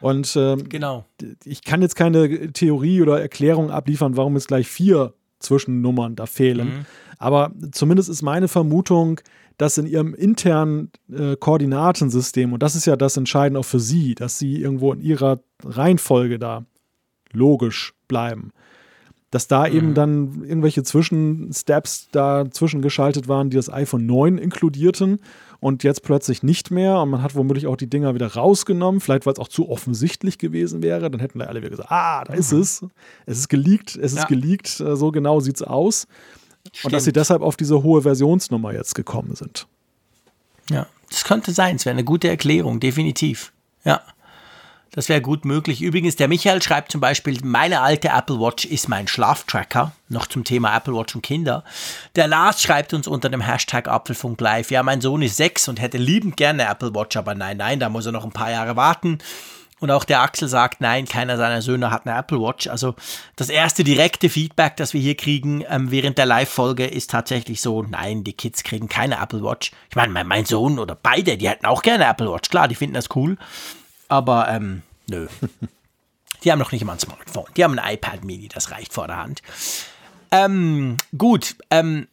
Und ähm, genau. ich kann jetzt keine Theorie oder Erklärung abliefern, warum jetzt gleich vier Zwischennummern da fehlen. Mhm. Aber zumindest ist meine Vermutung, dass in ihrem internen äh, Koordinatensystem, und das ist ja das Entscheidende auch für sie, dass sie irgendwo in ihrer Reihenfolge da logisch bleiben dass da mhm. eben dann irgendwelche Zwischensteps dazwischen geschaltet waren, die das iPhone 9 inkludierten und jetzt plötzlich nicht mehr. Und man hat womöglich auch die Dinger wieder rausgenommen, vielleicht weil es auch zu offensichtlich gewesen wäre. Dann hätten da alle wieder gesagt, ah, da ist mhm. es. Es ist geleakt, es ja. ist geleakt, äh, so genau sieht es aus. Stimmt. Und dass sie deshalb auf diese hohe Versionsnummer jetzt gekommen sind. Ja, das könnte sein. Es wäre eine gute Erklärung, definitiv. Ja. Das wäre gut möglich. Übrigens, der Michael schreibt zum Beispiel, meine alte Apple Watch ist mein Schlaftracker. Noch zum Thema Apple Watch und Kinder. Der Lars schreibt uns unter dem Hashtag Apfelfunk Live, ja, mein Sohn ist sechs und hätte liebend gerne Apple Watch, aber nein, nein, da muss er noch ein paar Jahre warten. Und auch der Axel sagt, nein, keiner seiner Söhne hat eine Apple Watch. Also das erste direkte Feedback, das wir hier kriegen ähm, während der Live-Folge, ist tatsächlich so, nein, die Kids kriegen keine Apple Watch. Ich meine, mein, mein Sohn oder beide, die hätten auch gerne Apple Watch. Klar, die finden das cool. Aber ähm, nö. Die haben noch nicht mal ein Smartphone. Die haben ein iPad Mini, das reicht vor der Hand. Ähm, gut, ähm,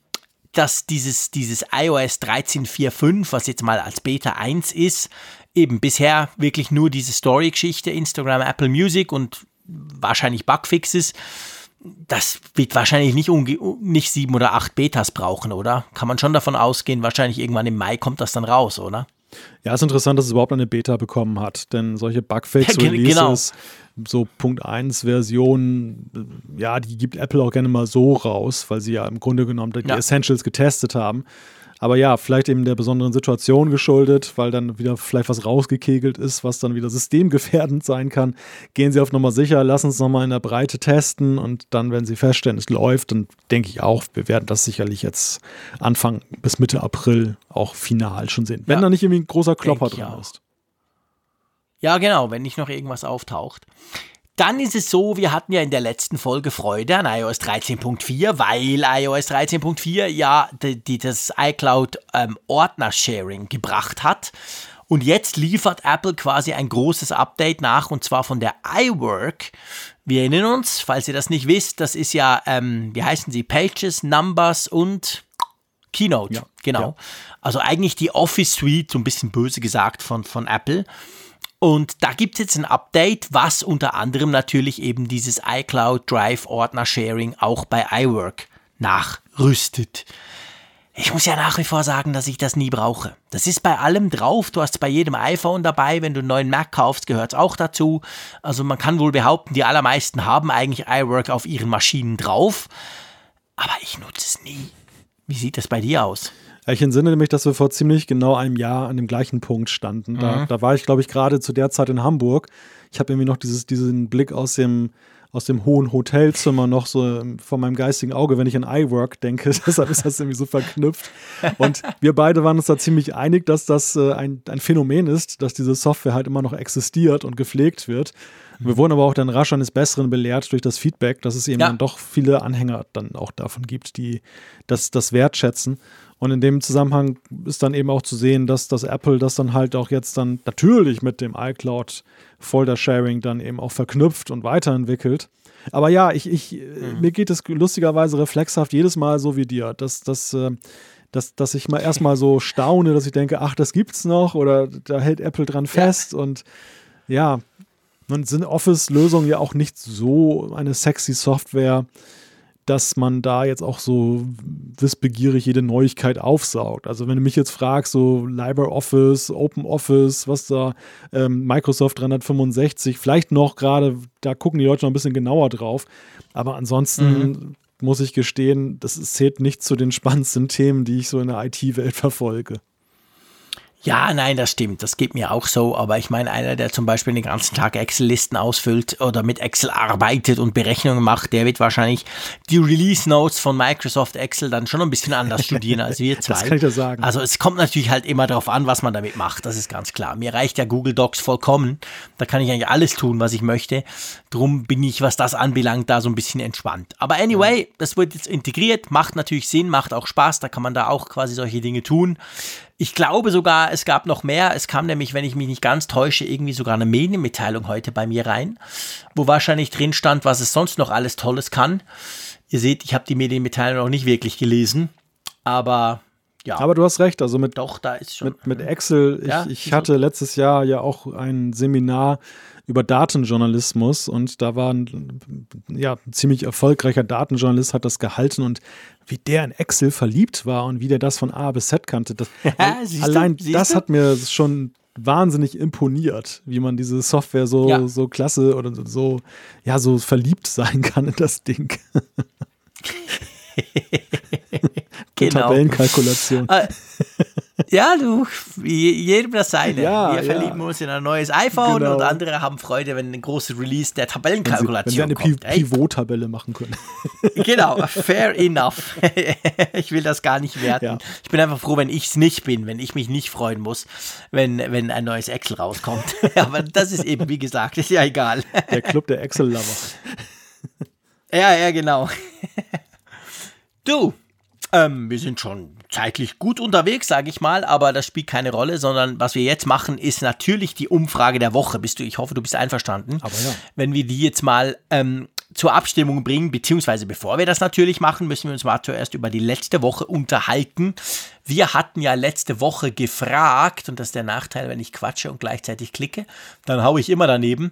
dass dieses, dieses iOS 13.4.5, was jetzt mal als Beta 1 ist, eben bisher wirklich nur diese Story-Geschichte, Instagram, Apple Music und wahrscheinlich Bugfixes, das wird wahrscheinlich nicht, nicht sieben oder acht Betas brauchen, oder? Kann man schon davon ausgehen, wahrscheinlich irgendwann im Mai kommt das dann raus, oder? Ja, ist interessant, dass es überhaupt eine Beta bekommen hat, denn solche Bugfix-Releases, genau. so Punkt 1 Versionen, ja, die gibt Apple auch gerne mal so raus, weil sie ja im Grunde genommen die ja. Essentials getestet haben. Aber ja, vielleicht eben der besonderen Situation geschuldet, weil dann wieder vielleicht was rausgekegelt ist, was dann wieder systemgefährdend sein kann. Gehen Sie auf Nummer sicher, lassen es nochmal in der Breite testen und dann, wenn Sie feststellen, es läuft, dann denke ich auch, wir werden das sicherlich jetzt Anfang bis Mitte April auch final schon sehen. Wenn ja, da nicht irgendwie ein großer Klopper drin ist. Ja, genau, wenn nicht noch irgendwas auftaucht. Dann ist es so, wir hatten ja in der letzten Folge Freude an iOS 13.4, weil iOS 13.4 ja die, die, das iCloud ähm, Ordner-Sharing gebracht hat. Und jetzt liefert Apple quasi ein großes Update nach, und zwar von der iWork. Wir erinnern uns, falls ihr das nicht wisst, das ist ja, ähm, wie heißen sie, Pages, Numbers und Keynote. Ja, genau. Ja. Also eigentlich die Office Suite, so ein bisschen böse gesagt, von, von Apple. Und da gibt es jetzt ein Update, was unter anderem natürlich eben dieses iCloud Drive Ordner Sharing auch bei iWork nachrüstet. Ich muss ja nach wie vor sagen, dass ich das nie brauche. Das ist bei allem drauf. Du hast bei jedem iPhone dabei. Wenn du einen neuen Mac kaufst, gehört es auch dazu. Also man kann wohl behaupten, die allermeisten haben eigentlich iWork auf ihren Maschinen drauf. Aber ich nutze es nie. Wie sieht das bei dir aus? Ich entsinne mich, dass wir vor ziemlich genau einem Jahr an dem gleichen Punkt standen. Da, mhm. da war ich, glaube ich, gerade zu der Zeit in Hamburg. Ich habe irgendwie noch dieses, diesen Blick aus dem aus dem hohen Hotelzimmer noch so vor meinem geistigen Auge, wenn ich an iWork denke. Deshalb ist das irgendwie so verknüpft. Und wir beide waren uns da ziemlich einig, dass das äh, ein, ein Phänomen ist, dass diese Software halt immer noch existiert und gepflegt wird. Wir wurden aber auch dann rasch eines Besseren belehrt durch das Feedback, dass es eben ja. dann doch viele Anhänger dann auch davon gibt, die das, das wertschätzen. Und in dem Zusammenhang ist dann eben auch zu sehen, dass das Apple das dann halt auch jetzt dann natürlich mit dem iCloud Folder Sharing dann eben auch verknüpft und weiterentwickelt. Aber ja, ich, ich, mhm. mir geht es lustigerweise reflexhaft jedes Mal so wie dir, dass, dass, äh, dass, dass ich mal erstmal so staune, dass ich denke, ach, das gibt's noch oder da hält Apple dran fest ja. und ja, nun sind Office-Lösungen ja auch nicht so eine sexy Software, dass man da jetzt auch so wissbegierig jede Neuigkeit aufsaugt. Also wenn du mich jetzt fragst, so LibreOffice, OpenOffice, was da, ähm, Microsoft 365, vielleicht noch gerade, da gucken die Leute noch ein bisschen genauer drauf. Aber ansonsten mhm. muss ich gestehen, das zählt nicht zu den spannendsten Themen, die ich so in der IT-Welt verfolge. Ja, nein, das stimmt. Das geht mir auch so. Aber ich meine, einer, der zum Beispiel den ganzen Tag Excel-Listen ausfüllt oder mit Excel arbeitet und Berechnungen macht, der wird wahrscheinlich die Release-Notes von Microsoft Excel dann schon ein bisschen anders studieren als wir zwei. Das kann ich ja sagen. Also es kommt natürlich halt immer darauf an, was man damit macht. Das ist ganz klar. Mir reicht ja Google Docs vollkommen. Da kann ich eigentlich alles tun, was ich möchte. Drum bin ich, was das anbelangt, da so ein bisschen entspannt. Aber anyway, das wird jetzt integriert, macht natürlich Sinn, macht auch Spaß. Da kann man da auch quasi solche Dinge tun. Ich glaube sogar, es gab noch mehr. Es kam nämlich, wenn ich mich nicht ganz täusche, irgendwie sogar eine Medienmitteilung heute bei mir rein, wo wahrscheinlich drin stand, was es sonst noch alles Tolles kann. Ihr seht, ich habe die Medienmitteilung noch nicht wirklich gelesen, aber ja. Aber du hast recht, also mit, Doch, da ist schon, mit, mit Excel, ich, ja, ich hatte letztes Jahr ja auch ein Seminar über Datenjournalismus und da war ein, ja, ein ziemlich erfolgreicher Datenjournalist, hat das gehalten und wie der in Excel verliebt war und wie der das von A bis Z kannte. Das, allein du, das hat mir schon wahnsinnig imponiert, wie man diese Software so, ja. so klasse oder so, ja, so verliebt sein kann in das Ding. genau. Tabellenkalkulation. Äh, ja, du, jedem das seine. Ja, wir verlieben ja. uns in ein neues iPhone genau. und andere haben Freude, wenn ein großes Release der Tabellenkalkulation wenn, sie, wenn wir eine Pivot-Tabelle machen können. genau, fair enough. ich will das gar nicht werten. Ja. Ich bin einfach froh, wenn ich es nicht bin, wenn ich mich nicht freuen muss, wenn, wenn ein neues Excel rauskommt. Aber das ist eben, wie gesagt, ist ja egal. Der Club der Excel-Lover. ja, ja, genau. Du, ähm, wir sind schon zeitlich gut unterwegs, sage ich mal, aber das spielt keine Rolle, sondern was wir jetzt machen, ist natürlich die Umfrage der Woche. Bist du, ich hoffe, du bist einverstanden. Aber ja. Wenn wir die jetzt mal ähm, zur Abstimmung bringen, beziehungsweise bevor wir das natürlich machen, müssen wir uns mal zuerst über die letzte Woche unterhalten. Wir hatten ja letzte Woche gefragt, und das ist der Nachteil, wenn ich quatsche und gleichzeitig klicke, dann haue ich immer daneben.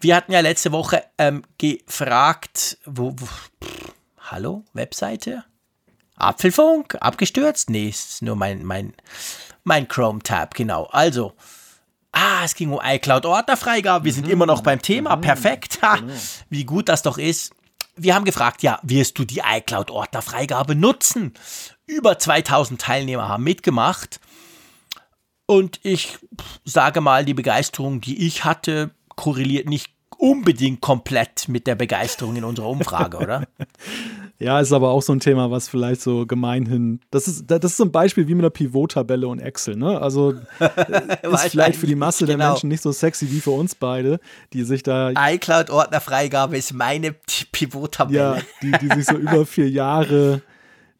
Wir hatten ja letzte Woche ähm, gefragt, wo, wo pff, hallo, Webseite? Apfelfunk? Abgestürzt? Nee, ist nur mein, mein, mein Chrome-Tab, genau. Also, ah, es ging um iCloud-Ordnerfreigabe. Wir sind mhm. immer noch beim Thema. Mhm. Perfekt. Ha, genau. wie gut das doch ist. Wir haben gefragt, ja, wirst du die iCloud-Ordnerfreigabe nutzen? Über 2000 Teilnehmer haben mitgemacht. Und ich sage mal, die Begeisterung, die ich hatte, korreliert nicht unbedingt komplett mit der Begeisterung in unserer Umfrage, oder? Ja, ist aber auch so ein Thema, was vielleicht so gemeinhin. Das ist, das ist so ein Beispiel wie mit einer Pivot-Tabelle und Excel, ne? Also ist vielleicht für die Masse genau. der Menschen nicht so sexy wie für uns beide, die sich da. iCloud-Ordnerfreigabe ist meine Pivot-Tabelle. Ja, die, die sich so über vier Jahre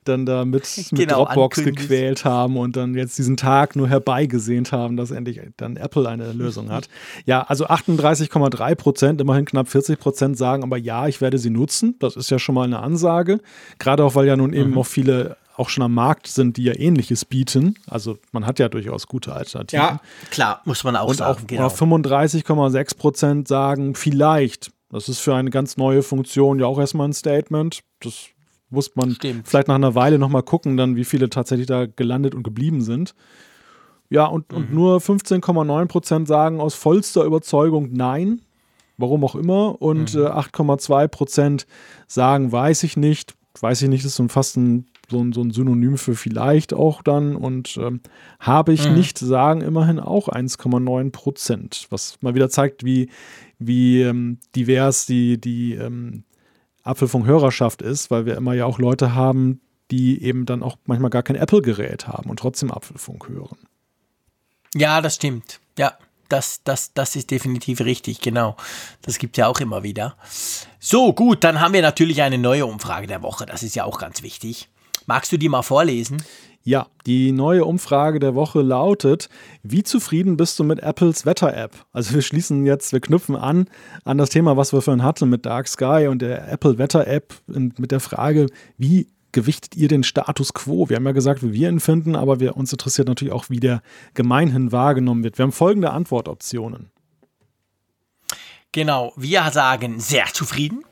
dann da mit, mit genau, Dropbox gequält haben und dann jetzt diesen Tag nur herbeigesehnt haben, dass endlich dann Apple eine Lösung hat. Ja, also 38,3 Prozent, immerhin knapp 40 Prozent sagen aber ja, ich werde sie nutzen. Das ist ja schon mal eine Ansage. Gerade auch, weil ja nun eben mhm. auch viele auch schon am Markt sind, die ja ähnliches bieten. Also man hat ja durchaus gute Alternativen. Ja, klar, muss man auch und sagen. Auch, genau. 35,6 Prozent sagen vielleicht. Das ist für eine ganz neue Funktion ja auch erstmal ein Statement. Das muss man Stimmt. vielleicht nach einer Weile nochmal gucken, dann wie viele tatsächlich da gelandet und geblieben sind. Ja, und, mhm. und nur 15,9 Prozent sagen aus vollster Überzeugung Nein, warum auch immer. Und mhm. äh, 8,2 Prozent sagen, weiß ich nicht. Weiß ich nicht, ist so fast ein, so, ein, so ein Synonym für vielleicht auch dann. Und ähm, habe ich mhm. nicht, sagen immerhin auch 1,9 Prozent. Was mal wieder zeigt, wie, wie ähm, divers die, die ähm, Apfelfunk-Hörerschaft ist, weil wir immer ja auch Leute haben, die eben dann auch manchmal gar kein Apple-Gerät haben und trotzdem Apfelfunk hören. Ja, das stimmt. Ja, das, das, das ist definitiv richtig, genau. Das gibt es ja auch immer wieder. So, gut, dann haben wir natürlich eine neue Umfrage der Woche. Das ist ja auch ganz wichtig. Magst du die mal vorlesen? Ja, die neue Umfrage der Woche lautet: Wie zufrieden bist du mit Apples Wetter-App? Also, wir schließen jetzt, wir knüpfen an an das Thema, was wir vorhin hatten mit Dark Sky und der Apple Wetter-App mit der Frage, wie gewichtet ihr den Status quo? Wir haben ja gesagt, wie wir ihn finden, aber wir, uns interessiert natürlich auch, wie der gemeinhin wahrgenommen wird. Wir haben folgende Antwortoptionen. Genau, wir sagen sehr zufrieden,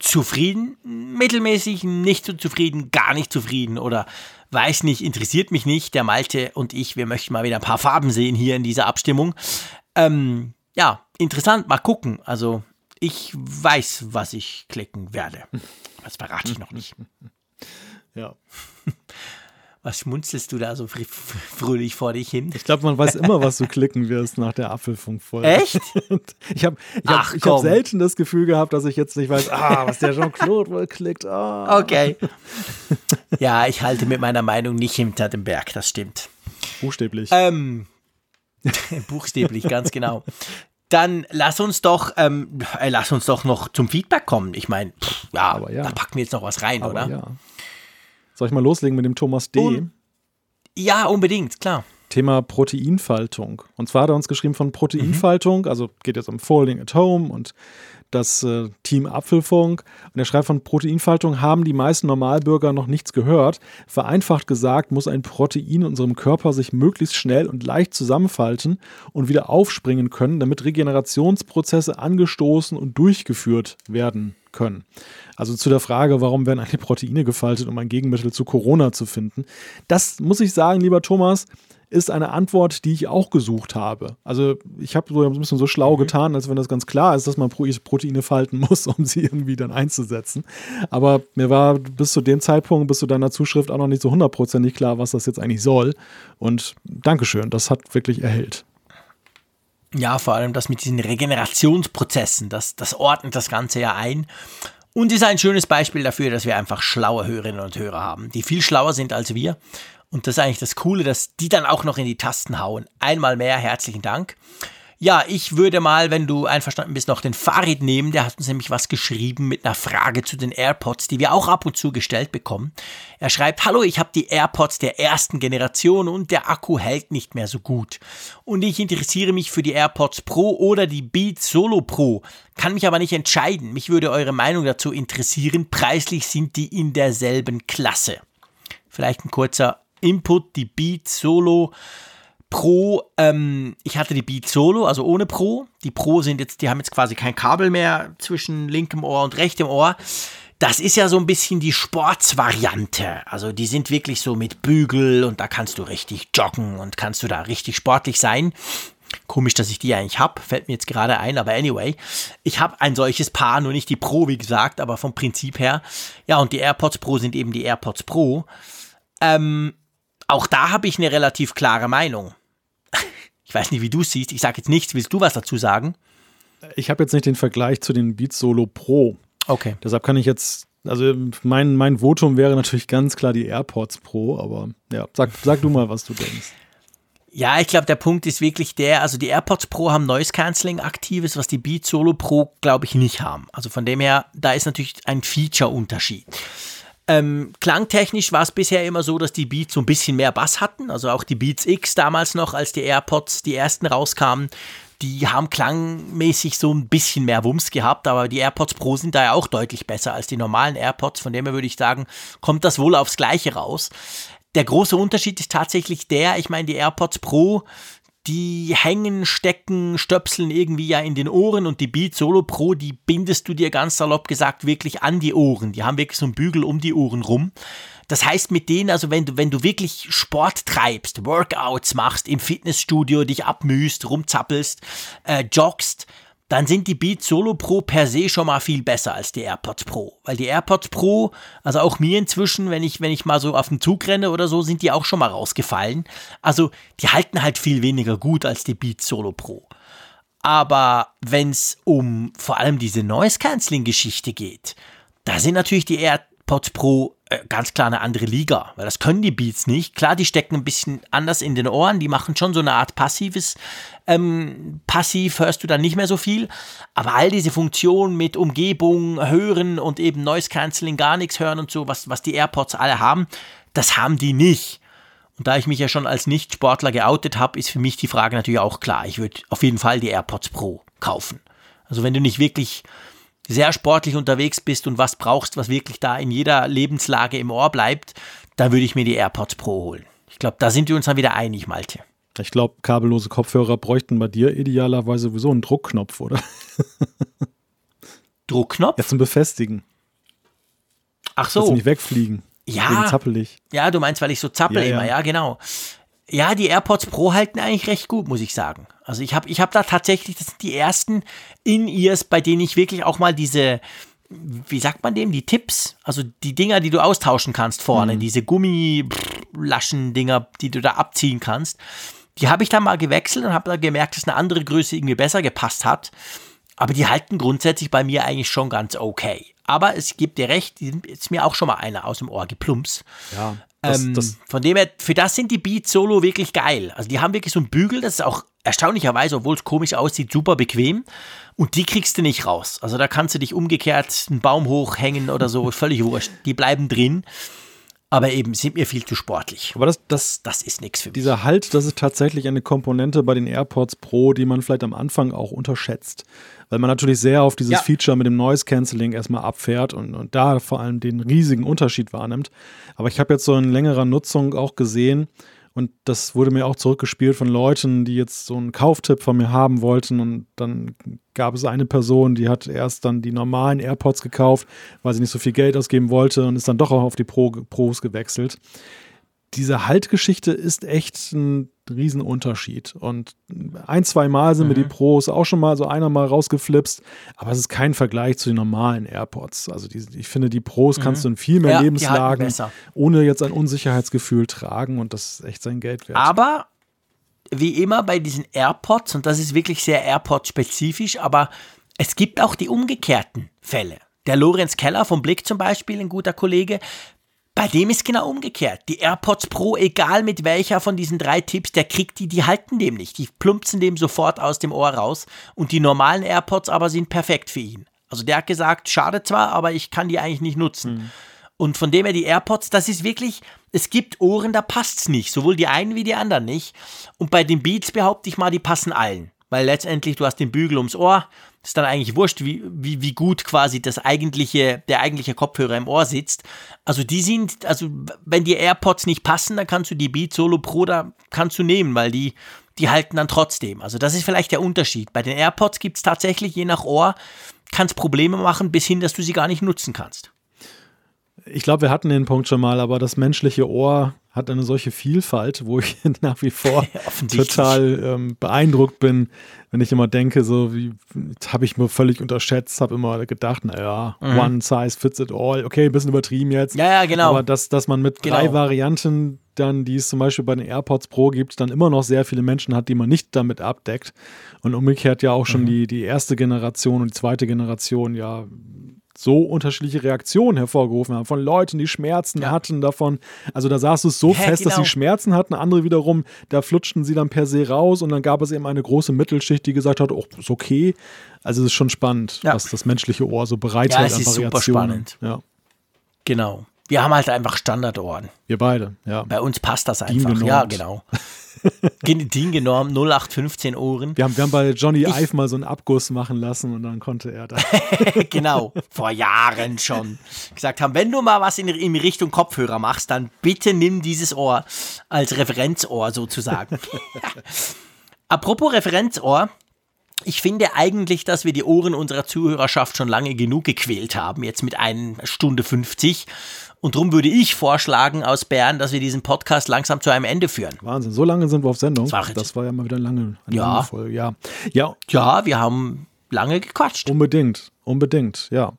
zufrieden, mittelmäßig, nicht so zufrieden, gar nicht zufrieden oder weiß nicht, interessiert mich nicht. Der Malte und ich, wir möchten mal wieder ein paar Farben sehen hier in dieser Abstimmung. Ähm, ja, interessant, mal gucken. Also ich weiß, was ich klicken werde. Das verrate ich noch nicht. Ja. Was schmunzelst du da so fr fröhlich vor dich hin? Ich glaube, man weiß immer, was du klicken wirst nach der Apfelfunkfolge. Echt? ich habe ich hab, ich hab selten das Gefühl gehabt, dass ich jetzt nicht weiß, ah, was der Jean-Claude wohl klickt. Ah. Okay. ja, ich halte mit meiner Meinung nicht hinter dem Berg, das stimmt. Buchstäblich. Ähm, buchstäblich, ganz genau. Dann lass uns doch, ähm, äh, lass uns doch noch zum Feedback kommen. Ich meine, ja, ja, da packen wir jetzt noch was rein, Aber oder? Ja. Soll ich mal loslegen mit dem Thomas D? Um, ja, unbedingt, klar. Thema Proteinfaltung. Und zwar hat er uns geschrieben von Proteinfaltung, mhm. also geht jetzt um Folding at Home und das äh, Team Apfelfunk. Und er schreibt von Proteinfaltung haben die meisten Normalbürger noch nichts gehört. Vereinfacht gesagt muss ein Protein in unserem Körper sich möglichst schnell und leicht zusammenfalten und wieder aufspringen können, damit Regenerationsprozesse angestoßen und durchgeführt werden können. Also zu der Frage, warum werden eigentlich Proteine gefaltet, um ein Gegenmittel zu Corona zu finden. Das muss ich sagen, lieber Thomas, ist eine Antwort, die ich auch gesucht habe. Also ich habe so ein bisschen so schlau mhm. getan, als wenn das ganz klar ist, dass man Proteine falten muss, um sie irgendwie dann einzusetzen. Aber mir war bis zu dem Zeitpunkt, bis zu deiner Zuschrift auch noch nicht so hundertprozentig klar, was das jetzt eigentlich soll. Und Dankeschön, das hat wirklich erhellt. Ja, vor allem das mit diesen Regenerationsprozessen, das, das ordnet das Ganze ja ein. Und ist ein schönes Beispiel dafür, dass wir einfach schlaue Hörerinnen und Hörer haben, die viel schlauer sind als wir. Und das ist eigentlich das Coole, dass die dann auch noch in die Tasten hauen. Einmal mehr herzlichen Dank. Ja, ich würde mal, wenn du einverstanden bist, noch den Farid nehmen. Der hat uns nämlich was geschrieben mit einer Frage zu den AirPods, die wir auch ab und zu gestellt bekommen. Er schreibt, hallo, ich habe die AirPods der ersten Generation und der Akku hält nicht mehr so gut. Und ich interessiere mich für die AirPods Pro oder die Beats Solo Pro, kann mich aber nicht entscheiden. Mich würde eure Meinung dazu interessieren. Preislich sind die in derselben Klasse. Vielleicht ein kurzer Input, die Beats Solo Pro, ähm, ich hatte die Beat Solo, also ohne Pro. Die Pro sind jetzt, die haben jetzt quasi kein Kabel mehr zwischen linkem Ohr und rechtem Ohr. Das ist ja so ein bisschen die Sportsvariante. Also die sind wirklich so mit Bügel und da kannst du richtig joggen und kannst du da richtig sportlich sein. Komisch, dass ich die eigentlich habe, fällt mir jetzt gerade ein, aber anyway, ich habe ein solches Paar, nur nicht die Pro, wie gesagt, aber vom Prinzip her. Ja, und die AirPods Pro sind eben die AirPods Pro. Ähm, auch da habe ich eine relativ klare Meinung. Ich weiß nicht, wie du es siehst. Ich sage jetzt nichts. Willst du was dazu sagen? Ich habe jetzt nicht den Vergleich zu den Beats Solo Pro. Okay. Deshalb kann ich jetzt, also mein, mein Votum wäre natürlich ganz klar die AirPods Pro, aber ja, sag, sag du mal, was du denkst. Ja, ich glaube, der Punkt ist wirklich der, also die AirPods Pro haben Noise Cancelling aktives, was die Beats Solo Pro, glaube ich, nicht haben. Also von dem her, da ist natürlich ein Feature-Unterschied. Ähm, klangtechnisch war es bisher immer so, dass die Beats so ein bisschen mehr Bass hatten. Also auch die Beats X damals noch, als die AirPods die ersten rauskamen, die haben klangmäßig so ein bisschen mehr Wumms gehabt, aber die AirPods Pro sind da ja auch deutlich besser als die normalen AirPods. Von dem her würde ich sagen, kommt das wohl aufs Gleiche raus. Der große Unterschied ist tatsächlich der, ich meine, die AirPods Pro, die hängen, stecken, stöpseln irgendwie ja in den Ohren und die Beat Solo Pro, die bindest du dir ganz salopp gesagt wirklich an die Ohren. Die haben wirklich so einen Bügel um die Ohren rum. Das heißt, mit denen, also wenn du, wenn du wirklich Sport treibst, Workouts machst, im Fitnessstudio dich abmühst, rumzappelst, äh, joggst, dann sind die Beats Solo Pro per se schon mal viel besser als die AirPods Pro. Weil die AirPods Pro, also auch mir inzwischen, wenn ich, wenn ich mal so auf den Zug renne oder so, sind die auch schon mal rausgefallen. Also die halten halt viel weniger gut als die Beats Solo Pro. Aber wenn es um vor allem diese Noise Cancelling Geschichte geht, da sind natürlich die AirPods Pro ganz klar eine andere Liga, weil das können die Beats nicht. Klar, die stecken ein bisschen anders in den Ohren, die machen schon so eine Art passives, ähm, passiv hörst du dann nicht mehr so viel, aber all diese Funktionen mit Umgebung, Hören und eben Noise Cancelling, gar nichts hören und so, was, was die AirPods alle haben, das haben die nicht. Und da ich mich ja schon als Nicht-Sportler geoutet habe, ist für mich die Frage natürlich auch klar. Ich würde auf jeden Fall die AirPods Pro kaufen. Also wenn du nicht wirklich sehr sportlich unterwegs bist und was brauchst, was wirklich da in jeder Lebenslage im Ohr bleibt, dann würde ich mir die AirPods Pro holen. Ich glaube, da sind wir uns dann wieder einig, Malte. Ich glaube, kabellose Kopfhörer bräuchten bei dir idealerweise sowieso einen Druckknopf, oder? Druckknopf? Ja, zum Befestigen. Ach so. Dass sie nicht wegfliegen. Ja. zappelig. Ja, du meinst, weil ich so zappel Ja, immer, ja. ja, genau. Ja, die AirPods Pro halten eigentlich recht gut, muss ich sagen. Also ich habe ich hab da tatsächlich, das sind die ersten In-Ears, bei denen ich wirklich auch mal diese, wie sagt man dem, die Tipps, also die Dinger, die du austauschen kannst vorne, diese Gummilaschen-Dinger, die du da abziehen kannst, die habe ich dann mal gewechselt und habe dann gemerkt, dass eine andere Größe irgendwie besser gepasst hat. Aber die halten grundsätzlich bei mir eigentlich schon ganz okay. Aber es gibt dir recht, ist mir auch schon mal einer aus dem Ohr geplumps. Ja. Das, ähm, das, von dem her, für das sind die Beats Solo wirklich geil. Also die haben wirklich so einen Bügel, das ist auch erstaunlicherweise, obwohl es komisch aussieht, super bequem. Und die kriegst du nicht raus. Also da kannst du dich umgekehrt einen Baum hochhängen oder so, völlig wurscht. Die bleiben drin. Aber eben sind mir viel zu sportlich. aber das, das, Das ist nichts für mich. dieser Halt, das ist tatsächlich eine Komponente bei den AirPods Pro, die man vielleicht am Anfang auch unterschätzt. Weil man natürlich sehr auf dieses Ja. Feature mit dem Noise Cancelling erstmal abfährt und, und da vor allem den riesigen Unterschied wahrnimmt. Aber ich habe jetzt so in längerer Nutzung auch gesehen, und das wurde mir auch zurückgespielt von Leuten, die jetzt so einen Kauftipp von mir haben wollten. Und dann gab es eine Person, die hat erst dann die normalen AirPods gekauft, weil sie nicht so viel Geld ausgeben wollte und ist dann doch auch auf die Pro Pros gewechselt diese Haltgeschichte ist echt ein Riesenunterschied. Und ein, zwei Mal sind mir die Pros auch schon mal so einer mal rausgeflipst, aber es ist kein Vergleich zu den normalen AirPods. Also die, ich finde, die Pros kannst du in viel mehr Ja, Lebenslagen ohne jetzt ein Unsicherheitsgefühl tragen und das ist echt sein Geld wert. Aber wie immer bei diesen AirPods, und das ist wirklich sehr AirPod-spezifisch, aber es gibt auch die umgekehrten Fälle. Der Lorenz Keller vom Blick zum Beispiel, ein guter Kollege, bei dem ist genau umgekehrt. Die AirPods Pro, egal mit welcher von diesen drei Tipps, der kriegt die, die halten dem nicht. Die plumpsen dem sofort aus dem Ohr raus. Und die normalen AirPods aber sind perfekt für ihn. Also der hat gesagt, schade zwar, aber ich kann die eigentlich nicht nutzen. Und von dem her die AirPods, das ist wirklich, es gibt Ohren, da passt's nicht. Sowohl die einen wie die anderen nicht. Und bei den Beats behaupte ich mal, die passen allen. Weil letztendlich, du hast den Bügel ums Ohr, ist dann eigentlich wurscht, wie, wie, wie gut quasi das eigentliche, der eigentliche Kopfhörer im Ohr sitzt. Also die sind, also wenn die AirPods nicht passen, dann kannst du die Beats Solo Pro da kannst du nehmen, weil die, die halten dann trotzdem. Also das ist vielleicht der Unterschied. Bei den AirPods gibt es tatsächlich, je nach Ohr, kann es Probleme machen, bis hin, dass du sie gar nicht nutzen kannst. Ich glaube, wir hatten den Punkt schon mal, aber das menschliche Ohr hat eine solche Vielfalt, wo ich nach wie vor total ähm, beeindruckt bin, wenn ich immer denke, so wie habe ich mir völlig unterschätzt, habe immer gedacht, naja, one size fits it all. Okay, ein bisschen übertrieben jetzt. Mhm. Ja, ja, genau. Aber dass, dass man mit Genau. drei Varianten dann, die es zum Beispiel bei den AirPods Pro gibt, dann immer noch sehr viele Menschen hat, die man nicht damit abdeckt. Und umgekehrt ja auch Mhm. schon die, die erste Generation und die zweite Generation ja so unterschiedliche Reaktionen hervorgerufen haben. Von Leuten, die Schmerzen Ja. hatten davon. Also da saß es so Hä, fest, dass genau. sie Schmerzen hatten. Andere wiederum, da flutschten sie dann per se raus. Und dann gab es eben eine große Mittelschicht, die gesagt hat, oh, ist okay. Also es ist schon spannend, Ja. was das menschliche Ohr so bereithält Ja, es an ist super spannend. Ja, Genau. Wir haben halt einfach Standardohren. wir beide, ja. Bei uns passt das einfach. Ja, genau. DIN genormt 0815 Ohren. Wir haben, wir haben bei Johnny Ive mal so einen Abguss machen lassen und dann konnte er da. genau, vor Jahren schon gesagt haben, wenn du mal was in, in Richtung Kopfhörer machst, dann bitte nimm dieses Ohr als Referenzohr sozusagen. Apropos Referenzohr, ich finde eigentlich, dass wir die Ohren unserer Zuhörerschaft schon lange genug gequält haben, jetzt mit 1 Stunde 50. Und darum würde ich vorschlagen aus Bern, dass wir diesen Podcast langsam zu einem Ende führen. Wahnsinn, so lange sind wir auf Sendung. Das Das war ja mal wieder eine lange, eine Ja. lange Folge. Ja. ja, Ja, wir haben lange gequatscht. unbedingt, unbedingt, ja.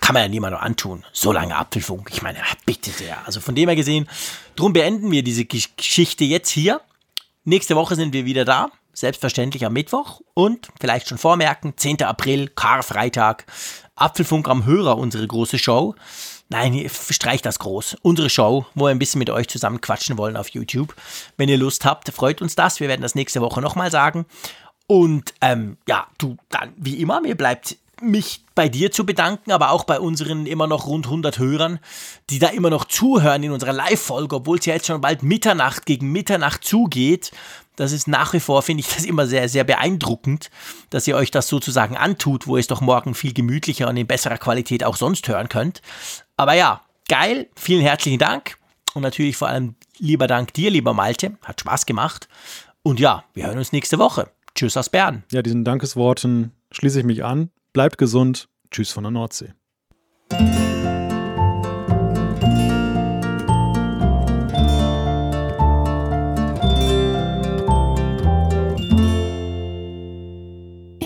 kann man ja niemand noch antun. So lange Apfelfunk. Ich meine, bitte sehr. Also von dem her gesehen, drum beenden wir diese Gesch- Geschichte jetzt hier. Nächste Woche sind wir wieder da. Selbstverständlich am Mittwoch. Und vielleicht schon vormerken, 10. April, Karfreitag. Apfelfunk am Hörer, unsere große Show. Nein, streicht das groß. Unsere Show, wo wir ein bisschen mit euch zusammen quatschen wollen auf YouTube. Wenn ihr Lust habt, freut uns das. Wir werden das nächste Woche nochmal sagen. Und ähm, ja, du, dann wie immer, mir bleibt mich bei dir zu bedanken, aber auch bei unseren immer noch rund 100 Hörern, die da immer noch zuhören in unserer Live-Folge, obwohl es ja jetzt schon bald Mitternacht gegen Mitternacht zugeht. Das ist nach wie vor, finde ich das immer sehr, sehr beeindruckend, dass ihr euch das sozusagen antut, wo ihr es doch morgen viel gemütlicher und in besserer Qualität auch sonst hören könnt. Aber ja, geil, vielen herzlichen Dank und natürlich vor allem lieber Dank dir, lieber Malte, hat Spaß gemacht. Und ja, wir hören uns nächste Woche. Tschüss aus Bern. Ja, diesen Dankesworten schließe ich mich an. Bleibt gesund. Tschüss von der Nordsee.